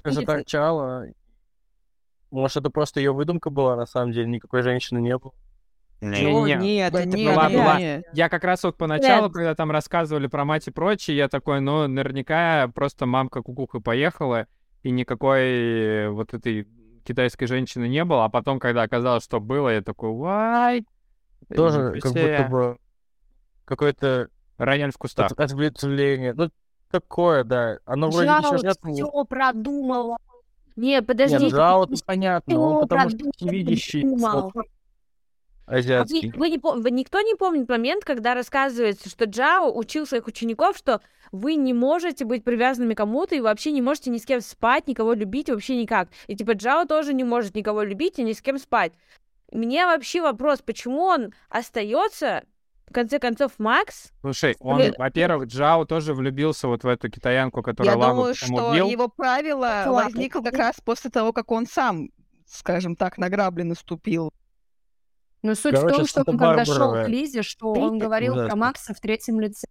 э, же если- торчала. Может, это просто ее выдумка была, на самом деле, никакой женщины не было. Не, Не, нет, это нет, была- нет, была. нет. Я как раз вот поначалу, Нет. когда там рассказывали про мать и прочее, я такой, ну, наверняка просто мамка кукуха поехала, и никакой вот этой китайской женщины не было, а потом, когда оказалось, что было, я такой, вай, Тоже как будто бы какое-то рояль в кустах. от- ответвление. Ну, такое, да. Оно вроде еще нет. все продумала. Не, Нет, подождите. Джао, это понятно, он потому что продумал, А Вы, азиатский. вы не пом- вы- никто не помнит момент, когда рассказывается, что Джао учил своих учеников, что вы не можете быть привязанными к кому-то и вообще не можете ни с кем спать, никого любить вообще никак. И типа Джао тоже не может никого любить и ни с кем спать. Мне вообще вопрос, почему он остается, в конце концов, Макс? Слушай, он, Блин. во-первых, Джао тоже влюбился вот в эту китаянку, которая Я ламу думаю, что убил. его правило возникло как раз после того, как он сам, скажем так, на грабли наступил. Но суть Короче, в том, что он когда шел к Лизе, что он говорил про Ужасно. Макса в третьем лице.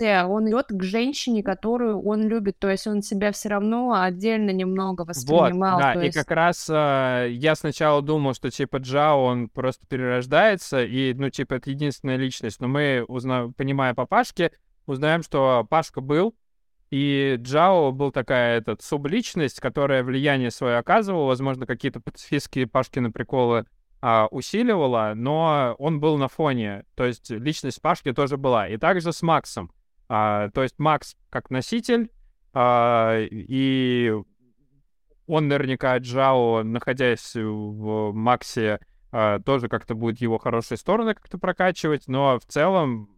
Он идет к женщине, которую он любит, то есть он себя все равно отдельно немного Вот, воспринимал. да, то и есть... как раз э, я сначала думал, что типа Джао, он просто перерождается, и, ну, типа, это единственная личность, но мы, узна... понимая по Пашке, узнаем, что Пашка был, и Джао был такая этот субличность, которая влияние свое оказывала, возможно, какие-то пацифистские Пашкины приколы а, усиливала, но он был на фоне, то есть личность Пашки тоже была. И также с Максом. А, то есть Макс как носитель, а, и он наверняка Джао, находясь в Максе, а, тоже как-то будет его хорошие стороны как-то прокачивать, но в целом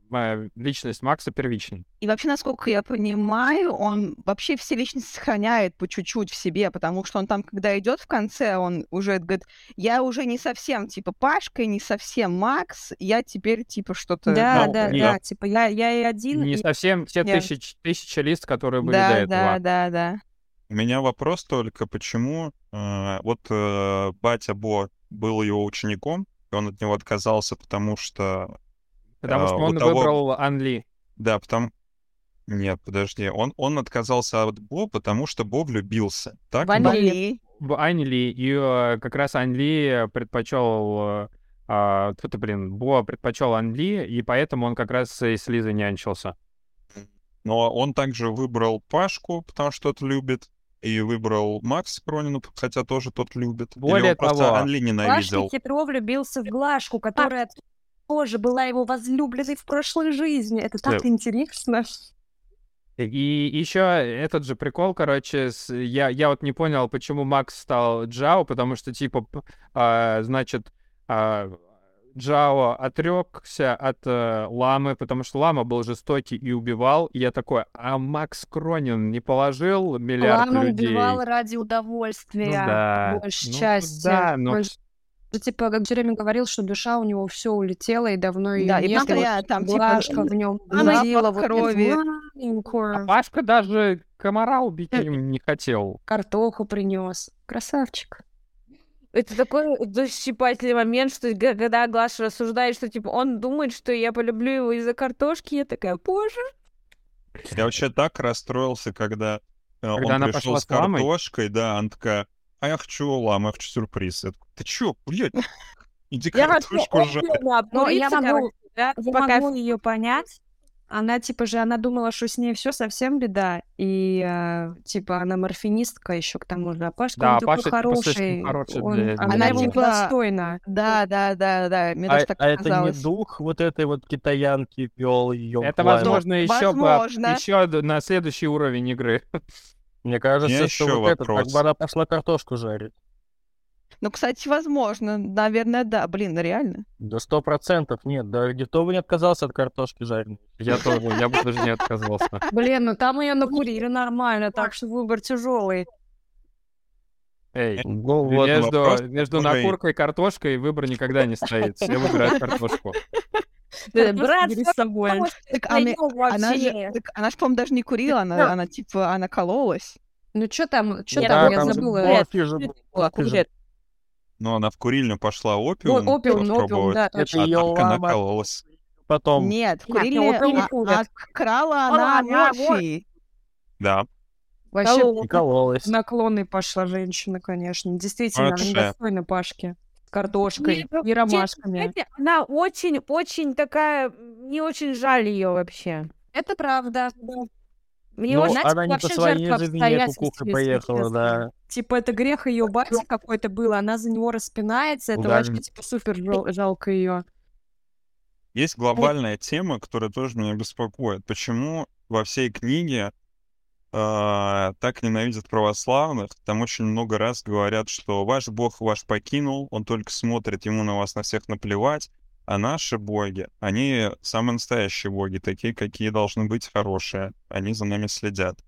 личность Макса первична. И вообще, насколько я понимаю, он вообще все личности сохраняет по чуть-чуть в себе, потому что он там, когда идет в конце, он уже говорит, я уже не совсем типа Пашка, не совсем Макс, я теперь типа что-то... Да, ну, да, и- да, типа я, я и один, Не и- совсем те Я- тысяч, тысяча лист, которые были до Да, этого. да, да, да. У меня вопрос только, почему э, вот э, батя Бо был его учеником, и он от него отказался, потому что... Потому э, что он того- выбрал Анли. Да, потому... Нет, подожди, он, он отказался от Бо, потому что Бо влюбился. Так? Вали. Вали. в Ань Ли, и э, как раз Ань Ли предпочел, э, а, тьфу ты, блин, Бо предпочел Ань Ли, и поэтому он как раз и с Лизой нянчился. Но он также выбрал Пашку, потому что тот любит, и выбрал Макс Пронину, хотя тоже тот любит. Или Более он просто того, Анли ненавидел. Пашка хитро влюбился в Глашку, которая тоже была его возлюбленной в прошлой жизни. Это так Да. интересно. И еще этот же прикол, короче, с- я, я вот не понял, почему Макс стал Джао, потому что, типа, а, значит, а, Джао отрекся от э, Ламы, потому что Лама был жестокий и убивал. И я такой, а Макс Кронин не положил миллиард Лама людей? убивала ради Ну удовольствия, да. большей Ну части. да, но Больш- Ну, типа, как Джереми говорил, что душа у него все улетела, и давно ее Да, и нет. постоянно вот там, типа, в нем запах вот крови. маленькую А Пашка даже комара убить не, не хотел. картоху принес. Красавчик. Это такой душесчипательный момент, что когда Глаша рассуждает, что типа он думает, что я полюблю его из-за картошки, я такая, боже. Я вообще так расстроился, когда, э, он она пришел пошла с картошкой, да, она такая, а я хочу ламу, я хочу сюрприз. Я такой, ты чё, блядь? Иди Я вообще картошку жарь. отдельно Ну, я могу, да, я пока могу ее понять. Она, типа же, она думала, что с ней все совсем беда. И, э, типа, она морфинистка еще к тому же. А Пашка, Да, он такой Паша, типа, хороший. хороший он- для- она для его достойна. Да, да, да, да. Мне А, даже так а это показалось. не дух вот этой вот китаянки вел ее. Это, возможно, еще, возможно. еще на следующий уровень игры. Мне кажется, что вот это, так вопрос. бы она пошла картошку жарить. Ну, кстати, возможно. Наверное, да. Блин, реально. Да сто процентов нет. Да никто бы не отказался от картошки жареной. Я тоже, я бы даже не отказался. Блин, ну там ее накурили нормально, так что выбор тяжелый. Эй, Ну между, вопрос, между накуркой и картошкой выбор никогда не стоит. Все выбирают картошку. Да, Брат, с собой. Так она, она же, так она же, по-моему, даже не курила, она, она типа, она кололась. Ну что там, что там, я забыла. Но она в курильню пошла Ну, опиум, опиум, ну, опиум, да, Это а ее только лама накололась. потом. Нет, в Нет, курильне а- а крала она она морфий. Да. Вообще Колола. И кололась. наклонной пошла женщина, конечно. Действительно, она недостойна Пашки. Картошкой ну, и ромашками. Знаете, она очень, очень такая, не очень жаль ее вообще. Это правда. Мне Ну, очень знаете, она не по своей же вине кукухой поехала, да. Типа, это грех ее бати какой-то был, она за него распинается, это Да. вообще, типа, супер жал- жалко ее. Есть глобальная тема, которая тоже меня беспокоит. Почему во всей книге а, так ненавидят православных? Там очень много раз говорят, что ваш бог ваш покинул, он только смотрит, ему на вас на всех наплевать. А наши боги, они самые настоящие боги, такие, какие должны быть хорошие. Они за нами следят.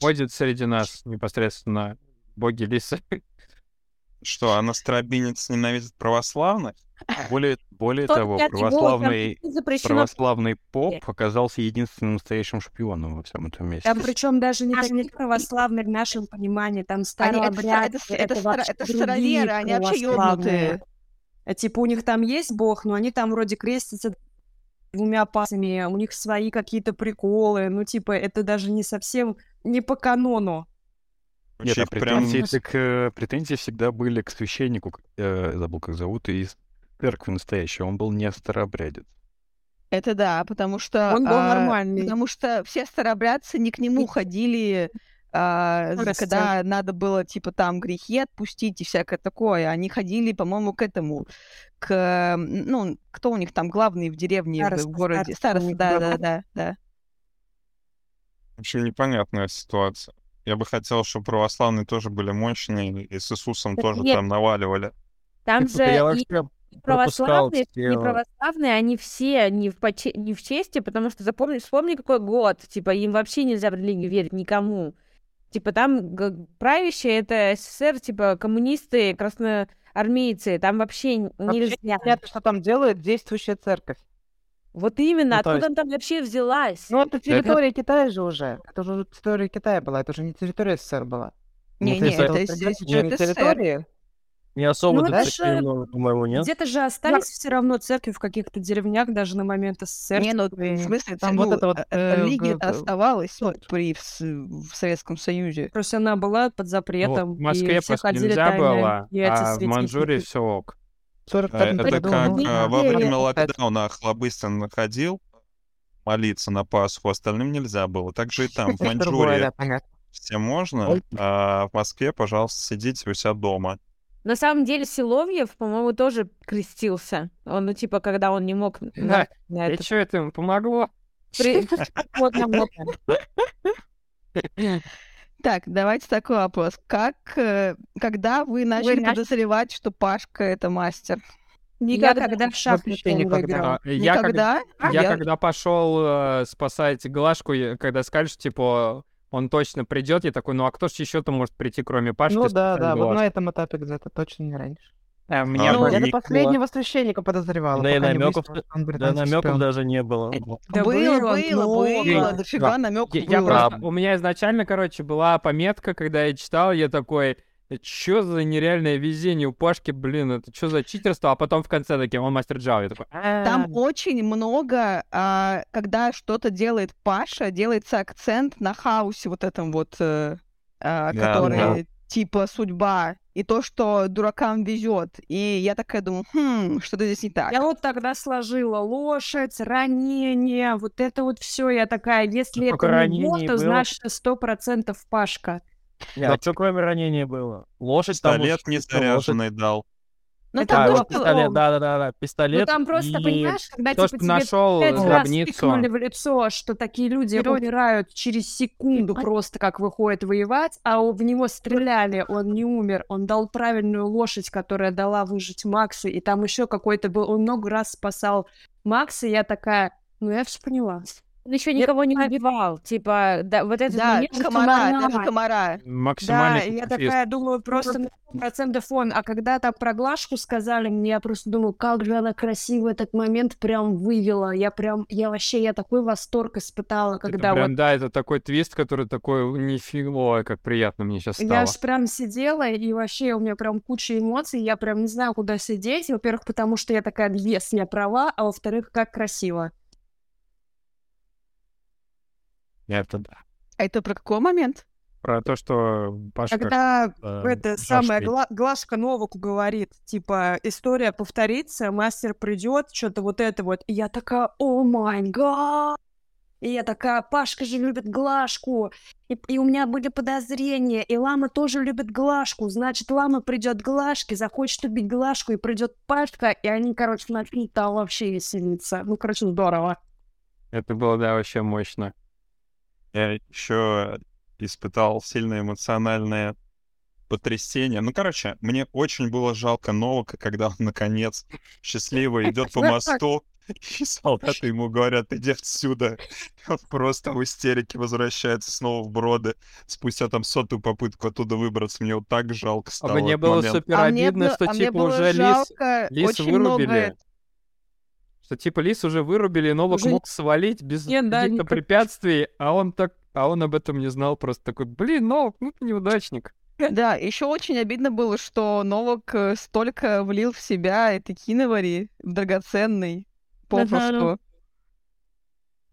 Ходит среди нас непосредственно боги лисы. Что, анастробинец ненавидит православных? Более, более того, православный, православный поп оказался единственным настоящим шпионом во всем этом месте. Там причем даже не такие православные в нашем понимании, там Они, это, старообрядцы, это, это, вообще это другие староверы, они вообще православные. ёбнутые. А, Типа у них там есть бог, но они там вроде крестятся двумя пасами, у них свои какие-то приколы, ну типа это даже не совсем не по канону. Нет, Вообще а прям- претензии, так, э, претензии всегда были к священнику, э, забыл, как зовут, из церкви настоящей. Он был не старообрядец. Это да, потому что... Он был а, нормальный. Потому что все старобрядцы не к нему ходили, а, за- Прости. когда надо было, типа, там грехи отпустить и всякое такое. Они ходили, по-моему, к этому, к... Ну, кто у них там главный в деревне, в- Староста, в городе? староста у Староста, них да, был. да, да, да. В общем, непонятная ситуация. Я бы хотел, чтобы православные тоже были мощные, и с Иисусом Так тоже нет. там наваливали. Там же я и вообще пропускал православные, все... не православные, они все не в, поче- не в чести, потому что запомни, вспомни, какой год. Типа, им вообще нельзя в религию верить никому. Типа, там правящие это СССР, типа, коммунисты, красноармейцы. Там вообще Вообще нельзя. непонятно, что там делает действующая церковь. Вот именно, Ну, откуда есть- она там вообще взялась? Ну, это территория Китая же уже. Это уже территория Китая была, это уже не территория СССР была. Не, не, это, Тогда из- сейчас не это территория. Не особо Ну, даже много, по-моему, нет? Где-то же остались все равно церкви в каких-то деревнях, даже на момент СССР. Не, ну, в смысле, Там ну, вот это вот, э, э, религия г- г- оставалась при, в, в Советском Союзе. То есть она была под запретом, Вот в Москве и все просто ходили нельзя тайно было, а в светить. Манчжурии все ок. В 45 Э, Это году, как ну, э, во время локдауна Охлобыстин ходил молиться на Пасху, остальным нельзя было. Так же и там, в Маньчжурии все можно, а в Москве, пожалуйста, сидите у себя дома. На самом деле Силовьев, по-моему, тоже крестился. Он, ну, типа, когда он не мог на, Да. на И это... что это им помогло? при- Вот нам вот. Так, давайте такой вопрос. Как, э, когда вы начали начали? подозревать, что Пашка это мастер? Я когда в шахматы не никогда. играла. А, Я, Никогда? я Я- когда пошел э, спасать Глашку, я- когда сказали, что типа он точно придет, я такой, ну а кто ж еще-то может прийти, кроме Пашки? Ну да, да, вот Глашку?» на этом этапе где-то, точно не раньше. А, меня Ну, Я до последнего священника подозревала, Да и выяснилось, что он Да, намеков даже не было. Да было, было было, дофига намеков Я, я было. просто- у меня изначально, короче, была пометка, когда я читал, я такой, что за нереальное везение у Пашки, блин, это что за читерство? А потом в конце такие, он мастер Джава. Я такой, Там «А, очень много, а, когда что-то делает Паша, делается акцент на хаосе вот этом вот, э, а, Да, который типа судьба, и то, что дуракам везет. И я такая думаю, хм, что-то здесь не так. Я вот тогда сложила лошадь, ранение, вот это вот все. Я такая, если Сколько это не ранений то было? значит сто процентов Пашка. А что кроме ранения было? Лошадь там... Пистолет чисто лошадь. незаряженный дал. Ну, Да, было вот пистолет, потом. да-да-да, Ну пистолет. там просто, и понимаешь, когда Кто ж типа тебе нашел пять раз гробницу? тыкнули в лицо, что такие люди Вперед. умирают через секунду просто как выходят воевать, а у- в него стреляли, он не умер, он дал правильную лошадь, которая дала выжить Максу, и там еще какой-то был, он много раз спасал Макса, и я такая, ну я все поняла. Он еще никого не убивал. Типа, да, вот этот Да, момент... комара, комара. даже комара. Да, Максимальный и я такая думаю, просто на процентов он. А когда там про Глашку сказали, мне я просто думаю, как же она красиво этот момент прям вывела. Я прям, я вообще, я такой восторг испытала, Это когда прям, вот да, это такой твист, который такой, нифига, ой, как приятно мне сейчас я стало. аж прям сидела, и вообще у меня прям куча эмоций, я прям не знаю, куда сидеть. Во-первых, потому что я такая, yes, я права, а во-вторых, как красиво. Это да. А это про какой момент? Про то, что Пашка... Когда э, это самая Жашкой. Гла- Глашка Новаку говорит, типа, история повторится, мастер придет, что-то вот это вот. И я такая, о май гад! И я такая, Пашка же любит Глашку. И, и у меня были подозрения. И Лама тоже любит Глашку. Значит, Лама придет к Глашке, захочет убить Глашку, и придет Пашка, и они, короче, начнут там вообще веселиться. Ну, короче, здорово. Это было, да, вообще мощно. Я еще испытал сильное эмоциональное потрясение. Ну, короче, мне очень было жалко Новака, когда он, наконец, счастливо идет по мосту, и солдаты ему говорят, иди отсюда. Он просто в истерике возвращается снова в броды. Спустя там сотую попытку оттуда выбраться. Мне вот так жалко А стало. мне этот было момент. супер А мне обидно, было- что а мне типа уже лис, жалко лис очень много вырубили. Что типа лис уже вырубили, и Новак Уже мог свалить без Нет, да, каких-то никак- препятствий, а он так, а он об этом не знал, просто такой, блин, Новак, ну ты неудачник. Да, еще очень обидно было, что Новак э, столько влил в себя этой киновари, в драгоценный, попросту.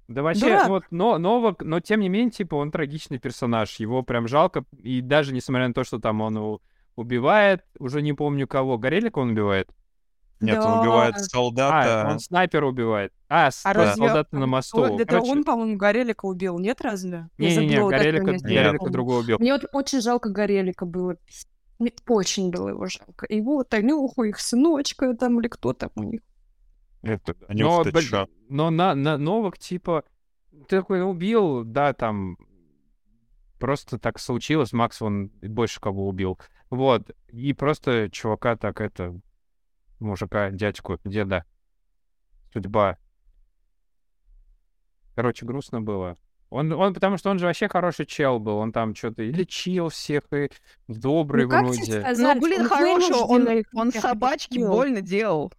Да вообще, Дурак. вот, но Новак, но тем не менее, типа, он трагичный персонаж, его прям жалко, и даже несмотря на то, что там он убивает, уже не помню кого, Горелика он убивает? Нет, он Да. убивает А, солдата. он снайпера убивает. А, А да, разве- солдата на мосту. Это Короче, он, по-моему, Горелика убил, нет, разве? Не-не-не, Горелика, Нет. Горелика другого убил. Мне вот очень жалко Горелика было. Мне очень было его жалко. И вот Танюху, их сыночка там, или кто там у них. Это, Но, чё? но на, на Новак, типа, ты такой убил, да, там, просто так случилось, Макс, он больше кого убил. Вот, и просто чувака так, это, мужика, дядьку, деда, судьба. Короче, грустно было. Он, он, потому что он же вообще хороший чел был, он там что-то и лечил всех, и добрый Ну, вроде. сказать, Ну, блин, он хороший, он, он всех собачке больно делал.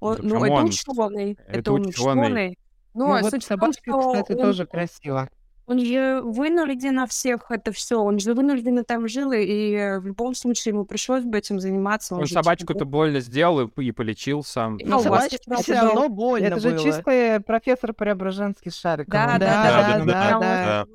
Он- Да ну, это ученый. это Это он ученый. Но Ну вот суть в том, собачка, кстати, он- тоже красиво. Он же вынужденно всех это все, он же вынужденно там жил, и э, в любом случае ему пришлось бы этим заниматься. Он же собачку-то типа больно сделал и, и полечил сам. И Но у вас собачке это все равно больно Это же было. чистый профессор Преображенский с шариком. Да, Он да, Да, да, да, да, да, прям да.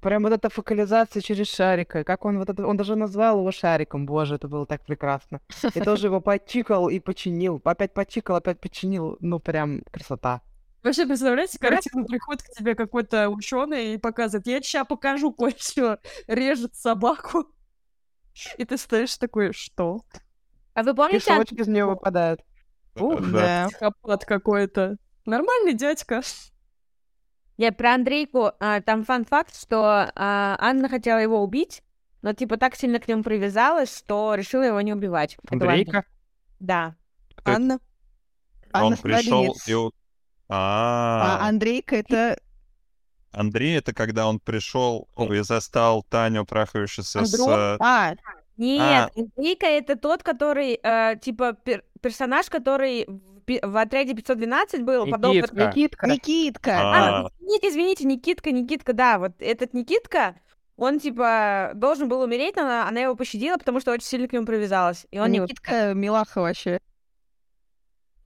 Прям вот эта фокализация через шарика. Как он вот это... Он даже назвал его шариком. Боже, это было так прекрасно. И тоже его почикал и починил. Опять почикал, опять починил. Ну, прям красота. Вообще, представляете, картину приходит к тебе какой-то ученый и показывает, я сейчас покажу кое-что, режет собаку. И ты стоишь такой, что? А вы помните, шелочки из нее выпадают. Ух, Да. Психопат какой-то. Нормальный дядька. я про Андрейку, а, там фан-факт, что а, Анна хотела его убить, но типа так сильно к нему привязалась, что решила его не убивать. Андрейка? Да. Кто это? Анна? Он Анна пришел и... А А, Андрейка это... Андрей, это когда он пришел и застал Таню, трахающуюся с... Э, А, Нет, Андрейка это тот, который, э, типа, пер- персонаж, который в, отряде 512 был. Никитка. Никитка. Никитка. А, А. извините, извините, Никитка, Никитка, да, вот этот Никитка, он, типа, должен был умереть, но она, она его пощадила, потому что очень сильно к нему привязалась. И он не Никитка Милаха вообще.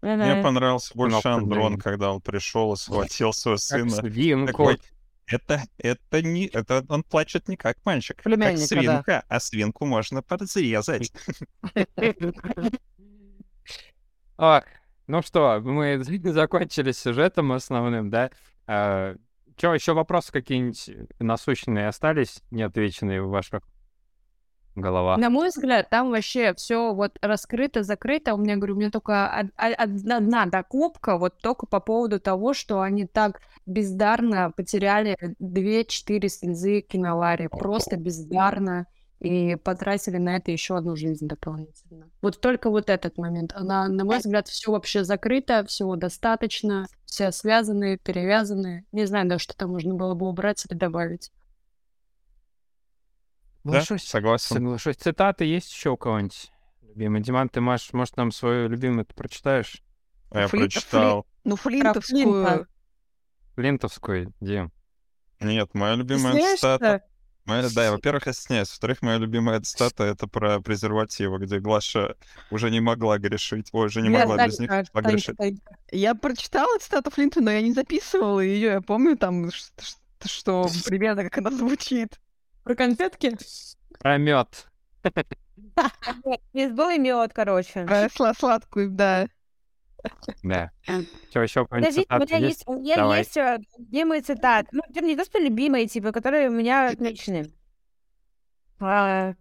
Мне Ага. понравился больше Андрон, когда он пришел и схватил своего сына. свинку. Такой, это, это не, это он плачет не как мальчик, как да. свинка, а свинку можно подзрезать. Ах, ну что, мы закончили сюжетом основным, да? А, Че, еще вопросы какие-нибудь насущные остались, неотвеченные в ваших? Голова. На мой взгляд, там вообще все вот раскрыто, закрыто. У меня, говорю, у меня только од- од- одна докупка вот только по поводу того, что они так бездарно потеряли 2-4 слезы кинолари. Просто бездарно. И потратили на это еще одну жизнь дополнительно. Вот только вот этот момент. Она, на мой взгляд, все вообще закрыто, всего достаточно, все связаны, перевязаны. Не знаю даже, что там можно было бы убрать или добавить. Да, Соглашусь. согласен. Соглашусь. Цитаты есть еще у кого-нибудь? Любимый. Диман, ты, Маш, может, нам свою любимую прочитаешь? А Я Фли- прочитал. Ну, Флинта. флинтовскую. Лентовскую, Дим. Нет, моя любимая Стесняешься? цитата. Моя, да, во-первых, я стесняюсь. Во-вторых, моя любимая цитата — это про презервативы, где Глаша уже не могла грешить. Ой, уже не Бля, могла без них Танька, могла Танька, грешить. Танька. Я прочитала цитату Флинта, но я не записывала ее. Я помню там, ш- что примерно как она звучит. Про конфетки? Про мед. Бейсбол и мед, короче. Про сла- сладкую, да. Да. Что, еще Подождите, у меня есть, у меня Давай. есть любимые цитаты. Ну, не то, что любимые, типа, которые у меня отличные. А,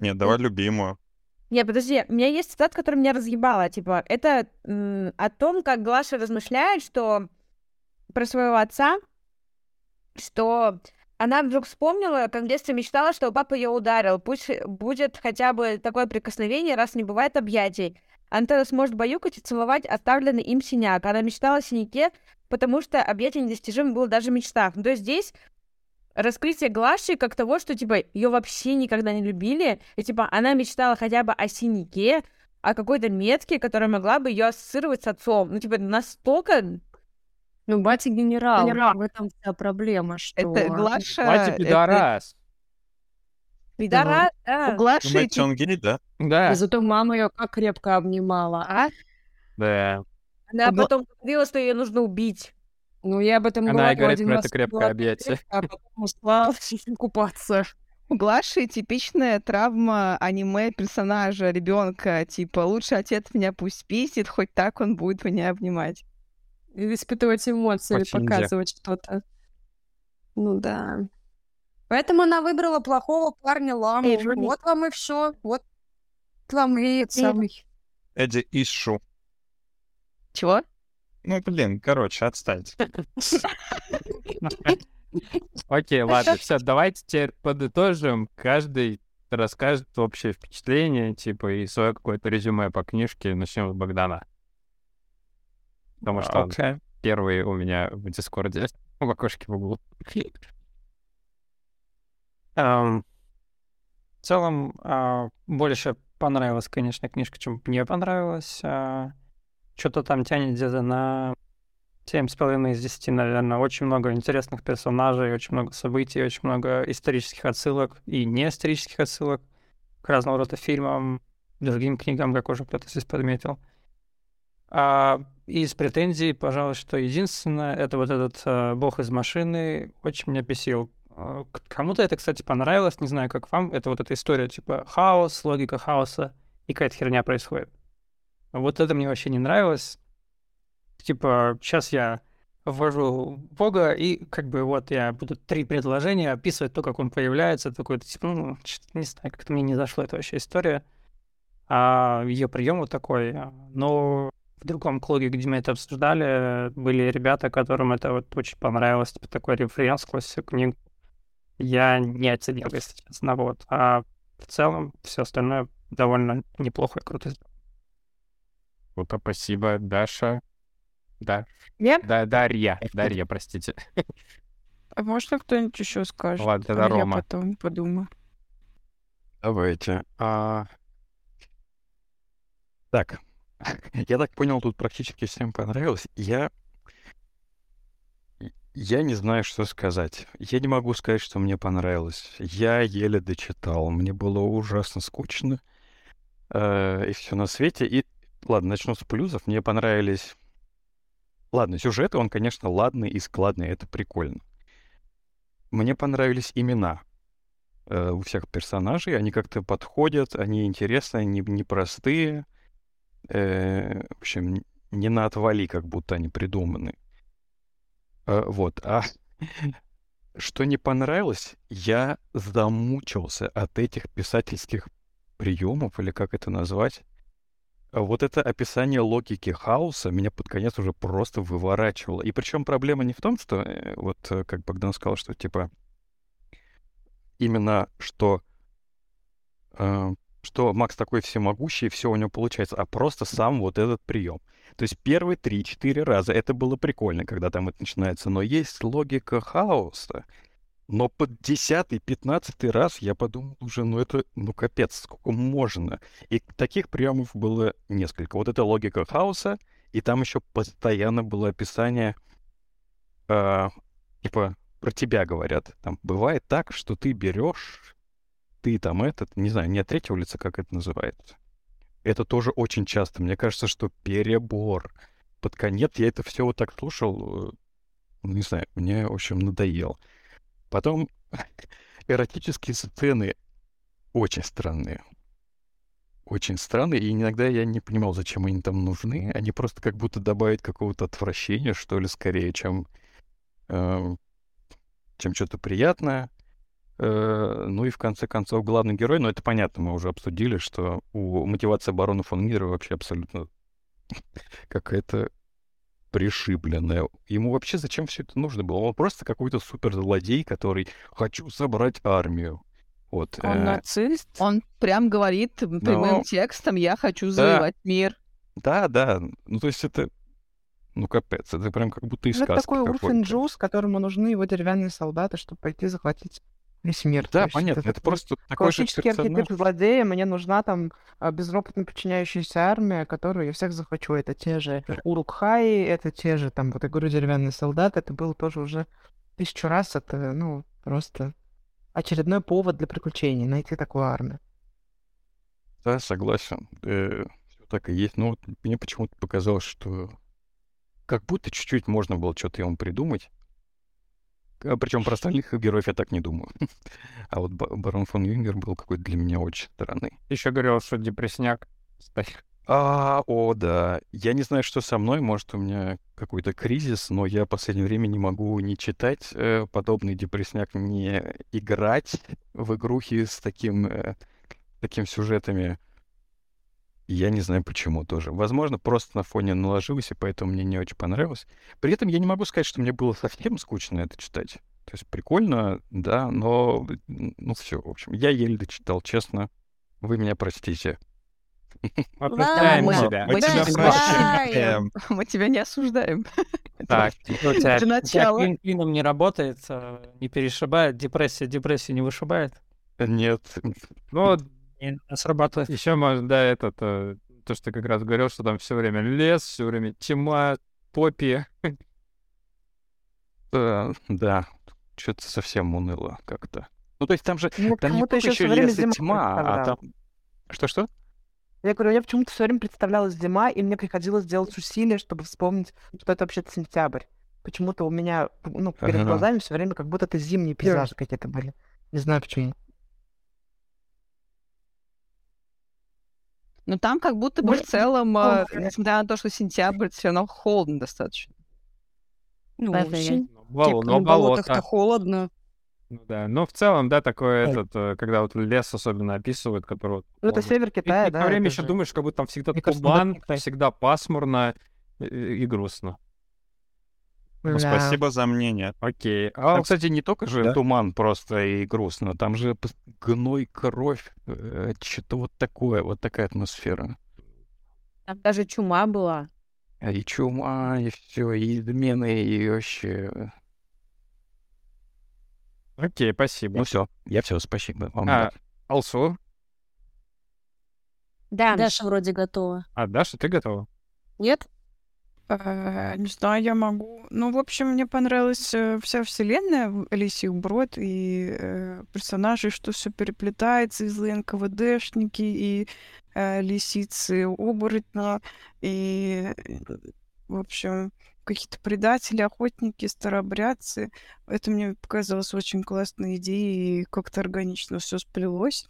Нет, давай любимую. Не, подожди, у меня есть цитата, которая меня разъебала. Типа, это о том, как Глаша размышляет, что про своего отца, что она вдруг вспомнила, как в детстве мечтала, что папа ее ударил. Пусть будет хотя бы такое прикосновение, раз не бывает объятий. Она тогда сможет баюкать и целовать оставленный им синяк. Она мечтала о синяке, потому что объятие недостижимо было даже в мечтах. Ну, то есть здесь раскрытие Глаши как того, что, типа, ее вообще никогда не любили, и, типа, она мечтала хотя бы о синяке, о какой-то метке, которая могла бы ее ассоциировать с отцом. Ну, типа, настолько... Ну, батя генерал. Генерал. В этом вся проблема, что... Это Глаша... Батя это- пидорас. Пидора, У да. Глаши Думаете, он гей, да? Да. И зато мама ее как крепко обнимала, а? Да. Она Гла- потом говорила, что ее нужно убить. Ну, я об этом Она говорила и говорит про это крепкое объятие. А потом ушла купаться. У Глаши типичная травма аниме персонажа, ребенка. Типа, лучше отец меня пусть пиздит, хоть так он будет меня обнимать. Испытывать эмоции, или Очень показывать что-то. Ну да. Поэтому она выбрала плохого парня ламу. Эй. Вот вам и все. Вот вам и этот самый. Эдди Ишу. Чего? Ну, блин, короче, отстать. Окей, ладно, все, давайте теперь подытожим. Каждый расскажет общее впечатление, типа, и свое какое-то резюме по книжке. Начнем с Богдана. Потому что он Окей. первый у меня в Дискорде, в окошке в углу. Эм, В целом, а, больше понравилась, конечно, книжка, чем мне понравилась. Что-то там тянет где-то на 7,5 из 10, наверное. Очень много интересных персонажей, очень много событий, очень много исторических отсылок и неисторических отсылок к разного рода фильмам, другим книгам, как уже кто-то здесь подметил. А из претензий, пожалуй, что единственное, это вот этот э, бог из машины очень меня. Э, к- Кому-то это, кстати, понравилось, не знаю, как вам. Это вот эта история, типа, хаос, логика хаоса, и какая-то херня происходит. Вот это мне вообще не нравилось. Типа, сейчас я ввожу Бога, и как бы вот я буду три предложения описывать то, как он появляется. Такой, типа, ну, не знаю, как-то мне не зашла эта вообще история. А ее прием вот такой. а, Но в другом клубе, где мы это обсуждали, были ребята, которым это вот очень понравилось, типа такой референс сквозь всю книгу. Я не оценил, если честно, вот. А в целом все остальное довольно неплохо и круто. Круто, спасибо, Даша. Да. Я? Да, Дарья. Дарья, простите. А можно кто-нибудь еще скажет? Ладно, тогда А я Рома. потом подумаю. Давайте. А... Так, я так понял, тут практически всем понравилось. Я... Я не знаю, что сказать. Я не могу сказать, что мне понравилось. Я еле дочитал. Мне было ужасно скучно. э, и все на свете. И ладно, начну с плюсов. Мне понравились... Ладно, сюжет, он, конечно, ладный и складный. Это прикольно. Мне понравились имена э, у всех персонажей. Они как-то подходят, они интересные, они непростые. Э, в общем, не на отвали, как будто они придуманы. Э, вот. А что не понравилось, я замучился от этих писательских приемов, или как это назвать. А Вот это описание логики хаоса меня под конец уже просто выворачивало. И причем проблема не в том, что, э, вот э, как Богдан сказал, что типа именно что э, что Макс такой всемогущий, все у него получается, а просто сам вот этот прием. То есть первые 3-4 раза это было прикольно, когда там это начинается, но есть логика хаоса. Но под 10-15 раз я подумал уже, ну это, ну капец, сколько можно. И таких приемов было несколько. Вот это логика хаоса, и там еще постоянно было описание, э, типа, про тебя говорят. Там бывает так, что ты берешь, ты там этот, не знаю, не от третьего лица, как это называется. Это тоже очень часто. Мне кажется, что перебор. Под конец я это все вот так слушал, э, не знаю, мне, в общем, надоел. Потом эротические сцены очень странные. Очень странные, и иногда я не понимал, зачем они там нужны. Они просто как будто добавить какого-то отвращения, что ли, скорее, чем, э, чем что-то приятное. Э, ну и в конце концов главный герой, ну это понятно, мы уже обсудили, что у мотивации барона фон Мира вообще абсолютно какая-то пришибленная. Ему вообще зачем все это нужно было? Он просто какой-то суперзлодей, который «хочу собрать армию». Вот. Он э, нацист? Он прям говорит прямым Но- текстом «я хочу Да. завоевать мир». Да, да. Ну, то есть это... Ну, капец. Это прям как будто из Ну, это сказки такой. Урфин Джуз, которому нужны его деревянные солдаты, чтобы пойти захватить весь мир. Да, понятно. Это такой просто такой же Классический архетип персонаж. злодея. Мне нужна там а, безропотно подчиняющаяся армия, которую я всех захвачу. Это те же Урукхаи, это те же, там, вот я говорю, деревянные солдаты. Это было тоже уже тысячу раз. Это, ну, просто очередной повод для приключений. Найти такую армию. Да, согласен. Э, так и есть. Но вот мне почему-то показалось, что как будто чуть-чуть можно было что-то ему придумать. Причем про остальных героев я так не думаю. А вот Ба- барон фон Юнгер был какой-то для меня очень странный. Еще говорил, что депресняк. стоит. А, о, да. Я не знаю, что со мной. Может, у меня какой-то кризис, но я в последнее время не могу не читать э, подобный депресняк, не играть в игрухи с таким, э, таким сюжетами. Я не знаю почему тоже. Возможно, просто на фоне наложилось, и поэтому мне не очень понравилось. При этом я не могу сказать, что мне было совсем скучно это читать. То есть прикольно, да, но, ну все, в общем, я еле дочитал, честно. Вы меня простите. Мы прощаем мы- тебя. мы тебя прощаем. Мы тебя не осуждаем. Так, У тебя, Для у тебя начала. клин клином не работает, э, не перешибает, депрессия депрессию не вышибает. Нет, ну, Не срабатывает. еще можно, да, этот, э, то, что ты как раз говорил, что там все время лес, все время тьма, попи. Да, да, что-то совсем уныло как-то. Ну, то есть там же, Ну, там не только еще лес и тьма, а там... Что-что? Я говорю, я почему-то все время представлялась зима, и мне приходилось делать усилия, чтобы вспомнить, что это вообще-то сентябрь. Почему-то у меня, ну, перед Ага. глазами все время как будто это зимние пейзажи какие-то были. Не знаю почему. Но там как будто бы в целом, э, несмотря на то, что сентябрь, все равно холодно достаточно. Ну, Поэтому я- син- Бол- типа но на болотах-то болото. холодно. Ну да, но в целом, да, такой этот, э, когда вот лес особенно описывают, который... вот Ну, это он- север И Китая, ты да. все время еще же- думаешь, как будто там всегда Мне туман, всегда пасмурно и, и грустно. Ну, Да. спасибо за мнение. Окей. Там, А, кстати, не только же Да. туман просто и грустно, там же гной, кровь, что-то вот такое, вот такая атмосфера. Там даже чума была. А И чума, и все, и измены, и вообще... окей, спасибо. Ну все, я все, спасибо вам. А. Алсу? Да, Даша вроде готова. А, Даша, ты готова? Нет? Э, Не знаю, я могу. Ну, в общем, мне понравилась э, вся вселенная Алисии Брод и э, персонажи, что все переплетается, и злые НКВДшники, и э, лисицы оборотня, и, в общем, какие-то предатели, охотники, старообрядцы. Это мне показалось очень классной идеей, и как-то органично все сплелось.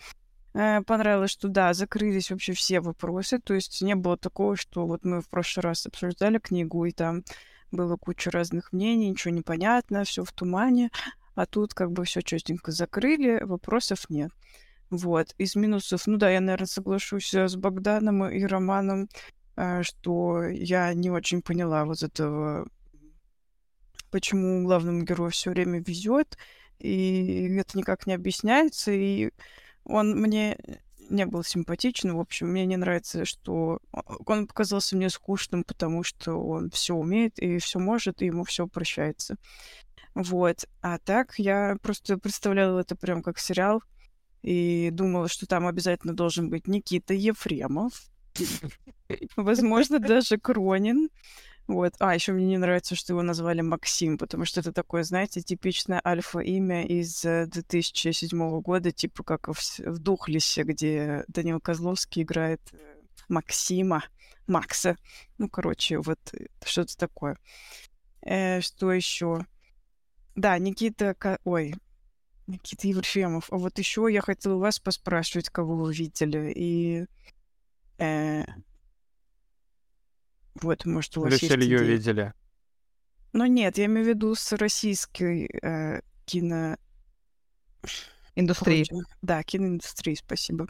Э, Понравилось, что да, закрылись вообще все вопросы, то есть не было такого, что вот мы в прошлый раз обсуждали книгу, и там было куча разных мнений, ничего не понятно, все в тумане. а тут как бы все четенько закрыли, вопросов нет. Вот. Из минусов, ну да, я, наверное, соглашусь э, с Богданом и Романом, э, что я не очень поняла вот этого, почему главному герою все время везет, и это никак не объясняется, и он мне не был симпатичен. В общем, мне не нравится, что он показался мне скучным, потому что он все умеет и все может, и ему все прощается. Вот. А так я просто представляла это прям как сериал и думала, что там обязательно должен быть Никита Ефремов, возможно, даже Кронин. Вот. А, еще мне не нравится, что его назвали Максим, потому что это такое, знаете, типичное альфа-имя из 2007 э, года, типа как в, в Духлисе, где Данил Козловский играет э, Максима, Макса. Ну, короче, вот э, что-то такое. Э, что еще? Да, Никита... Ой, Никита Ефремов. А вот еще я хотела вас поспрашивать, кого вы видели. И... Э, вот, может, у вас Люсиль есть ее идеи. видели. Ну нет, я имею в виду с российской э, кино... Индустрии. Да, киноиндустрии, спасибо.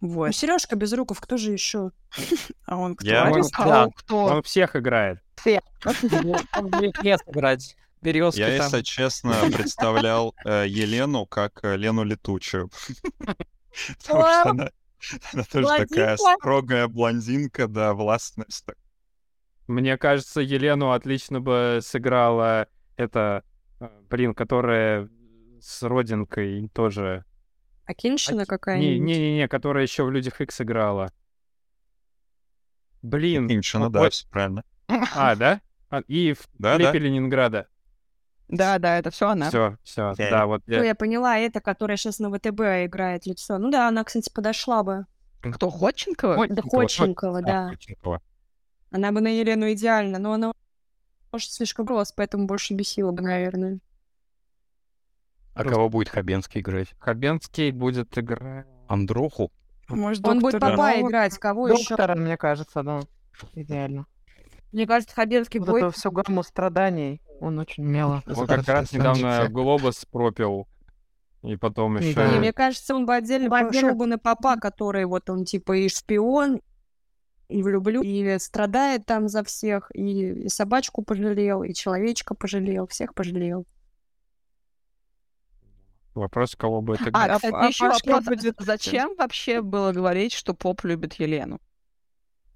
Ну, Вот. Сережка Безруков, кто же еще? А он кто? Я- Он, Кто? да, Кто? он всех играет. Все. Он играть. Березки Я, там. если честно, представлял э, Елену как э, Лену Летучую. Потому что она она тоже такая строгая блондинка, да, властность. Мне кажется, Елену отлично бы сыграла эта, э, блин, которая с родинкой тоже. Акиншина Не, какая-нибудь? не-не-не, которая еще в Людях Икс играла. Блин. Вот- да, все правильно. А, да? А, И в Да, клипе да. Ленинграда. Да, да, это все она. Все, все, Окей. да, вот Ну, я- я поняла, это, которая сейчас на ВТБ играет лицо. Ну да, она, кстати, подошла бы. Кто, Ходченкова? Ой, Да Ходченкова. Ходченкова, да. Ходченкова. Она бы на Елену идеально, но она может слишком рос, поэтому больше бесила бы, наверное. А кого будет Хабенский играть? Хабенский будет играть. Андроху? Может, Он будет доктора папа Ноу? играть, кого еще? Доктора, мне кажется, да. Идеально. Мне кажется, Хабенский Вот будет... это всю гамму страданий он очень умело. Он как раз недавно Глобус пропил. И потом еще... Мне кажется, он бы отдельно пошел бы на папа, который вот он типа и шпион, и влюблю, и страдает там за всех, и, и собачку пожалел, и человечка пожалел, всех пожалел. Вопрос, кого бы это А, кстати, а еще Пашка вопрос. будет- Зачем вообще было говорить, что поп любит Елену?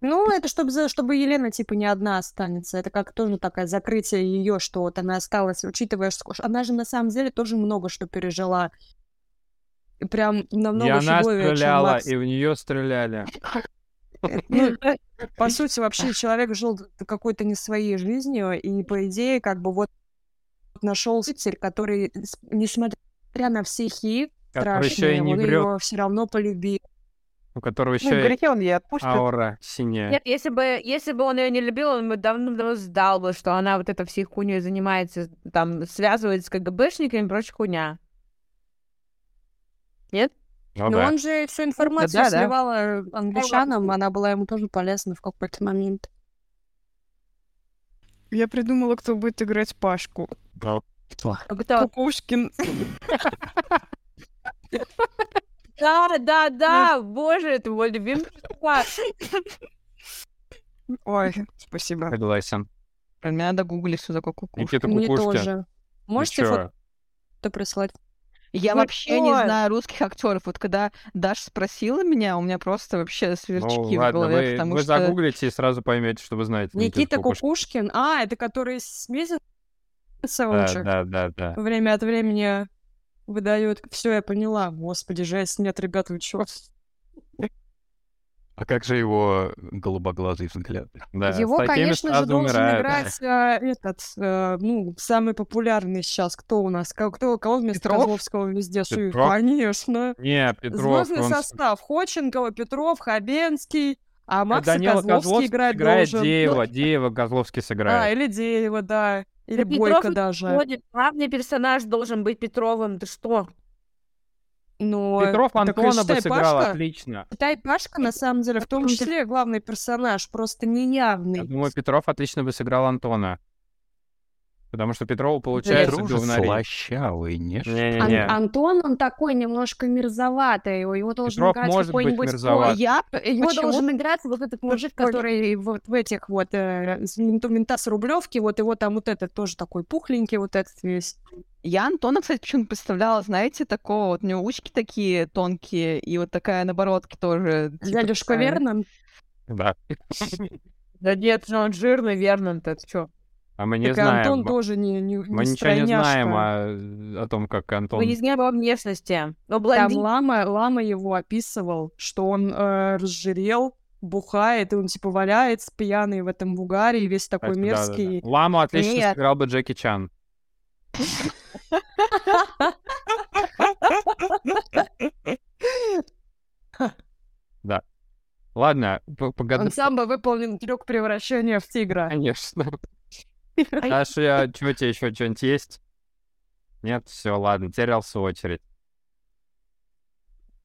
Ну, это чтобы, за- чтобы Елена, типа, не одна останется. Это как тоже такое закрытие ее, что вот она осталась, учитывая, что она же на самом деле тоже много что пережила. Прям намного И она стреляла, Макс. и в нее стреляли. Ну, по сути, вообще человек жил какой-то не своей жизнью, и, по идее, как бы вот нашел цель, который, несмотря на все хи Который еще страшные, и не он врет, ее все равно полюбил. у которого Ну, еще и грехе он ей отпустит. аура синяя. Нет, если бы, если бы он ее не любил, он бы давно-давно сдал бы, что она вот это всей хуйней занимается, там, связывает с КГБшниками и прочая хуйня. Нет? Ну Но да. он же всю информацию Да-да. сливал англичанам, она была ему тоже полезна в какой-то момент. Я придумала, кто будет играть Пашку. Ну, Кто? Кукушкин. Да, да, да, боже, это мой любимый персонаж. Ой, спасибо. Согласен. Мне надо гуглить, что такое кукушка. Никита Мне Кукушкин. тоже. Можете фото прислать? Я Ну вообще не что? знаю русских актеров. Вот когда Даша спросила меня, у меня просто вообще сверчки Ну, в ладно, голове, вы, потому вы что... загуглите и сразу поймете, что вы знаете. Никита Кукушкина. Кукушкин. А, это который с месяца Да, да, да, да. время от времени выдает. Все, я поняла. Господи, жесть, нет, ребят, вы чё? А как же его голубоглазый взгляд? Да, Его, конечно же, должен играть э, этот, э, ну, самый популярный сейчас. Кто у нас? Кто, кого вместо Петров? Козловского везде суют? Петров? Конечно. Не, Петров, Звездный он... состав. Ходченкова, Петров, Хабенский. А Макс Данила Козловский, Козловский играть сыграет должен. Деева, Деева Козловский А, сыграет. или Деева, да. Или Да Бойко Петров даже. Ходит, Главный персонаж должен быть Петровым. Ты что? Но Петров так Антона бы считай, сыграл Пашка- отлично. Считай, Пашка, на самом деле, в том числе главный персонаж, просто Я неявный. думаю, Петров отлично бы сыграл Антона. Потому что Петрову получается Петров говнорить. слащавый, не? Не-не-не. Ан- Антон, он такой немножко мерзоватый, его должен Петров играть может быть какой-нибудь... мерзоват. Я... Его Почему? должен играть вот этот мужик, который вот в этих вот э, мента с Рублевки, вот его там вот этот тоже такой пухленький, вот этот весь. Я Антона, кстати, почему-то представляла, знаете, такого, вот у него ушки такие тонкие, и вот такая на бородке тоже. типа Дядюшка такая. Вернон. Да. Да нет, ну он жирный, верно, ты чё? А мы не Так знаем. Антон тоже не, не, Мы не ничего не знаем о, о том, как Антон... Мы не знаем его внешности. Но Там блондин... Лама, Лама его описывал, что он э, разжирел, бухает, и он типа валяется пьяный в этом бугаре, и весь такой Кстати, да-да-да. мерзкий. Ламу отлично Нет. сыграл бы Джеки Чан. Да. Ладно, погоди. Он сам бы выполнил трюк превращения в тигра. Конечно. Даша, что у тебя еще что-нибудь есть? Нет, все, ладно, терялся очередь.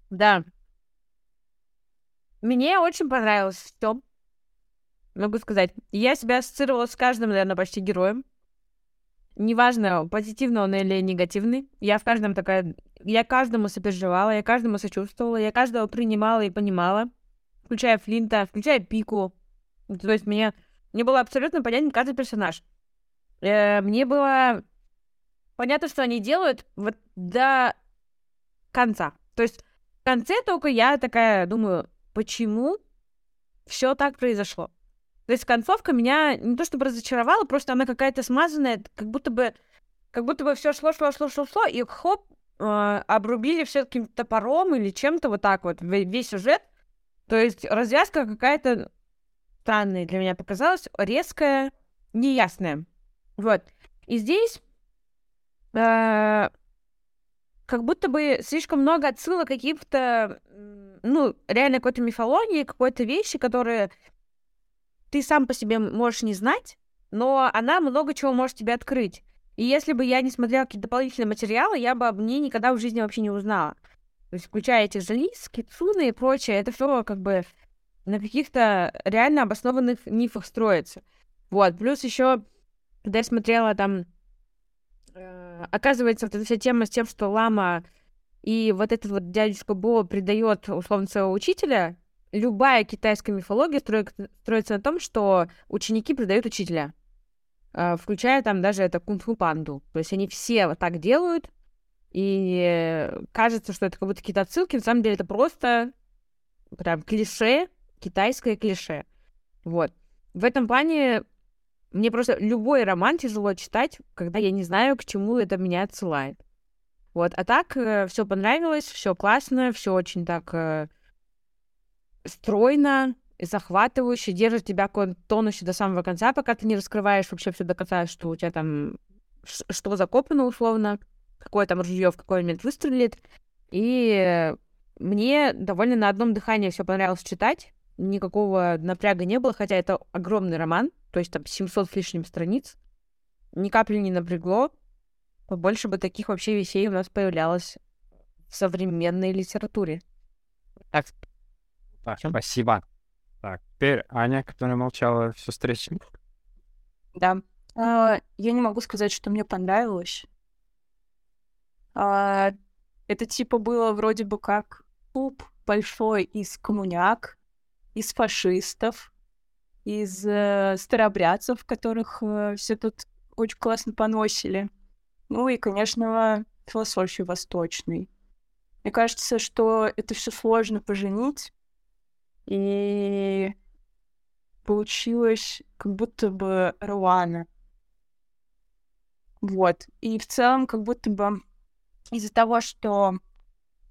Да. Мне очень понравилось все. Могу сказать. Я себя ассоциировала с каждым, наверное, почти героем. Неважно, позитивный он или негативный. Я в каждом такая... Я каждому сопереживала, я каждому сочувствовала, я каждого принимала и понимала. Включая Флинта, включая Пику. То есть мне, мне было абсолютно понятен каждый персонаж. Э, мне было понятно, что они делают вот до конца. То есть в конце только я такая думаю, почему все так произошло. То есть концовка меня не то чтобы разочаровала, просто она какая-то смазанная, как будто бы, как будто бы все шло, шло, шло, шло, шло, и хоп, э, обрубили все каким-то топором или чем-то вот так вот ве- весь сюжет. То есть развязка какая-то странная для меня показалась, резкая, неясная. Вот. И здесь э, как будто бы слишком много отсылок каких-то, ну, реально какой-то мифологии, какой-то вещи, которые ты сам по себе можешь не знать, но она много чего может тебе открыть. И если бы я не смотрела какие-то дополнительные материалы, я бы об ней никогда в жизни вообще не узнала. То есть, включая этих же лис, кицуны и прочее, это все как бы на каких-то реально обоснованных мифах строится. Вот, плюс еще, когда я смотрела там э, оказывается, вот эта вся тема с тем, что лама и вот этот вот дядюшка Бо предает условно своего учителя, любая китайская мифология строит- строится на том, что ученики предают учителя, э, включая там даже это кунг-фу панду. То есть они все вот так делают, и э, кажется, что это как будто какие-то отсылки, на самом деле это просто прям клише, китайское клише. Вот. В этом плане мне просто любой роман тяжело читать, когда я не знаю, к чему это меня отсылает. Вот, а так все понравилось, все классно, все очень так э, стройно, и захватывающе, держит тебя в тонусе до самого конца, пока ты не раскрываешь вообще все до конца, что у тебя там что закопано условно, какое там ружье в какой момент выстрелит. И мне довольно на одном дыхании все понравилось читать. Никакого напряга не было, хотя это огромный роман, то есть там 700 с лишним страниц. Ни капли не напрягло. Побольше бы таких вообще вещей у нас появлялось в современной литературе. Так, Так, спасибо. Так, теперь Аня, которая молчала всю встречу. Да. А, я не могу сказать, что мне понравилось. А, это типа было вроде бы как клуб большой из коммуняк, из фашистов, из э, старобрядцев, которых все тут очень классно поносили. Ну и, конечно, философии восточной. Мне кажется, что это все сложно поженить, и получилось как будто бы Руана. Вот. И в целом, как будто бы из-за того, что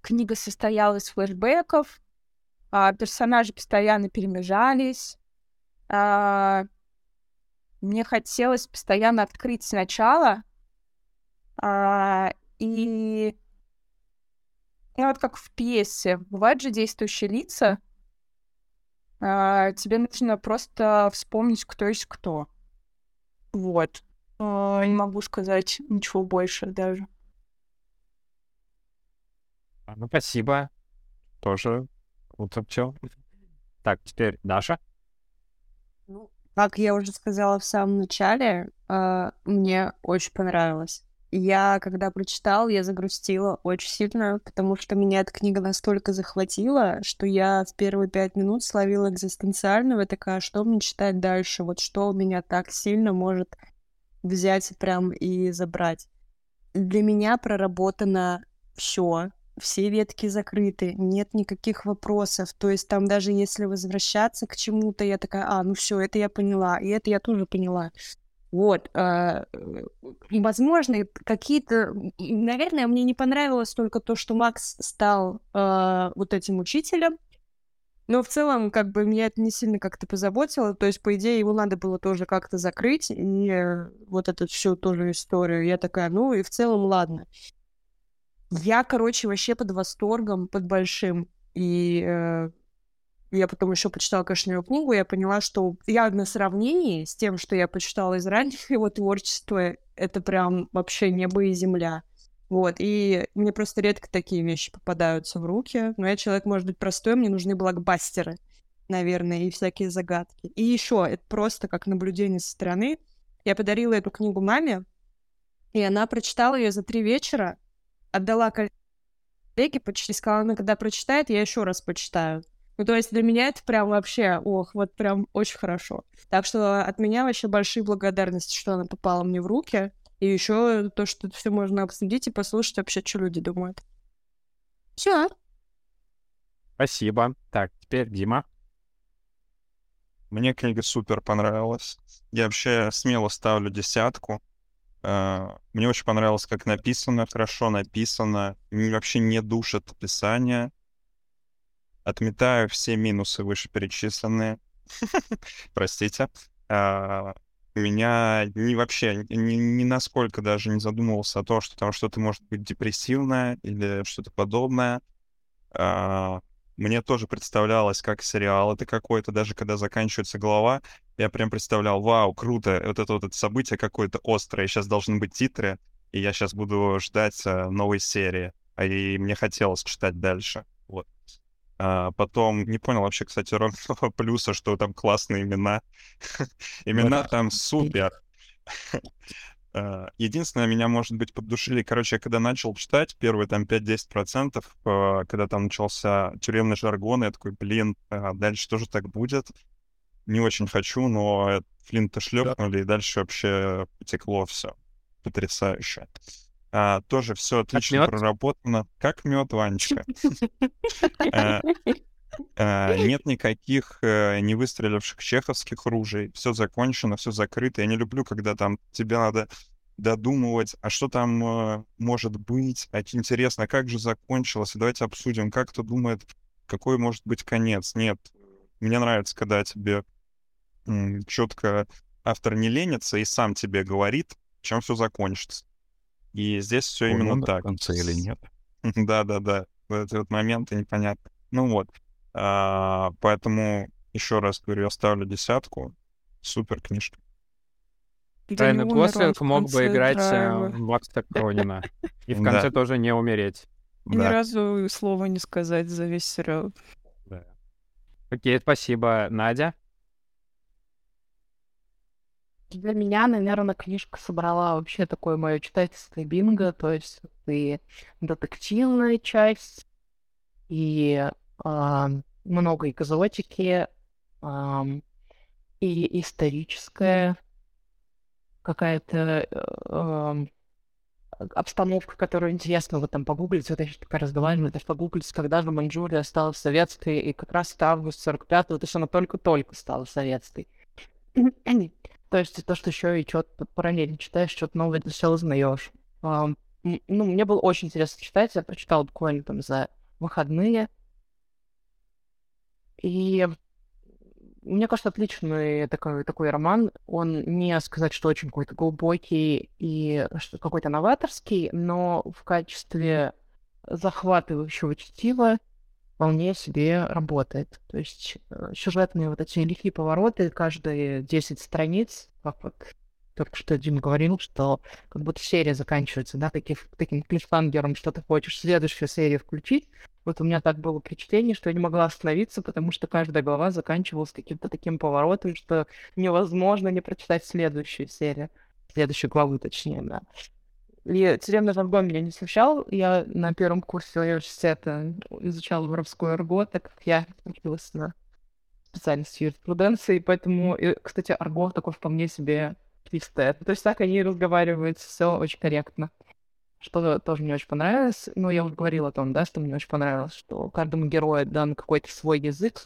книга состояла из флешбеков, а, персонажи постоянно перемежались, а, мне хотелось постоянно открыть сначала, а, и ну, вот как в пьесе, бывают же действующие лица, тебе нужно просто вспомнить, кто есть кто. Вот. А, не могу сказать ничего больше даже. А, Ну, спасибо. Тоже круто пчел. Так, теперь Даша. Как я уже сказала в самом начале, э, мне очень понравилось. Я, когда прочитал, я загрустила очень сильно, потому что меня эта книга настолько захватила, что я в первые пять минут словила экзистенциального, такая, что мне читать дальше, вот что меня так сильно может взять прям и забрать. Для меня проработано все, все ветки закрыты, нет никаких вопросов. То есть там даже если возвращаться к чему-то, я такая, а, ну все, это я поняла, и это я тоже поняла. Вот, э, возможно, какие-то, наверное, мне не понравилось только то, что Макс стал э, вот этим учителем, но в целом, как бы, меня это не сильно как-то позаботило. То есть, по идее, его надо было тоже как-то закрыть. И э, вот эту всю тоже историю. Я такая, ну и в целом, ладно. Я, короче, вообще под восторгом, под большим. И э, я потом еще почитала, конечно, его книгу, я поняла, что я на сравнении с тем, что я почитала из ранних его творчества, это прям вообще небо и земля. Вот, и мне просто редко такие вещи попадаются в руки. Но я человек, может быть, простой, мне нужны блокбастеры, наверное, и всякие загадки. И еще, это просто как наблюдение со стороны. Я подарила эту книгу маме, и она прочитала ее за три вечера, отдала коллеге, почти сказала, она когда прочитает, я еще раз почитаю. Ну, то есть для меня это прям вообще, ох, вот прям очень хорошо. Так что от меня вообще большие благодарности, что она попала мне в руки. И еще то, что это все можно обсудить и послушать вообще, что люди думают. Все. Спасибо. Так, теперь Дима. Мне книга супер понравилась. Я вообще смело ставлю десятку. Uh, мне очень понравилось, как написано, хорошо написано. Вообще не душит описание. Отметаю все минусы вышеперечисленные. Простите. Uh, меня не вообще ни, ни насколько даже не задумывался о том, что там что-то может быть депрессивное или что-то подобное. А, мне тоже представлялось, как сериал это какой-то, даже когда заканчивается глава, я прям представлял, вау, круто, вот это вот это событие какое-то острое, сейчас должны быть титры, и я сейчас буду ждать э, новой серии. А и мне хотелось читать дальше. Вот. А, потом не понял вообще, кстати, ровного плюса, что там классные имена. имена там супер. А, единственное, меня, может быть, поддушили. Короче, я когда начал читать, первые там 5-10%, а, когда там начался тюремный жаргон, я такой, блин, дальше тоже так будет. Не очень хочу, но флинта шлепнули, и дальше вообще потекло все. Потрясающе. А, тоже все отлично как проработано. Как мед, Ванечка. А, а, нет никаких э, не выстреливших чеховских ружей. Все закончено, все закрыто. Я не люблю, когда там тебе надо додумывать, а что там э, может быть, а интересно, как же закончилось, давайте обсудим, как кто думает, какой может быть конец. Нет, мне нравится, когда тебе четко автор не ленится и сам тебе говорит, чем все закончится. И здесь все именно так. В конце или нет? Да-да-да. В этот момент непонятно. Ну вот. А, поэтому еще раз говорю, я ставлю десятку. Супер книжка. Райан Гослинг мог бы играть э, Макса Кронина. И в конце тоже не умереть. Ни разу слова не сказать за весь сериал. Окей, спасибо. Надя? Для меня, наверное, книжка собрала вообще такое мое читательское бинго, то есть и детективная часть, и э, много экзотики, э, и историческая какая-то э, обстановка, которую интересно вот там погуглить, вот я сейчас пока разговариваю, это погуглить, когда же Манчжурия стала советской, и как раз август 45-го, то есть она только-только стала советской. То есть то, что еще и что-то параллельно читаешь, что-то новое для себя узнаешь. А, ну, мне было очень интересно читать, я прочитал буквально там за выходные. И мне кажется, отличный такой, такой роман. Он не сказать, что очень какой-то глубокий и какой-то новаторский, но в качестве захватывающего чтива вполне себе работает. То есть э, сюжетные вот эти лихие повороты, каждые 10 страниц, как вот только что Дим говорил, что как будто серия заканчивается, да, таким, таким клиффхангером, что ты хочешь следующую серию включить. Вот у меня так было впечатление, что я не могла остановиться, потому что каждая глава заканчивалась каким-то таким поворотом, что невозможно не прочитать следующую серию, следующую главу, точнее, да. И тюремный жаргон меня не смущал. Я на первом курсе университета изучала воровскую арго, так как я училась на специальности юриспруденции, поэтому, и, кстати, арго такой вполне себе чистое. То есть так они разговаривают, все очень корректно. Что тоже мне очень понравилось. Ну, я уже говорила о том, да, что мне очень понравилось, что каждому герою дан какой-то свой язык,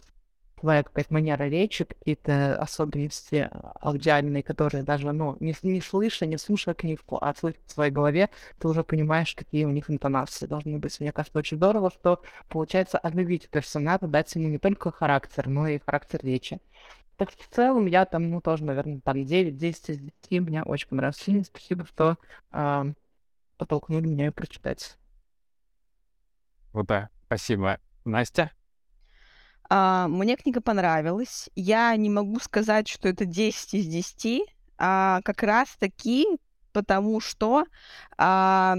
твоя какая-то манера речи, какие-то особенности аудиальные, которые даже, ну, не, не слыша, не слушая книжку, а слыша в своей голове, ты уже понимаешь, какие у них интонации должны быть. Мне кажется, очень здорово, что получается оживить персонажа, дать ему не только характер, но и характер речи. Так в целом я там, ну, тоже, наверное, там 9, 10 из 10. Мне очень понравился фильм. Спасибо, что э, подтолкнули меня ее прочитать. Вот, да. Спасибо. Настя? А, мне книга понравилась. Я не могу сказать, что это 10 из 10, а как раз таки потому что а,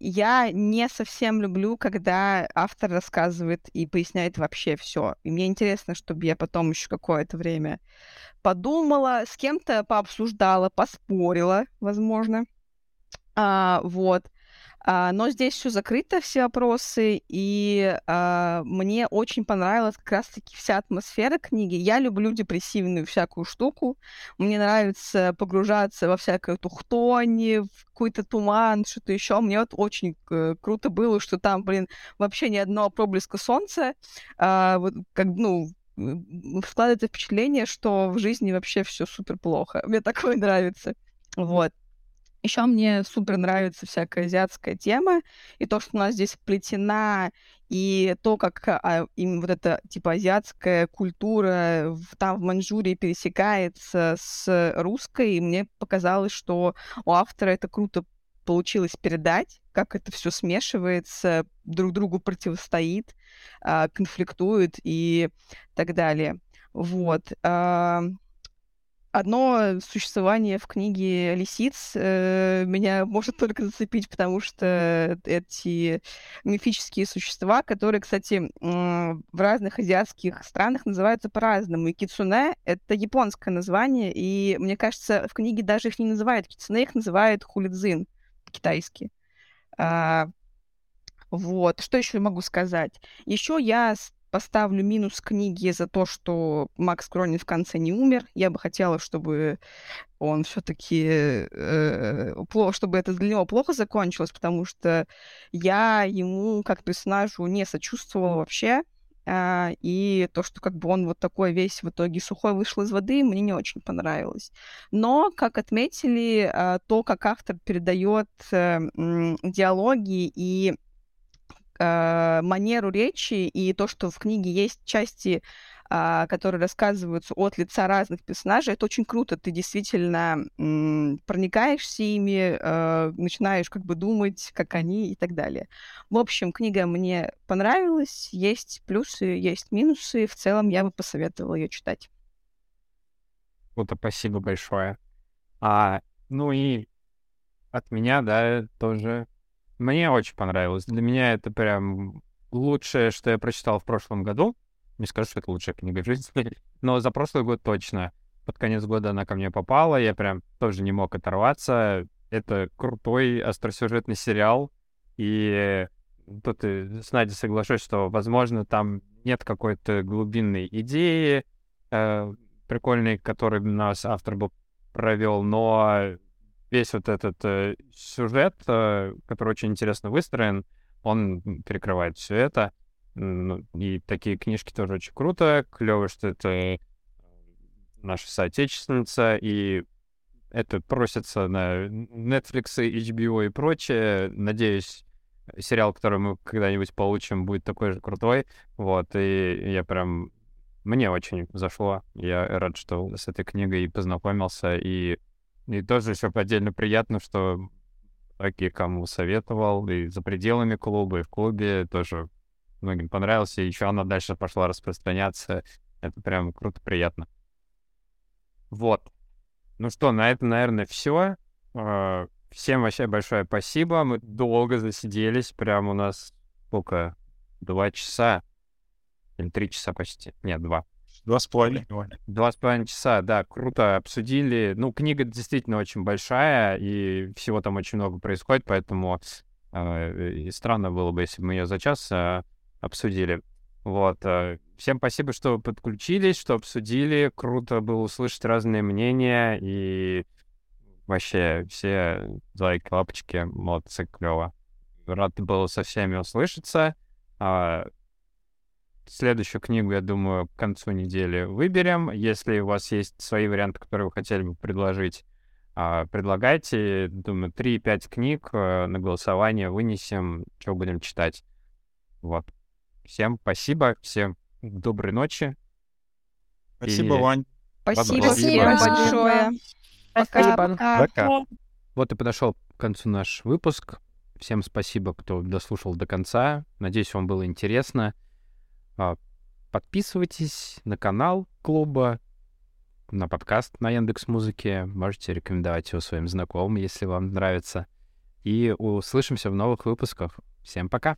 я не совсем люблю, когда автор рассказывает и поясняет вообще все. И мне интересно, чтобы я потом еще какое-то время подумала, с кем-то пообсуждала, поспорила, возможно. А, вот. А, но здесь все закрыто, все вопросы, и а, мне очень понравилась как раз-таки вся атмосфера книги. Я люблю депрессивную всякую штуку. Мне нравится погружаться во всякую тухтонь, в какой-то туман, что-то еще. Мне вот очень э, круто было, что там, блин, вообще ни одного проблеска солнца. А, вот, как, ну, складывается впечатление, что в жизни вообще все супер плохо. Мне такое нравится. Вот. Еще мне супер нравится всякая азиатская тема, и то, что у нас здесь плетена, и то, как а, им вот эта, типа, азиатская культура в, там в Маньчжурии пересекается с русской, и мне показалось, что у автора это круто получилось передать, как это все смешивается, друг другу противостоит, а, конфликтует и так далее. Вот. Одно существование в книге лисиц э, меня может только зацепить, потому что эти мифические существа, которые, кстати, э, в разных азиатских странах называются по-разному. И кицуне — это японское название, и мне кажется, в книге даже их не называют кицуне, их называют хулидзин по-китайски. А, вот. Что еще могу сказать? Еще я поставлю минус книге за то, что Макс Кронин в конце не умер. Я бы хотела, чтобы он все-таки э, чтобы это для него плохо закончилось, потому что я ему как персонажу не сочувствовала вообще. Uh, и то, что как бы он вот такой весь в итоге сухой вышел из воды, мне не очень понравилось. Но, как отметили, uh, то, как автор передает uh, диалоги и э, манеру речи и то, что в книге есть части, э, которые рассказываются от лица разных персонажей, это очень круто. Ты действительно м, проникаешься ими, э, начинаешь как бы думать, как они и так далее. В общем, книга мне понравилась. Есть плюсы, есть минусы. В целом я бы посоветовала ее читать. Вот, спасибо большое. А, ну и от меня, да, тоже мне очень понравилось. Для меня это прям лучшее, что я прочитал в прошлом году. Не скажу, что это лучшая книга в жизни, но за прошлый год точно. Под конец года она ко мне попала, я прям тоже не мог оторваться. Это крутой остросюжетный сериал, и тут и с Надей соглашусь, что, возможно, там нет какой-то глубинной идеи э, прикольной, которую нас автор бы провел, но весь вот этот э, сюжет, э, который очень интересно выстроен, он перекрывает все это. Ну, и такие книжки тоже очень круто. Клево, что это наша соотечественница, и это просится на Netflix, HBO и прочее. Надеюсь, сериал, который мы когда-нибудь получим, будет такой же крутой. Вот, и я прям... Мне очень зашло. Я рад, что с этой книгой познакомился, и и тоже еще отдельно приятно, что многие, кому советовал, и за пределами клуба, и в клубе тоже многим понравился. И еще она дальше пошла распространяться. Это прям круто, приятно. Вот. Ну что, на этом, наверное, все. Всем вообще большое спасибо. Мы долго засиделись. Прям у нас сколько? Два часа. Или три часа почти. Нет, два. Два с половиной. Два с половиной часа, да, круто обсудили. Ну, книга действительно очень большая, и всего там очень много происходит, поэтому э, и странно было бы, если бы мы ее за час э, обсудили. Вот. Э, всем спасибо, что подключились, что обсудили. Круто было услышать разные мнения. И вообще все лайк, лапочки, молодцы, клево. Рад был со всеми услышаться. А, следующую книгу, я думаю, к концу недели выберем. Если у вас есть свои варианты, которые вы хотели бы предложить, а, предлагайте. Думаю, 3-5 книг э, на голосование вынесем, что будем читать. Вот. Всем спасибо, всем доброй ночи. Спасибо, И... Вань. Спасибо, спасибо большое. Пока. Пока. Пока. Вот и подошел к концу наш выпуск. Всем спасибо, кто дослушал до конца. Надеюсь, вам было интересно. А, подписывайтесь на канал клуба, на подкаст на Яндекс Музыке. Можете рекомендовать его своим знакомым, если вам нравится. И услышимся в новых выпусках. Всем пока!